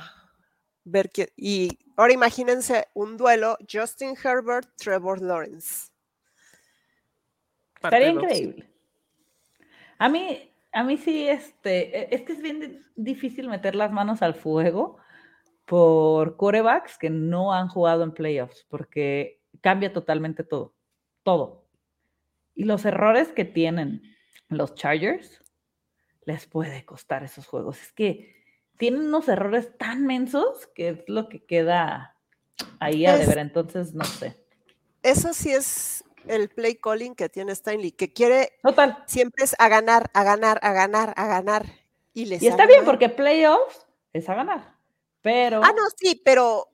Speaker 2: ver que. Y ahora imagínense un duelo: Justin Herbert, Trevor Lawrence.
Speaker 1: Estaría increíble. A mí, a mí sí, este, e, es que es bien difícil meter las manos al fuego por corebacks que no han jugado en playoffs, porque cambia totalmente todo. Todo. Y los errores que tienen los Chargers les puede costar esos juegos. Es que tienen unos errores tan mensos que es lo que queda ahí a deber. Entonces, no sé.
Speaker 2: Eso sí es el play calling que tiene Stanley, que quiere
Speaker 1: Total.
Speaker 2: siempre es a ganar, a ganar, a ganar, a ganar. Y, les
Speaker 1: y está bien, porque playoffs es a ganar. Pero.
Speaker 2: Ah, no, sí, pero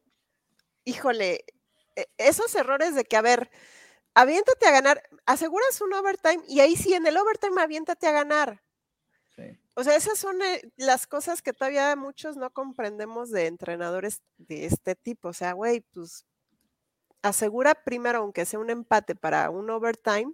Speaker 2: híjole, e, esos errores de que, a ver, aviéntate a ganar, aseguras un overtime y ahí sí, en el overtime aviéntate a ganar. O sea, esas son eh, las cosas que todavía muchos no comprendemos de entrenadores de este tipo. O sea, güey, pues asegura primero, aunque sea un empate para un overtime,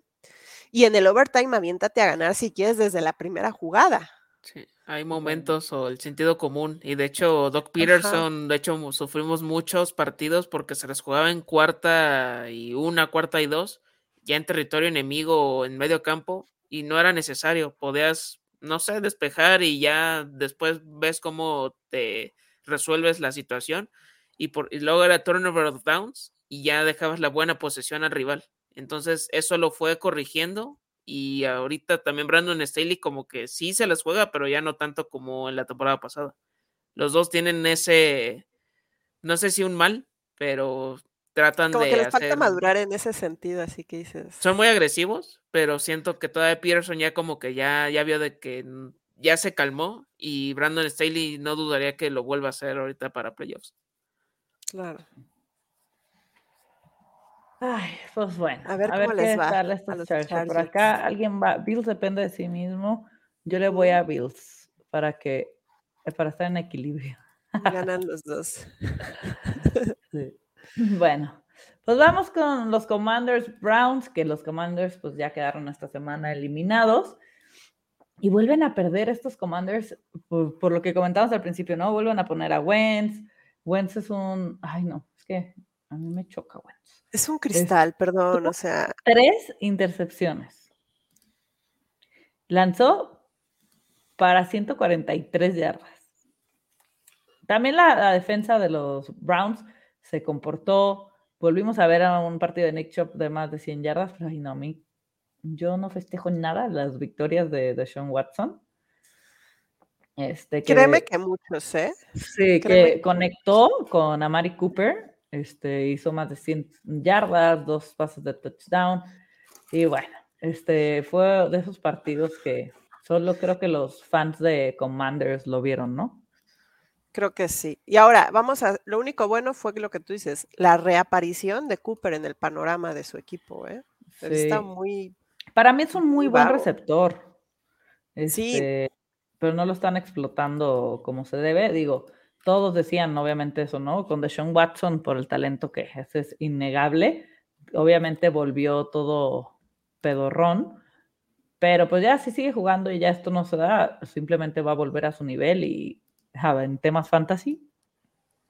Speaker 2: y en el overtime aviéntate a ganar si quieres desde la primera jugada.
Speaker 3: Sí, hay momentos o el sentido común. Y de hecho, Doc Peterson, de hecho, sufrimos muchos partidos porque se les jugaba en cuarta y una, cuarta y dos, ya en territorio enemigo o en medio campo, y no era necesario. Podías no sé, despejar y ya después ves cómo te resuelves la situación. Y, por, y luego era turnover of downs y ya dejabas la buena posesión al rival. Entonces eso lo fue corrigiendo y ahorita también Brandon Staley como que sí se las juega, pero ya no tanto como en la temporada pasada. Los dos tienen ese, no sé si un mal, pero tratan
Speaker 2: Como
Speaker 3: de
Speaker 2: que les falta
Speaker 3: hacer-
Speaker 2: madurar en ese sentido, así que dices.
Speaker 3: Son muy agresivos, pero siento que todavía Peterson ya como que ya, ya vio de que ya se calmó y Brandon Staley no dudaría que lo vuelva a hacer ahorita para playoffs.
Speaker 2: Claro.
Speaker 1: Ay, pues bueno.
Speaker 2: A ver cómo les
Speaker 1: qué
Speaker 2: va a
Speaker 1: estos
Speaker 2: los
Speaker 1: Chargers. Por acá alguien va. Bills depende de sí mismo. Yo le voy a Bills para que para estar en equilibrio.
Speaker 2: Ganan los dos.
Speaker 1: Sí. Bueno, pues vamos con los Commanders Browns, que los Commanders pues ya quedaron esta semana eliminados. Y vuelven a perder estos Commanders, por, por lo que comentamos al principio, ¿no? Vuelven a poner a Wentz. Wentz es un. Ay, no, es que a mí me choca Wentz.
Speaker 2: Es un cristal, perdón, o sea,
Speaker 1: Tres intercepciones. Lanzó para 143 yardas. También la, la defensa de los Browns se comportó. Volvimos a ver a un partido de Nick Chop de más de 100 yardas, pero ay, no, a mí, yo no festejo nada las victorias de, de Sean Watson. Este, que-
Speaker 2: créeme que muchos, ¿eh?
Speaker 1: Sí,
Speaker 2: Créeme
Speaker 1: que conectó con Amari Cooper, este, hizo más de 100 yardas, dos pases de touchdown, y bueno, este, fue de esos partidos que solo creo que los fans de Commanders lo vieron, ¿no?
Speaker 2: Creo que sí. Y ahora, vamos a, lo único bueno fue que lo que tú dices, la reaparición de Cooper en el panorama de su equipo, ¿eh? Está muy,
Speaker 1: Para mí es un muy buen receptor,
Speaker 2: Sí.
Speaker 1: este, pero no lo están explotando como se debe, digo, todos decían obviamente eso, ¿no? Con Deshaun Watson por el talento que es, es innegable, obviamente volvió todo pedorrón, pero pues ya si sigue jugando y ya esto no se da, simplemente va a volver a su nivel y en temas fantasy,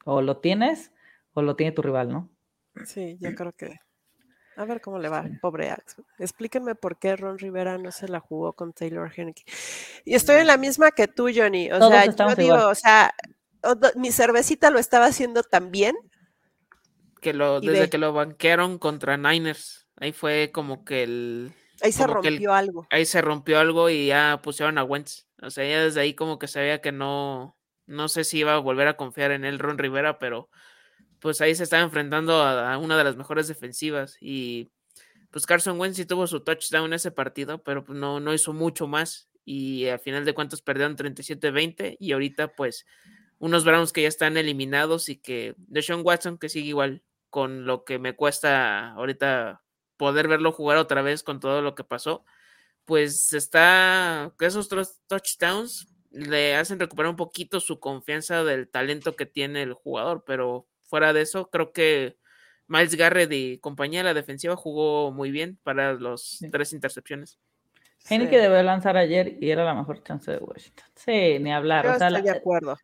Speaker 1: o lo tienes o lo tiene tu rival, ¿no?
Speaker 2: sí, yo creo que. A ver cómo le va, pobre Ax. Explíquenme por qué Ron Rivera no se la jugó con Taylor Henneke. Y estoy en la misma que tú, Johnny. O
Speaker 1: Todos
Speaker 2: sea, yo digo,
Speaker 1: igual.
Speaker 2: o sea, o- do- mi cervecita lo estaba haciendo tan bien.
Speaker 3: Que lo, desde
Speaker 2: ve.
Speaker 3: que lo banquearon contra Niners, ahí fue como que el,
Speaker 2: Ahí se
Speaker 3: el-
Speaker 2: rompió algo.
Speaker 3: ahí se rompió algo y ya pusieron a Wentz. O sea, ya desde ahí como que sabía que no, no sé si iba a volver a confiar en él Ron Rivera, pero pues ahí se estaba enfrentando a, una de las mejores defensivas y pues Carson Wentz sí tuvo su touchdown en ese partido, pero pues no, no hizo mucho más y al final de cuentas perdieron 37-20 y ahorita pues unos Browns que ya están eliminados y que Deshaun Watson que sigue igual con lo que me cuesta ahorita poder verlo jugar otra vez con todo lo que pasó, pues está, esos tres touchdowns le hacen recuperar un poquito su confianza del talento que tiene el jugador, pero fuera de eso, creo que Miles Garrett y compañía, la defensiva jugó muy bien para los
Speaker 1: Sí.
Speaker 3: tres intercepciones.
Speaker 1: Henneke
Speaker 2: Sí.
Speaker 1: debió lanzar ayer y era la mejor chance de Washington. Sí, ni hablar.
Speaker 2: Yo
Speaker 1: o sea,
Speaker 2: estoy
Speaker 1: la-
Speaker 2: de acuerdo.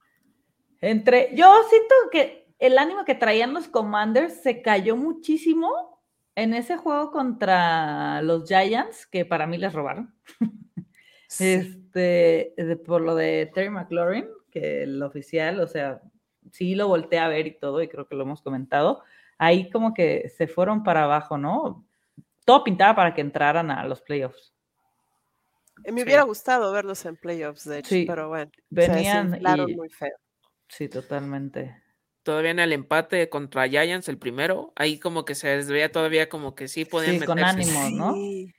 Speaker 1: entre, yo siento que el ánimo que traían los Commanders se cayó muchísimo en ese juego contra los Giants, que para mí les robaron.
Speaker 2: Sí.
Speaker 1: Este, de- por lo de Terry McLaurin, que el oficial, o sea, sí lo volteé a ver y todo, y creo que lo hemos comentado. Ahí como que se fueron para abajo, ¿no? Todo pintaba para que entraran a los playoffs.
Speaker 2: Eh, Me
Speaker 3: Sí.
Speaker 2: hubiera gustado verlos en playoffs, de hecho,
Speaker 1: Sí,
Speaker 2: pero bueno,
Speaker 1: Venían
Speaker 2: desinflaron
Speaker 1: y-
Speaker 2: muy feo.
Speaker 1: Sí, totalmente.
Speaker 3: Todavía en el empate contra Giants, el primero, ahí como que se les veía todavía como que sí podían
Speaker 1: Sí, con
Speaker 3: meterse.
Speaker 1: ánimo. ¿no?
Speaker 2: Sí.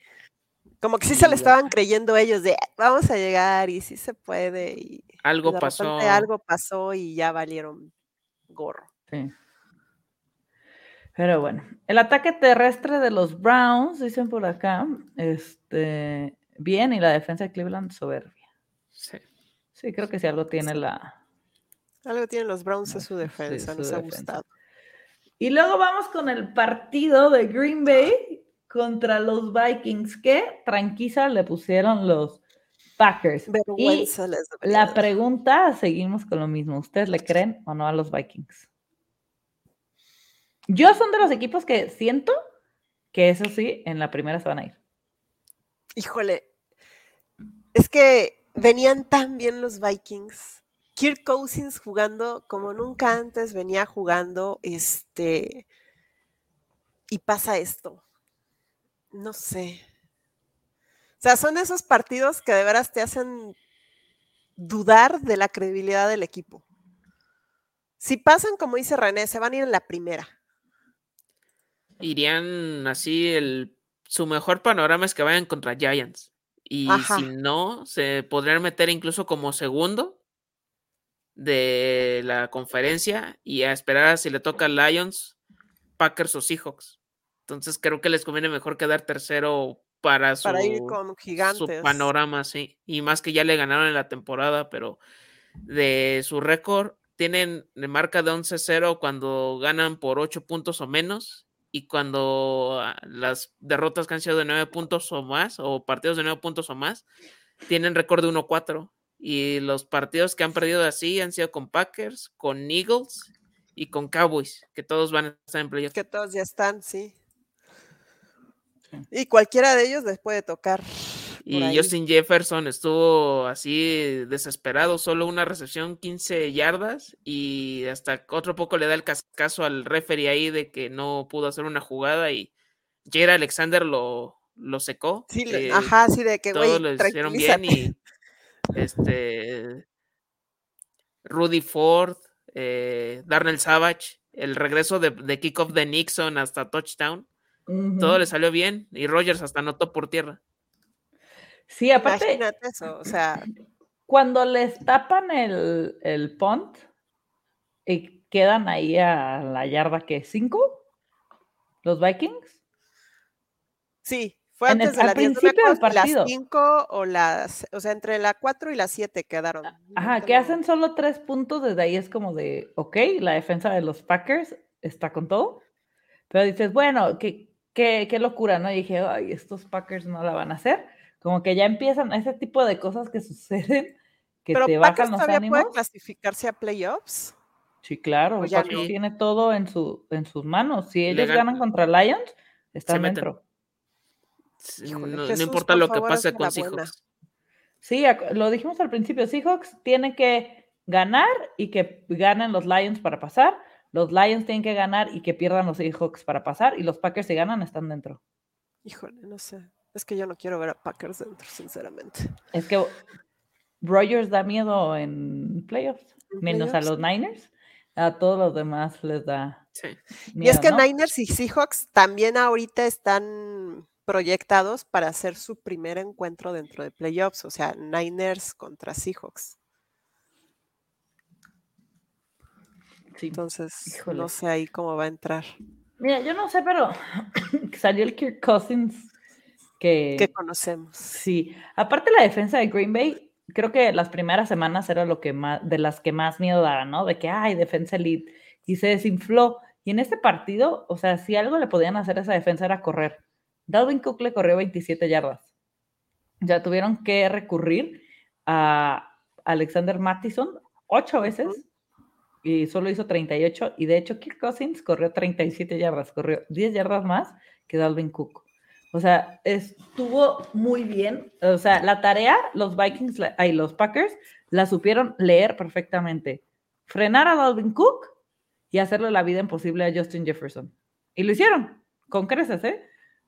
Speaker 2: Como que sí se le
Speaker 3: Y-
Speaker 2: estaban creyendo ellos de "Ah, vamos a llegar y sí se puede. Y
Speaker 3: Algo
Speaker 2: de
Speaker 3: pasó.
Speaker 2: algo pasó y ya valieron gorro.
Speaker 1: Sí. Pero bueno, el ataque terrestre de los Browns, dicen por acá, este, bien, y la defensa de Cleveland soberbia.
Speaker 3: Sí.
Speaker 1: Sí, creo que si algo tiene la...
Speaker 2: Algo tienen los Browns en su
Speaker 1: sí,
Speaker 2: defensa,
Speaker 1: su
Speaker 2: nos ha
Speaker 1: defensa.
Speaker 2: gustado.
Speaker 1: Y luego vamos con el partido de Green Bay contra los Vikings, que tranquiza le pusieron los Packers. Y
Speaker 2: les
Speaker 1: la pregunta, seguimos con lo mismo. ¿Ustedes le creen o no a los Vikings? Yo son de los equipos que siento que eso sí, en la primera se van a ir.
Speaker 2: Híjole, es que venían tan bien los Vikings. Kirk Cousins jugando como nunca antes venía jugando, este, y pasa esto. No sé. O sea, son esos partidos que de veras te hacen dudar de la credibilidad del equipo. Si pasan, como dice René, se van a ir en la primera.
Speaker 3: Irían así, el, su mejor panorama es que vayan contra Giants. Y si no, se podrían meter incluso como segundo de la conferencia y a esperar a si le toca Lions, Packers o Seahawks. Entonces creo que les conviene mejor quedar tercero para su, su panorama, sí. Y más que ya le ganaron en la temporada, pero de su récord tienen de marca de 11-0 cuando ganan por 8 puntos o menos y cuando ah, las derrotas que han sido de 9 puntos o más o partidos de 9 puntos o más tienen récord de 1-4 y los partidos que han perdido así han sido con Packers, con Eagles y con Cowboys, que todos van a estar en playoffs.
Speaker 2: Que todos ya están, sí. Y cualquiera de ellos les puede tocar.
Speaker 3: Y Justin Jefferson estuvo así desesperado, solo una recepción 15 yardas y hasta otro poco le da el caso al referee ahí de que no pudo hacer una jugada y Jair Alexander lo, lo secó.
Speaker 2: Sí, eh, ajá, sí, de que
Speaker 3: todos lo hicieron bien y este Rudy Ford, eh, Darnell Savage, el regreso de, de kickoff de Nixon hasta touchdown todo le salió bien y Rogers hasta anotó por tierra.
Speaker 1: Sí, aparte.
Speaker 2: Imagínate eso, o sea.
Speaker 1: Cuando les tapan el, el punt y quedan ahí a la yarda que ¿Cinco? ¿Los Vikings?
Speaker 2: Sí, fue antes de la principio del partido. Las 5 o las, o sea, entre la 4 y las 7 quedaron.
Speaker 1: Ajá, que hacen solo tres puntos, desde ahí es como de, ok, la defensa de los Packers está con todo. Pero dices, bueno, que qué, locura, ¿no? Y dije, ay, estos Packers no la van a hacer. Como que ya empiezan ese tipo de cosas que suceden que te bajan los ánimos.
Speaker 2: puede clasificarse a playoffs?
Speaker 1: Sí, claro, Packers tiene todo en, su, en sus manos. Si ellos ganan contra Lions, están dentro.
Speaker 3: no, importa lo que pase con Seahawks.
Speaker 1: Sí, lo dijimos al principio, Seahawks tiene que ganar y que ganen los Lions para pasar. Los Lions tienen que ganar y que pierdan los Seahawks para pasar y los Packers si ganan están dentro.
Speaker 2: Híjole, no sé. Es que yo no quiero ver a Packers dentro, sinceramente.
Speaker 1: Es que Rogers da miedo en playoffs, menos a los Niners. A todos los demás les da. Sí.
Speaker 2: y es que Niners y Seahawks también ahorita están proyectados para hacer su primer encuentro dentro de playoffs, o sea, Niners contra Seahawks. Entonces, no sé ahí cómo va a entrar.
Speaker 1: Mira, yo no sé, pero salió el Kirk Cousins que...
Speaker 2: Que conocemos.
Speaker 1: Sí. Aparte la defensa de Green Bay, creo que las primeras semanas era lo que más, de las que más miedo daba, ¿no? De que, ay, defensa elite. Y se desinfló. Y en este partido, o sea, si algo le podían hacer a esa defensa era correr. Dalvin Cook le corrió 27 yardas. Ya tuvieron que recurrir a Alexander Mattison ocho veces y solo hizo 38 y de hecho Kirk Cousins corrió 37 yardas, corrió 10 yardas más que Dalvin Cook. O sea, estuvo muy bien. O sea, la tarea, los Vikings y los Packers la supieron leer perfectamente. Frenar a Dalvin Cook y hacerle la vida imposible a Justin Jefferson. Y lo hicieron, con creces, ¿eh?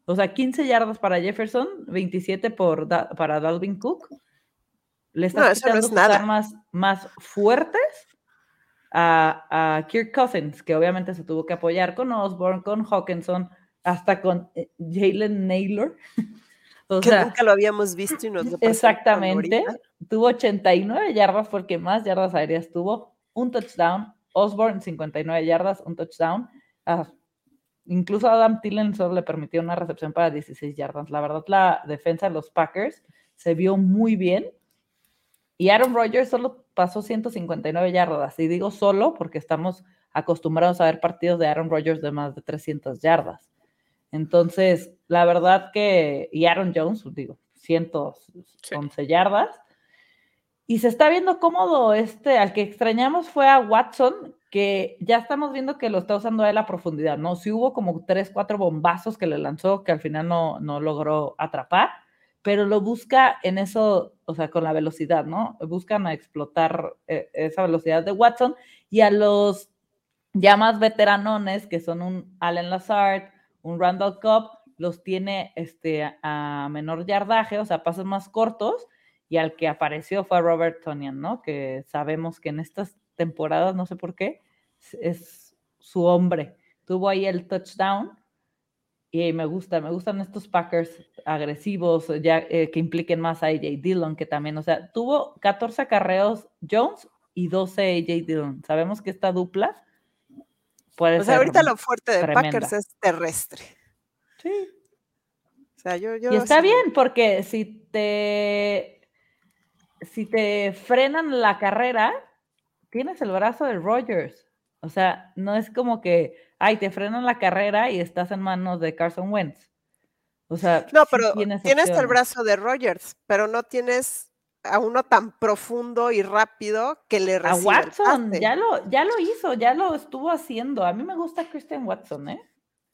Speaker 1: O sea, 15 yardas para Jefferson, 27 por para Dalvin Cook. Le está quitando sus armas más fuertes a, Kirk Cousins, que obviamente se tuvo que apoyar con Osborne, con Hawkinson, hasta con eh, Jalen Naylor.
Speaker 2: o que nunca lo habíamos visto y nos
Speaker 1: Exactamente. Tuvo 89 yardas porque más yardas aéreas tuvo, un touchdown. Osborne 59 yardas, un touchdown. Ah, incluso a Adam Tillen solo le permitió una recepción para 16 yardas. La verdad, la defensa de los Packers se vio muy bien. Y Aaron Rodgers solo pasó 159 yardas. Y digo solo porque estamos acostumbrados a ver partidos de Aaron Rodgers de más de 300 yardas. Entonces, la verdad que, y Aaron Jones, digo, 111 yardas. Y se está viendo cómodo este, al que extrañamos fue a Watson, que ya estamos viendo que lo está usando a él a profundidad, ¿no? Sí hubo como tres, cuatro bombazos que le lanzó que al final no, no logró atrapar, pero lo busca en eso, o sea, con la velocidad, ¿no? Buscan a explotar eh, esa velocidad de Watson y a los ya más veteranones, que son un Allen Lazard, un Randall Cobb, los tiene este, a menor yardaje, o sea, pasos más cortos, y al que apareció fue Robert Tonian, ¿no? Que sabemos que en estas temporadas, no sé por qué, es su hombre. Tuvo ahí el touchdown y me gusta, me gustan estos Packers agresivos, ya eh, que impliquen más a AJ Dillon, que también, o sea, tuvo 14 acarreos Jones y 12 AJ Dillon. Sabemos que esta dupla puede
Speaker 2: o sea, ahorita lo fuerte de Packers es terrestre.
Speaker 1: Sí.
Speaker 2: O sea, yo, yo
Speaker 1: y está bien, porque si te si te frenan la carrera, tienes el brazo de Rogers. O sea, no es como que, ay, te frenan la carrera y estás en manos de Carson Wentz. O sea,
Speaker 2: no, pero tienes, el brazo de Rogers, pero no tienes a uno tan profundo y rápido que le recibe
Speaker 1: A Watson, ya lo, ya lo hizo, ya lo estuvo haciendo. A mí me gusta Christian Watson, ¿eh?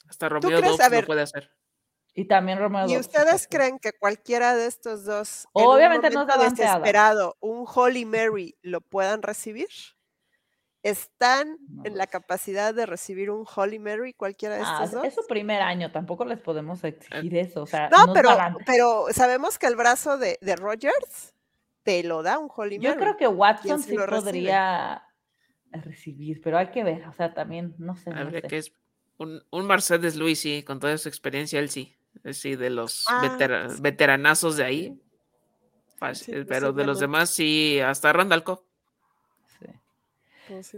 Speaker 3: Hasta Romeo Dobbs lo puede hacer.
Speaker 1: Y también Romeo
Speaker 2: ¿Y ustedes creen que cualquiera de estos dos,
Speaker 1: obviamente no
Speaker 2: es desesperado, un Holy Mary, lo puedan recibir? ¿Están en la capacidad de recibir un Holy Mary cualquiera de estos
Speaker 1: ah,
Speaker 2: dos?
Speaker 1: Es su primer año, tampoco les podemos exigir eso. O sea,
Speaker 2: no, pero, pero sabemos que el brazo de, de, Rogers te lo da un Holy Mary.
Speaker 1: Yo creo que Watson sí podría recibir, pero hay que ver, o sea, también, no sé.
Speaker 3: Habría que es un, un Mercedes Luis, sí, con toda su experiencia, él sí. Sí, de los ah, veteranazos de ahí. Fácil, pero de los demás sí, hasta Randall Cobb.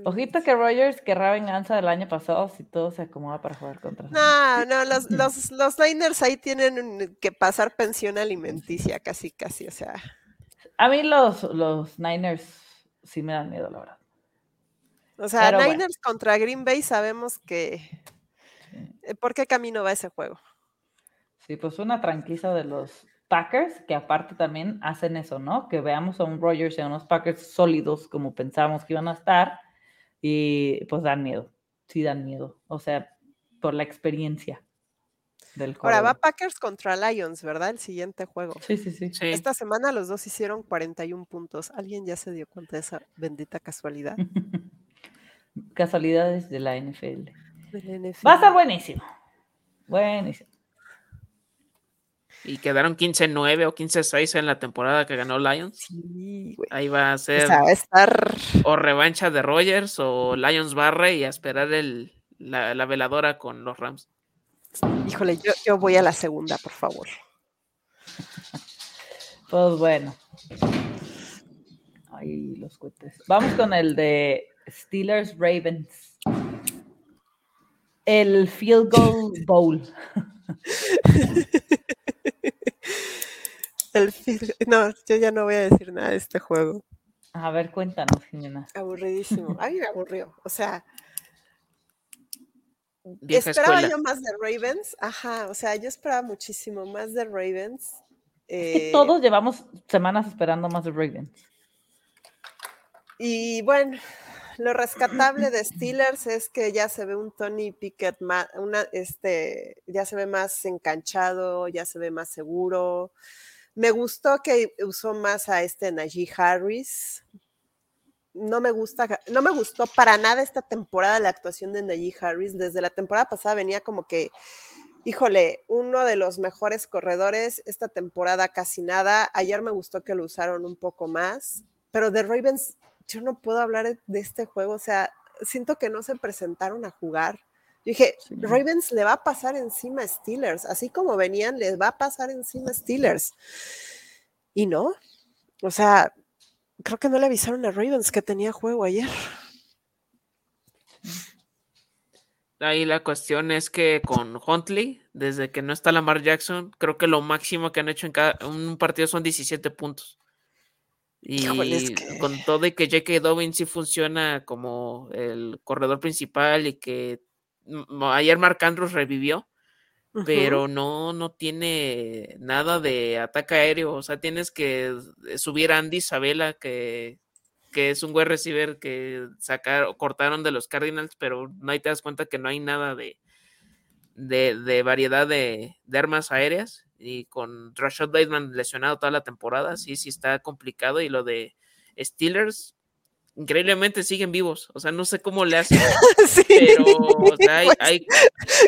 Speaker 1: Ojito que Rogers querrá venganza del año pasado si todo se acomoda para jugar contra.
Speaker 2: No, no, los, los, los Niners ahí tienen que pasar pensión alimenticia, casi, casi, o sea.
Speaker 1: A mí los, los Niners sí me dan miedo, la verdad.
Speaker 2: O sea, Niners contra Green Bay sabemos que. Eh, ¿Por qué camino va ese juego?
Speaker 1: Sí, pues una tranquila de los Packers, que aparte también hacen eso, ¿no? Que veamos a un Rogers y a unos Packers sólidos como pensábamos que iban a estar y pues dan miedo, sí dan miedo, o sea, por la experiencia del juego.
Speaker 2: Ahora va Packers contra Lions, ¿verdad? El siguiente juego.
Speaker 1: Sí, sí, sí,
Speaker 2: Esta semana los dos hicieron 41 puntos. ¿Alguien ya se dio cuenta de esa bendita casualidad?
Speaker 1: Casualidades de la NFL. Va a estar buenísimo. Buenísimo.
Speaker 3: Y quedaron 15-9 o 15-6 en la temporada que ganó Lions.
Speaker 2: Sí,
Speaker 3: Ahí va a ser.
Speaker 2: O, estar...
Speaker 3: o revancha de Rogers o Lions barre y a esperar el, la, veladora con los Rams.
Speaker 2: Híjole, yo, yo voy a la segunda, por favor.
Speaker 1: Pues bueno. Ahí los cohetes. Vamos con el de Steelers Ravens. El Field Goal Bowl.
Speaker 2: no, yo ya no voy a decir nada de este juego.
Speaker 1: A ver, cuéntanos, Jimena.
Speaker 2: Aburridísimo. A mí me aburrió. O sea, esperaba yo más de Ravens. Ajá, o sea, yo esperaba muchísimo más de Ravens.
Speaker 1: Es que todos llevamos semanas esperando más de Ravens.
Speaker 2: Y bueno, lo rescatable de Steelers es que ya se ve un Tony Pickett más, una, este, ya se ve más enganchado, ya se ve más seguro. Me gustó que usó más a este Najee Harris. No me gusta, no me gustó para nada esta temporada la actuación de Najee Harris. Desde la temporada pasada venía como que, híjole, uno de los mejores corredores. Esta temporada casi nada. Ayer me gustó que lo usaron un poco más. Pero de Ravens, yo no puedo hablar de este juego. O sea, siento que no se presentaron a jugar dije, Ravens le va a pasar encima a Steelers, así como venían, les va a pasar encima a Steelers. Y no, o sea, creo que no le avisaron a Ravens que tenía juego ayer.
Speaker 3: Ahí la cuestión es que con Huntley, desde que no está Lamar Jackson, creo que lo máximo que han hecho en cada un partido son 17 puntos. Y con todo y que J.K. Dobbins sí funciona como el corredor principal y que ayer Mark Andrews revivió, pero no, no tiene nada de ataque aéreo. O sea, tienes que subir a Andy Isabela, que, que es un buen receiver que sacaron, cortaron de los Cardinals, pero no ahí te das cuenta que no hay nada de, de, variedad de, armas aéreas. y con Rashad Bateman lesionado toda la temporada, sí, sí está complicado. Y lo de Steelers, increíblemente siguen vivos. O sea, no sé cómo le hacen. Pero o sea, hay, hay,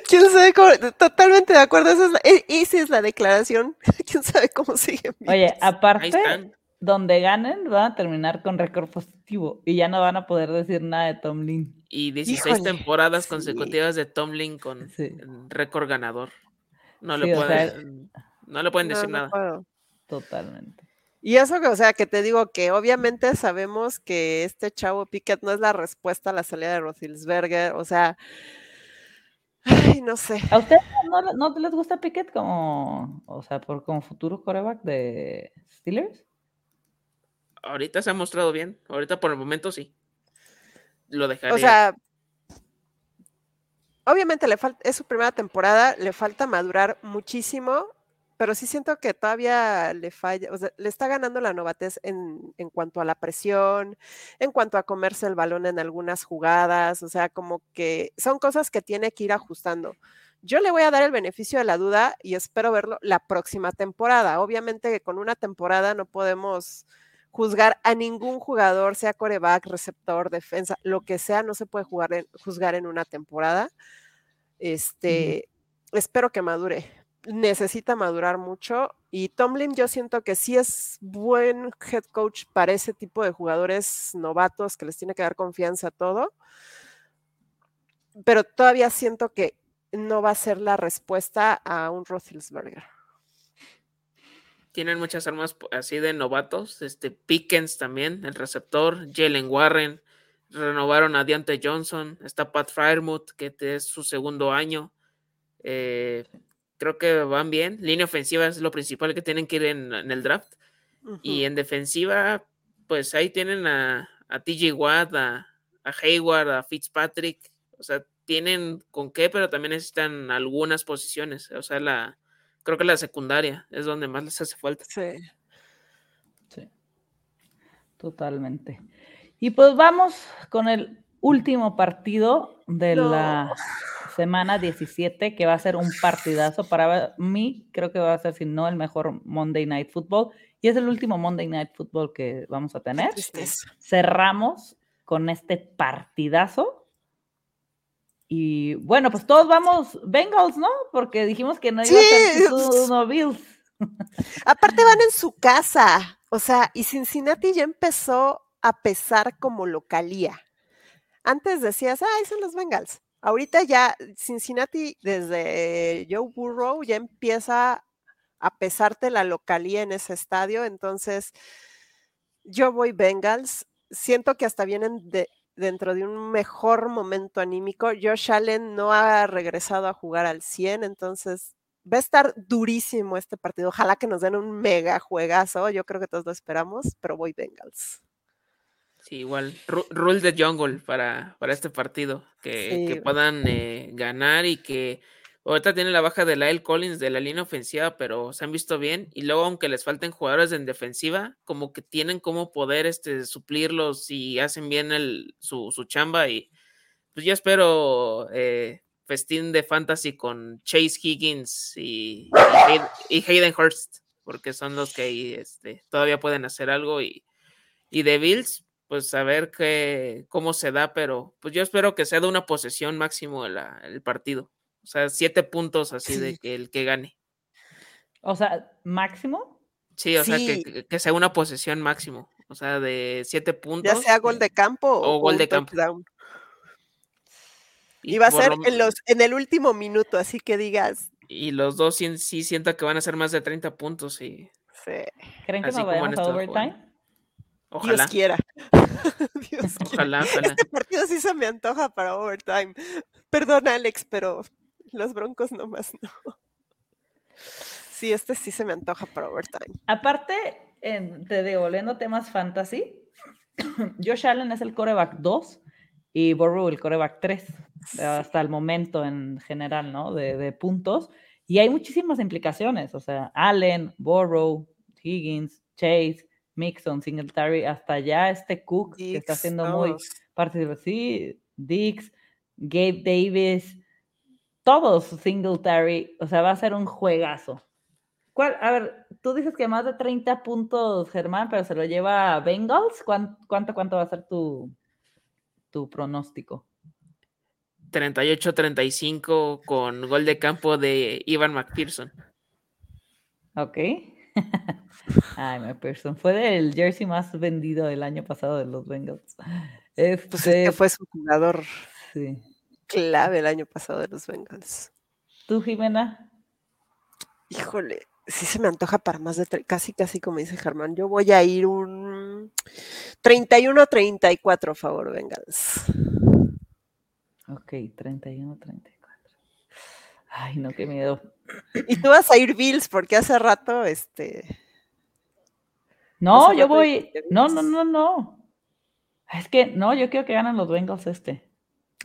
Speaker 2: ¿Quién sabe cómo? Totalmente de acuerdo. Esa es la, e- esa es la declaración. ¿Quién sabe cómo siguen vivos?
Speaker 1: Oye, aparte, donde ganen, van a terminar con récord positivo y ya no van a poder decir nada de Tomlin.
Speaker 3: Y 16
Speaker 2: Híjole,
Speaker 3: temporadas
Speaker 2: sí.
Speaker 3: consecutivas de Tomlin con
Speaker 1: Sí.
Speaker 3: récord ganador. No
Speaker 1: Sí,
Speaker 3: le
Speaker 1: o sea,
Speaker 3: pueden, no le pueden
Speaker 2: No,
Speaker 3: decir
Speaker 2: no
Speaker 3: nada.
Speaker 2: puedo.
Speaker 1: Totalmente.
Speaker 2: Y eso que, o sea, que te digo que obviamente sabemos que este chavo Pickett no es la respuesta a la salida de Roethlisberger, o sea, ay, no sé.
Speaker 1: ¿A ustedes no, no les gusta Pickett como, o sea, por como futuro coreback de Steelers?
Speaker 3: Ahorita se ha mostrado bien. Ahorita por el momento sí. Lo dejaría.
Speaker 2: O sea, obviamente le falta, es su primera temporada, le falta madurar muchísimo, pero sí siento que todavía le falla, o sea, le está ganando la novatez en, en cuanto a la presión, en cuanto a comerse el balón en algunas jugadas, o sea, como que son cosas que tiene que ir ajustando. Yo le voy a dar el beneficio de la duda y espero verlo la próxima temporada. Obviamente que con una temporada no podemos juzgar a ningún jugador, sea coreback, receptor, defensa, lo que sea, no se puede jugar en- juzgar en una temporada. Este, espero que madure. Necesita madurar mucho y Tomlin yo siento que sí es buen head coach para ese tipo de jugadores novatos que les tiene que dar confianza a todo, pero todavía siento que no va a ser la respuesta a un Roethlisberger.
Speaker 3: Tienen muchas armas así de novatos. Este Pickens también, el receptor. Jalen Warren. Renovaron a Deontay Johnson. Está Pat Fryermuth, que es su segundo año. Eh, creo que van bien. Línea ofensiva es lo principal que tienen que ir en, en el draft. Y en defensiva, pues ahí tienen a, a TJ Watt, a, a Hayward, a Fitzpatrick. O sea, tienen con qué, pero también necesitan algunas posiciones. O sea, la creo que la secundaria es donde más les hace falta.
Speaker 2: Sí.
Speaker 1: Sí, totalmente. Y pues vamos con el último partido de
Speaker 2: No.
Speaker 1: la semana 17, que va a ser un partidazo. Para mí, creo que va a ser, si no, el mejor Monday Night Football. Y es el último Monday Night Football que vamos a tener. Cerramos con este partidazo. Y bueno, pues todos vamos Bengals, ¿no? Porque dijimos que no iba a ser
Speaker 2: Sí.
Speaker 1: tú, no Bills.
Speaker 2: Aparte van en su casa, o sea, y Cincinnati ya empezó a pesar como localía. Antes decías, ay, son los Bengals. Ahorita ya Cincinnati desde Joe Burrow ya empieza a pesarte la localía en ese estadio, entonces yo voy Bengals. Siento que hasta vienen de, dentro de un mejor momento anímico. Josh Allen no ha regresado a jugar al 100, entonces va a estar durísimo este partido. Ojalá que nos den un mega juegazo. Yo creo que todos lo esperamos, pero voy Bengals.
Speaker 3: Sí, igual. ru- Rule the jungle para, para este partido. Que,
Speaker 2: Sí,
Speaker 3: que puedan eh, ganar y que ahorita tiene la baja de Lyle Collins de la línea ofensiva, pero se han visto bien. Y luego, aunque les falten jugadores en defensiva, como que tienen como poder este, suplirlos si hacen bien el, su, su chamba. Y pues yo espero eh, festín de fantasy con Chase Higgins y, y, Hay- y Hayden Hurst, porque son los que ahí este, todavía pueden hacer algo. Y, y de Bills, pues a ver qué, cómo se da, pero pues yo espero que sea de una posesión máximo la- el partido. O sea, siete puntos así de que el que gane.
Speaker 1: O sea, máximo.
Speaker 3: Sí, o sea, que, que- sea una posesión máximo. O sea, de siete
Speaker 2: Ya
Speaker 3: puntos.
Speaker 2: sea gol de campo o,
Speaker 3: o gol de campo. y
Speaker 2: Y va a ser
Speaker 3: lo-
Speaker 2: en, los, en el último minuto, así que digas,
Speaker 3: Y los dos sí, sí siento que van a ser más de 30 puntos y
Speaker 2: sí,
Speaker 1: ¿Creen que nos vayamos a overtime?
Speaker 3: Ojalá,
Speaker 2: Dios quiera. Dios quiera.
Speaker 3: ojalá.
Speaker 2: Este partido sí se me antoja para overtime. Perdona, Alex, pero los broncos nomás no. Sí, este sí se me antoja para overtime.
Speaker 1: Aparte, en, te digo, volviendo temas fantasy, Josh Allen es el coreback 2 y Burrow el coreback 3, hasta el momento en general, ¿no? De, de puntos. Y hay muchísimas implicaciones, o sea, Allen, Burrow, Higgins, Chase, Mixon, Singletary, hasta ya este Cook, que está siendo muy
Speaker 2: todos.
Speaker 1: participativo. Sí, Dix, Gabe Davis, todos Singletary, o sea, va a ser un juegazo. ¿Cuál? A ver, tú dices que más de 30 puntos, Germán, pero se lo lleva Bengals. ¿Cuánto, cuánto, cuánto va a ser tu, tu pronóstico?
Speaker 3: 38-35 con gol de campo de Ivan McPherson.
Speaker 1: Ok. Ay, McPherson. Fue el jersey más vendido el año pasado de los Bengals.
Speaker 2: Este, pues es que fue su jugador clave el año pasado de los Bengals.
Speaker 1: ¿Tú, Jimena?
Speaker 2: Híjole, sí se me antoja para más de casi, casi como dice Germán. Yo voy a ir un 31-34, favor, Bengals.
Speaker 1: Ok, 31-34. Ay, no, qué miedo.
Speaker 2: Y tú vas a ir Bills porque hace rato, este.
Speaker 1: No, yo voy. No, no, no, no. Es que no, yo quiero que ganen los Bengals este.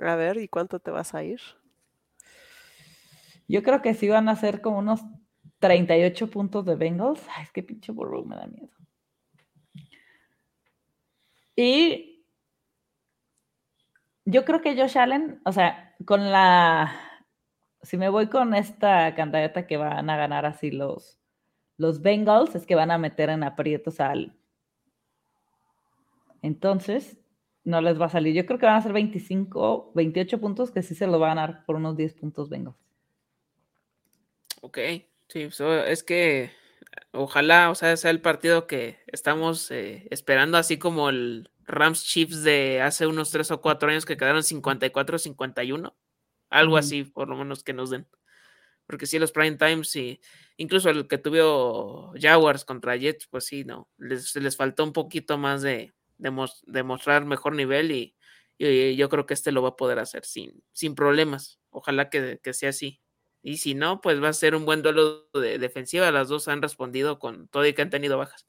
Speaker 2: A ver, ¿y cuánto te vas a ir?
Speaker 1: Yo creo que sí van a ser como unos 38 puntos de Bengals. Ay, es que pinche Burrow me da miedo. Y yo creo que Josh Allen, o sea, con la. Si me voy con esta candidata que van a ganar así los, los Bengals, es que van a meter en aprietos a Allen. Entonces, no les va a salir. Yo creo que van a ser 25, 28 puntos que sí se lo van a dar por unos 10 puntos Bengals.
Speaker 3: Ok, sí, es que ojalá, o sea, sea el partido que estamos eh, esperando, así como el Rams Chiefs de hace unos 3 o 4 años que quedaron 54-51. Algo así, por lo menos que nos den. Porque sí, los prime times y incluso el que tuvo Jaguars contra Jets, pues sí, no, les, les faltó un poquito más de, demostrar mejor nivel y, yo creo que este lo va a poder hacer sin, sin problemas. Ojalá que, sea así. Y si no, pues va a ser un buen duelo de defensiva. Las dos han respondido con todo y que han tenido bajas.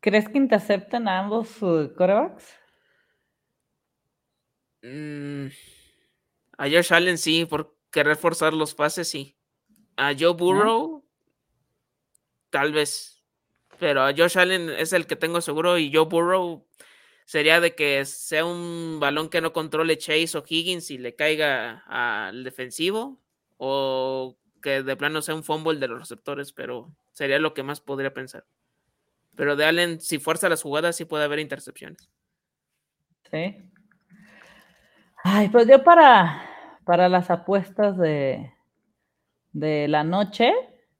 Speaker 1: ¿Crees que intercepten a ambos corebacks?
Speaker 3: Mm, a Josh Allen sí, por querer forzar los pases, sí. A Joe Burrow, tal vez pero a Josh Allen es el que tengo seguro y Joe Burrow sería de que sea un balón que no controle Chase o Higgins y le caiga al defensivo o que de plano sea un fumble de los receptores, pero sería lo que más podría pensar. Pero de Allen, si fuerza las jugadas, sí puede haber intercepciones.
Speaker 1: Sí. Ay, pues yo para, para las apuestas de, de la noche,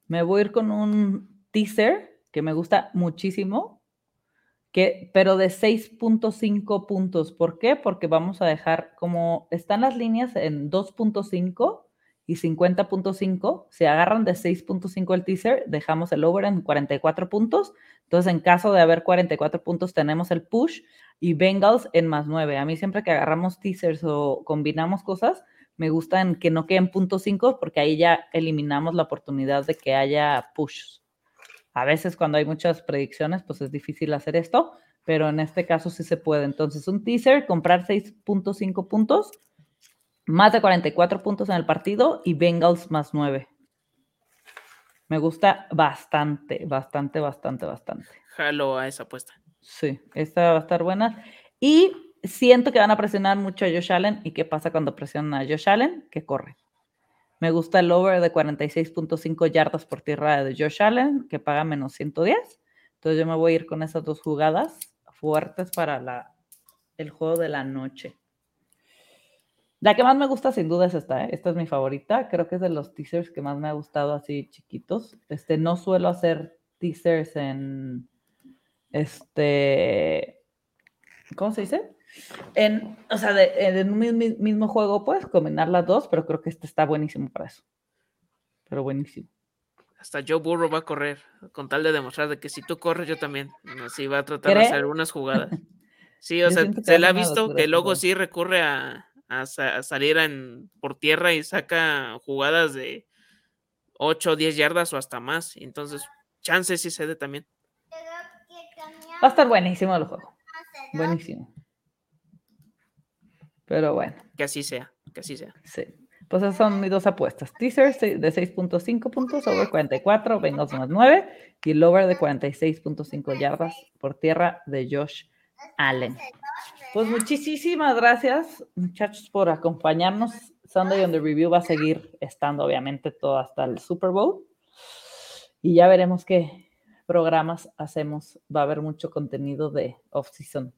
Speaker 1: me voy a ir con un teaser que me gusta muchísimo, que, pero de 6.5 puntos. ¿Por qué? Porque vamos a dejar como están las líneas en 2.5 y 50.5, se agarran de 6.5 el teaser, dejamos el over en 44 puntos. Entonces, en caso de haber 44 puntos, tenemos el push y Bengals en más 9. A mí siempre que agarramos teasers o combinamos cosas, me gustan que no queden punto 5 porque ahí ya eliminamos la oportunidad de que haya push. A veces cuando hay muchas predicciones, pues es difícil hacer esto, pero en este caso sí se puede. Entonces, un teaser, comprar 6.5 puntos, más de 44 puntos en el partido y Bengals más 9. Me gusta bastante, bastante, bastante, bastante.
Speaker 3: Jalo a esa apuesta.
Speaker 1: Sí, esta va a estar buena. Y siento que van a presionar mucho a Josh Allen. ¿Y qué pasa cuando presionan a Josh Allen? Que corre. Me gusta el over de 46.5 yardas por tierra de Josh Allen, que paga menos 110. Entonces yo me voy a ir con esas dos jugadas fuertes para la, el juego de la noche. La que más me gusta sin duda es esta, ¿eh? esta es mi favorita, creo que es de los teasers que más me ha gustado así chiquitos. Este, no suelo hacer teasers en, este, ¿cómo se dice? En, o sea, en un mismo juego puedes combinar las dos, pero creo que este está buenísimo para eso. Pero buenísimo.
Speaker 3: Hasta Joe Burrow va a correr, con tal de demostrar de que si tú corres, yo también. Así va a tratar de hacer algunas jugadas. Sí, o sea, se le ha visto que luego sí recurre a, salir en, por tierra y saca jugadas de 8 o 10 yardas o hasta más. Entonces, chances sí se dé también.
Speaker 1: Va a estar buenísimo el juego. Buenísimo. Pero bueno.
Speaker 3: Que así sea, que así sea.
Speaker 1: Sí. Pues esas son mis dos apuestas. Teaser de 6.5 puntos, over 44, Bengals más 9 y el over de 46.5 yardas por tierra de Josh Allen. Pues muchísimas gracias, muchachos, por acompañarnos. Sunday on the Review va a seguir estando, obviamente, todo hasta el Super Bowl. y ya veremos qué programas hacemos. Va a haber mucho contenido de off-season.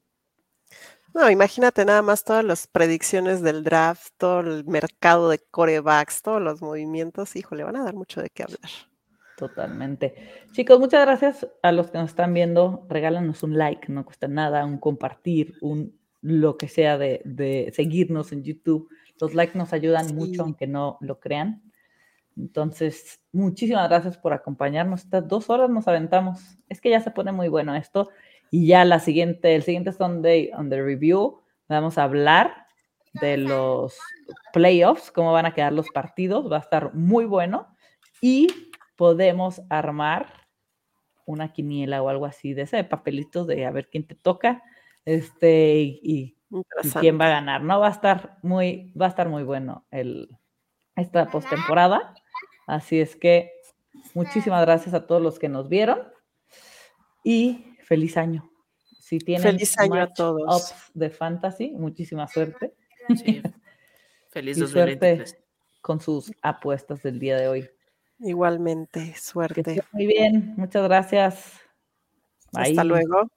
Speaker 2: No, imagínate nada más todas las predicciones del draft, todo el mercado de corebacks, todos los movimientos, híjole, van a dar mucho de qué hablar.
Speaker 1: Totalmente. Chicos, muchas gracias a los que nos están viendo. Regálanos un like, no cuesta nada, un compartir, un lo que sea de, seguirnos en YouTube. Los likes nos ayudan mucho, aunque no lo crean. Entonces, muchísimas gracias por acompañarnos. Estas dos horas nos aventamos. Es que ya se pone muy bueno esto. Y ya la siguiente, el siguiente Sunday on the Review, vamos a hablar de los playoffs, cómo van a quedar los partidos. Va a estar muy bueno. Y podemos armar una quiniela o algo así de ese papelito de a ver quién te toca este, y, quién va a ganar, ¿no? Va a estar muy, va a estar muy bueno el, esta postemporada. Así es que muchísimas gracias a todos los que nos vieron y feliz año. Si tienen
Speaker 2: feliz año a todos.
Speaker 1: de fantasy, muchísima suerte.
Speaker 3: Feliz 2023.
Speaker 1: con sus apuestas del día de hoy.
Speaker 2: Igualmente, suerte.
Speaker 1: muy bien, muchas gracias.
Speaker 2: Hasta luego.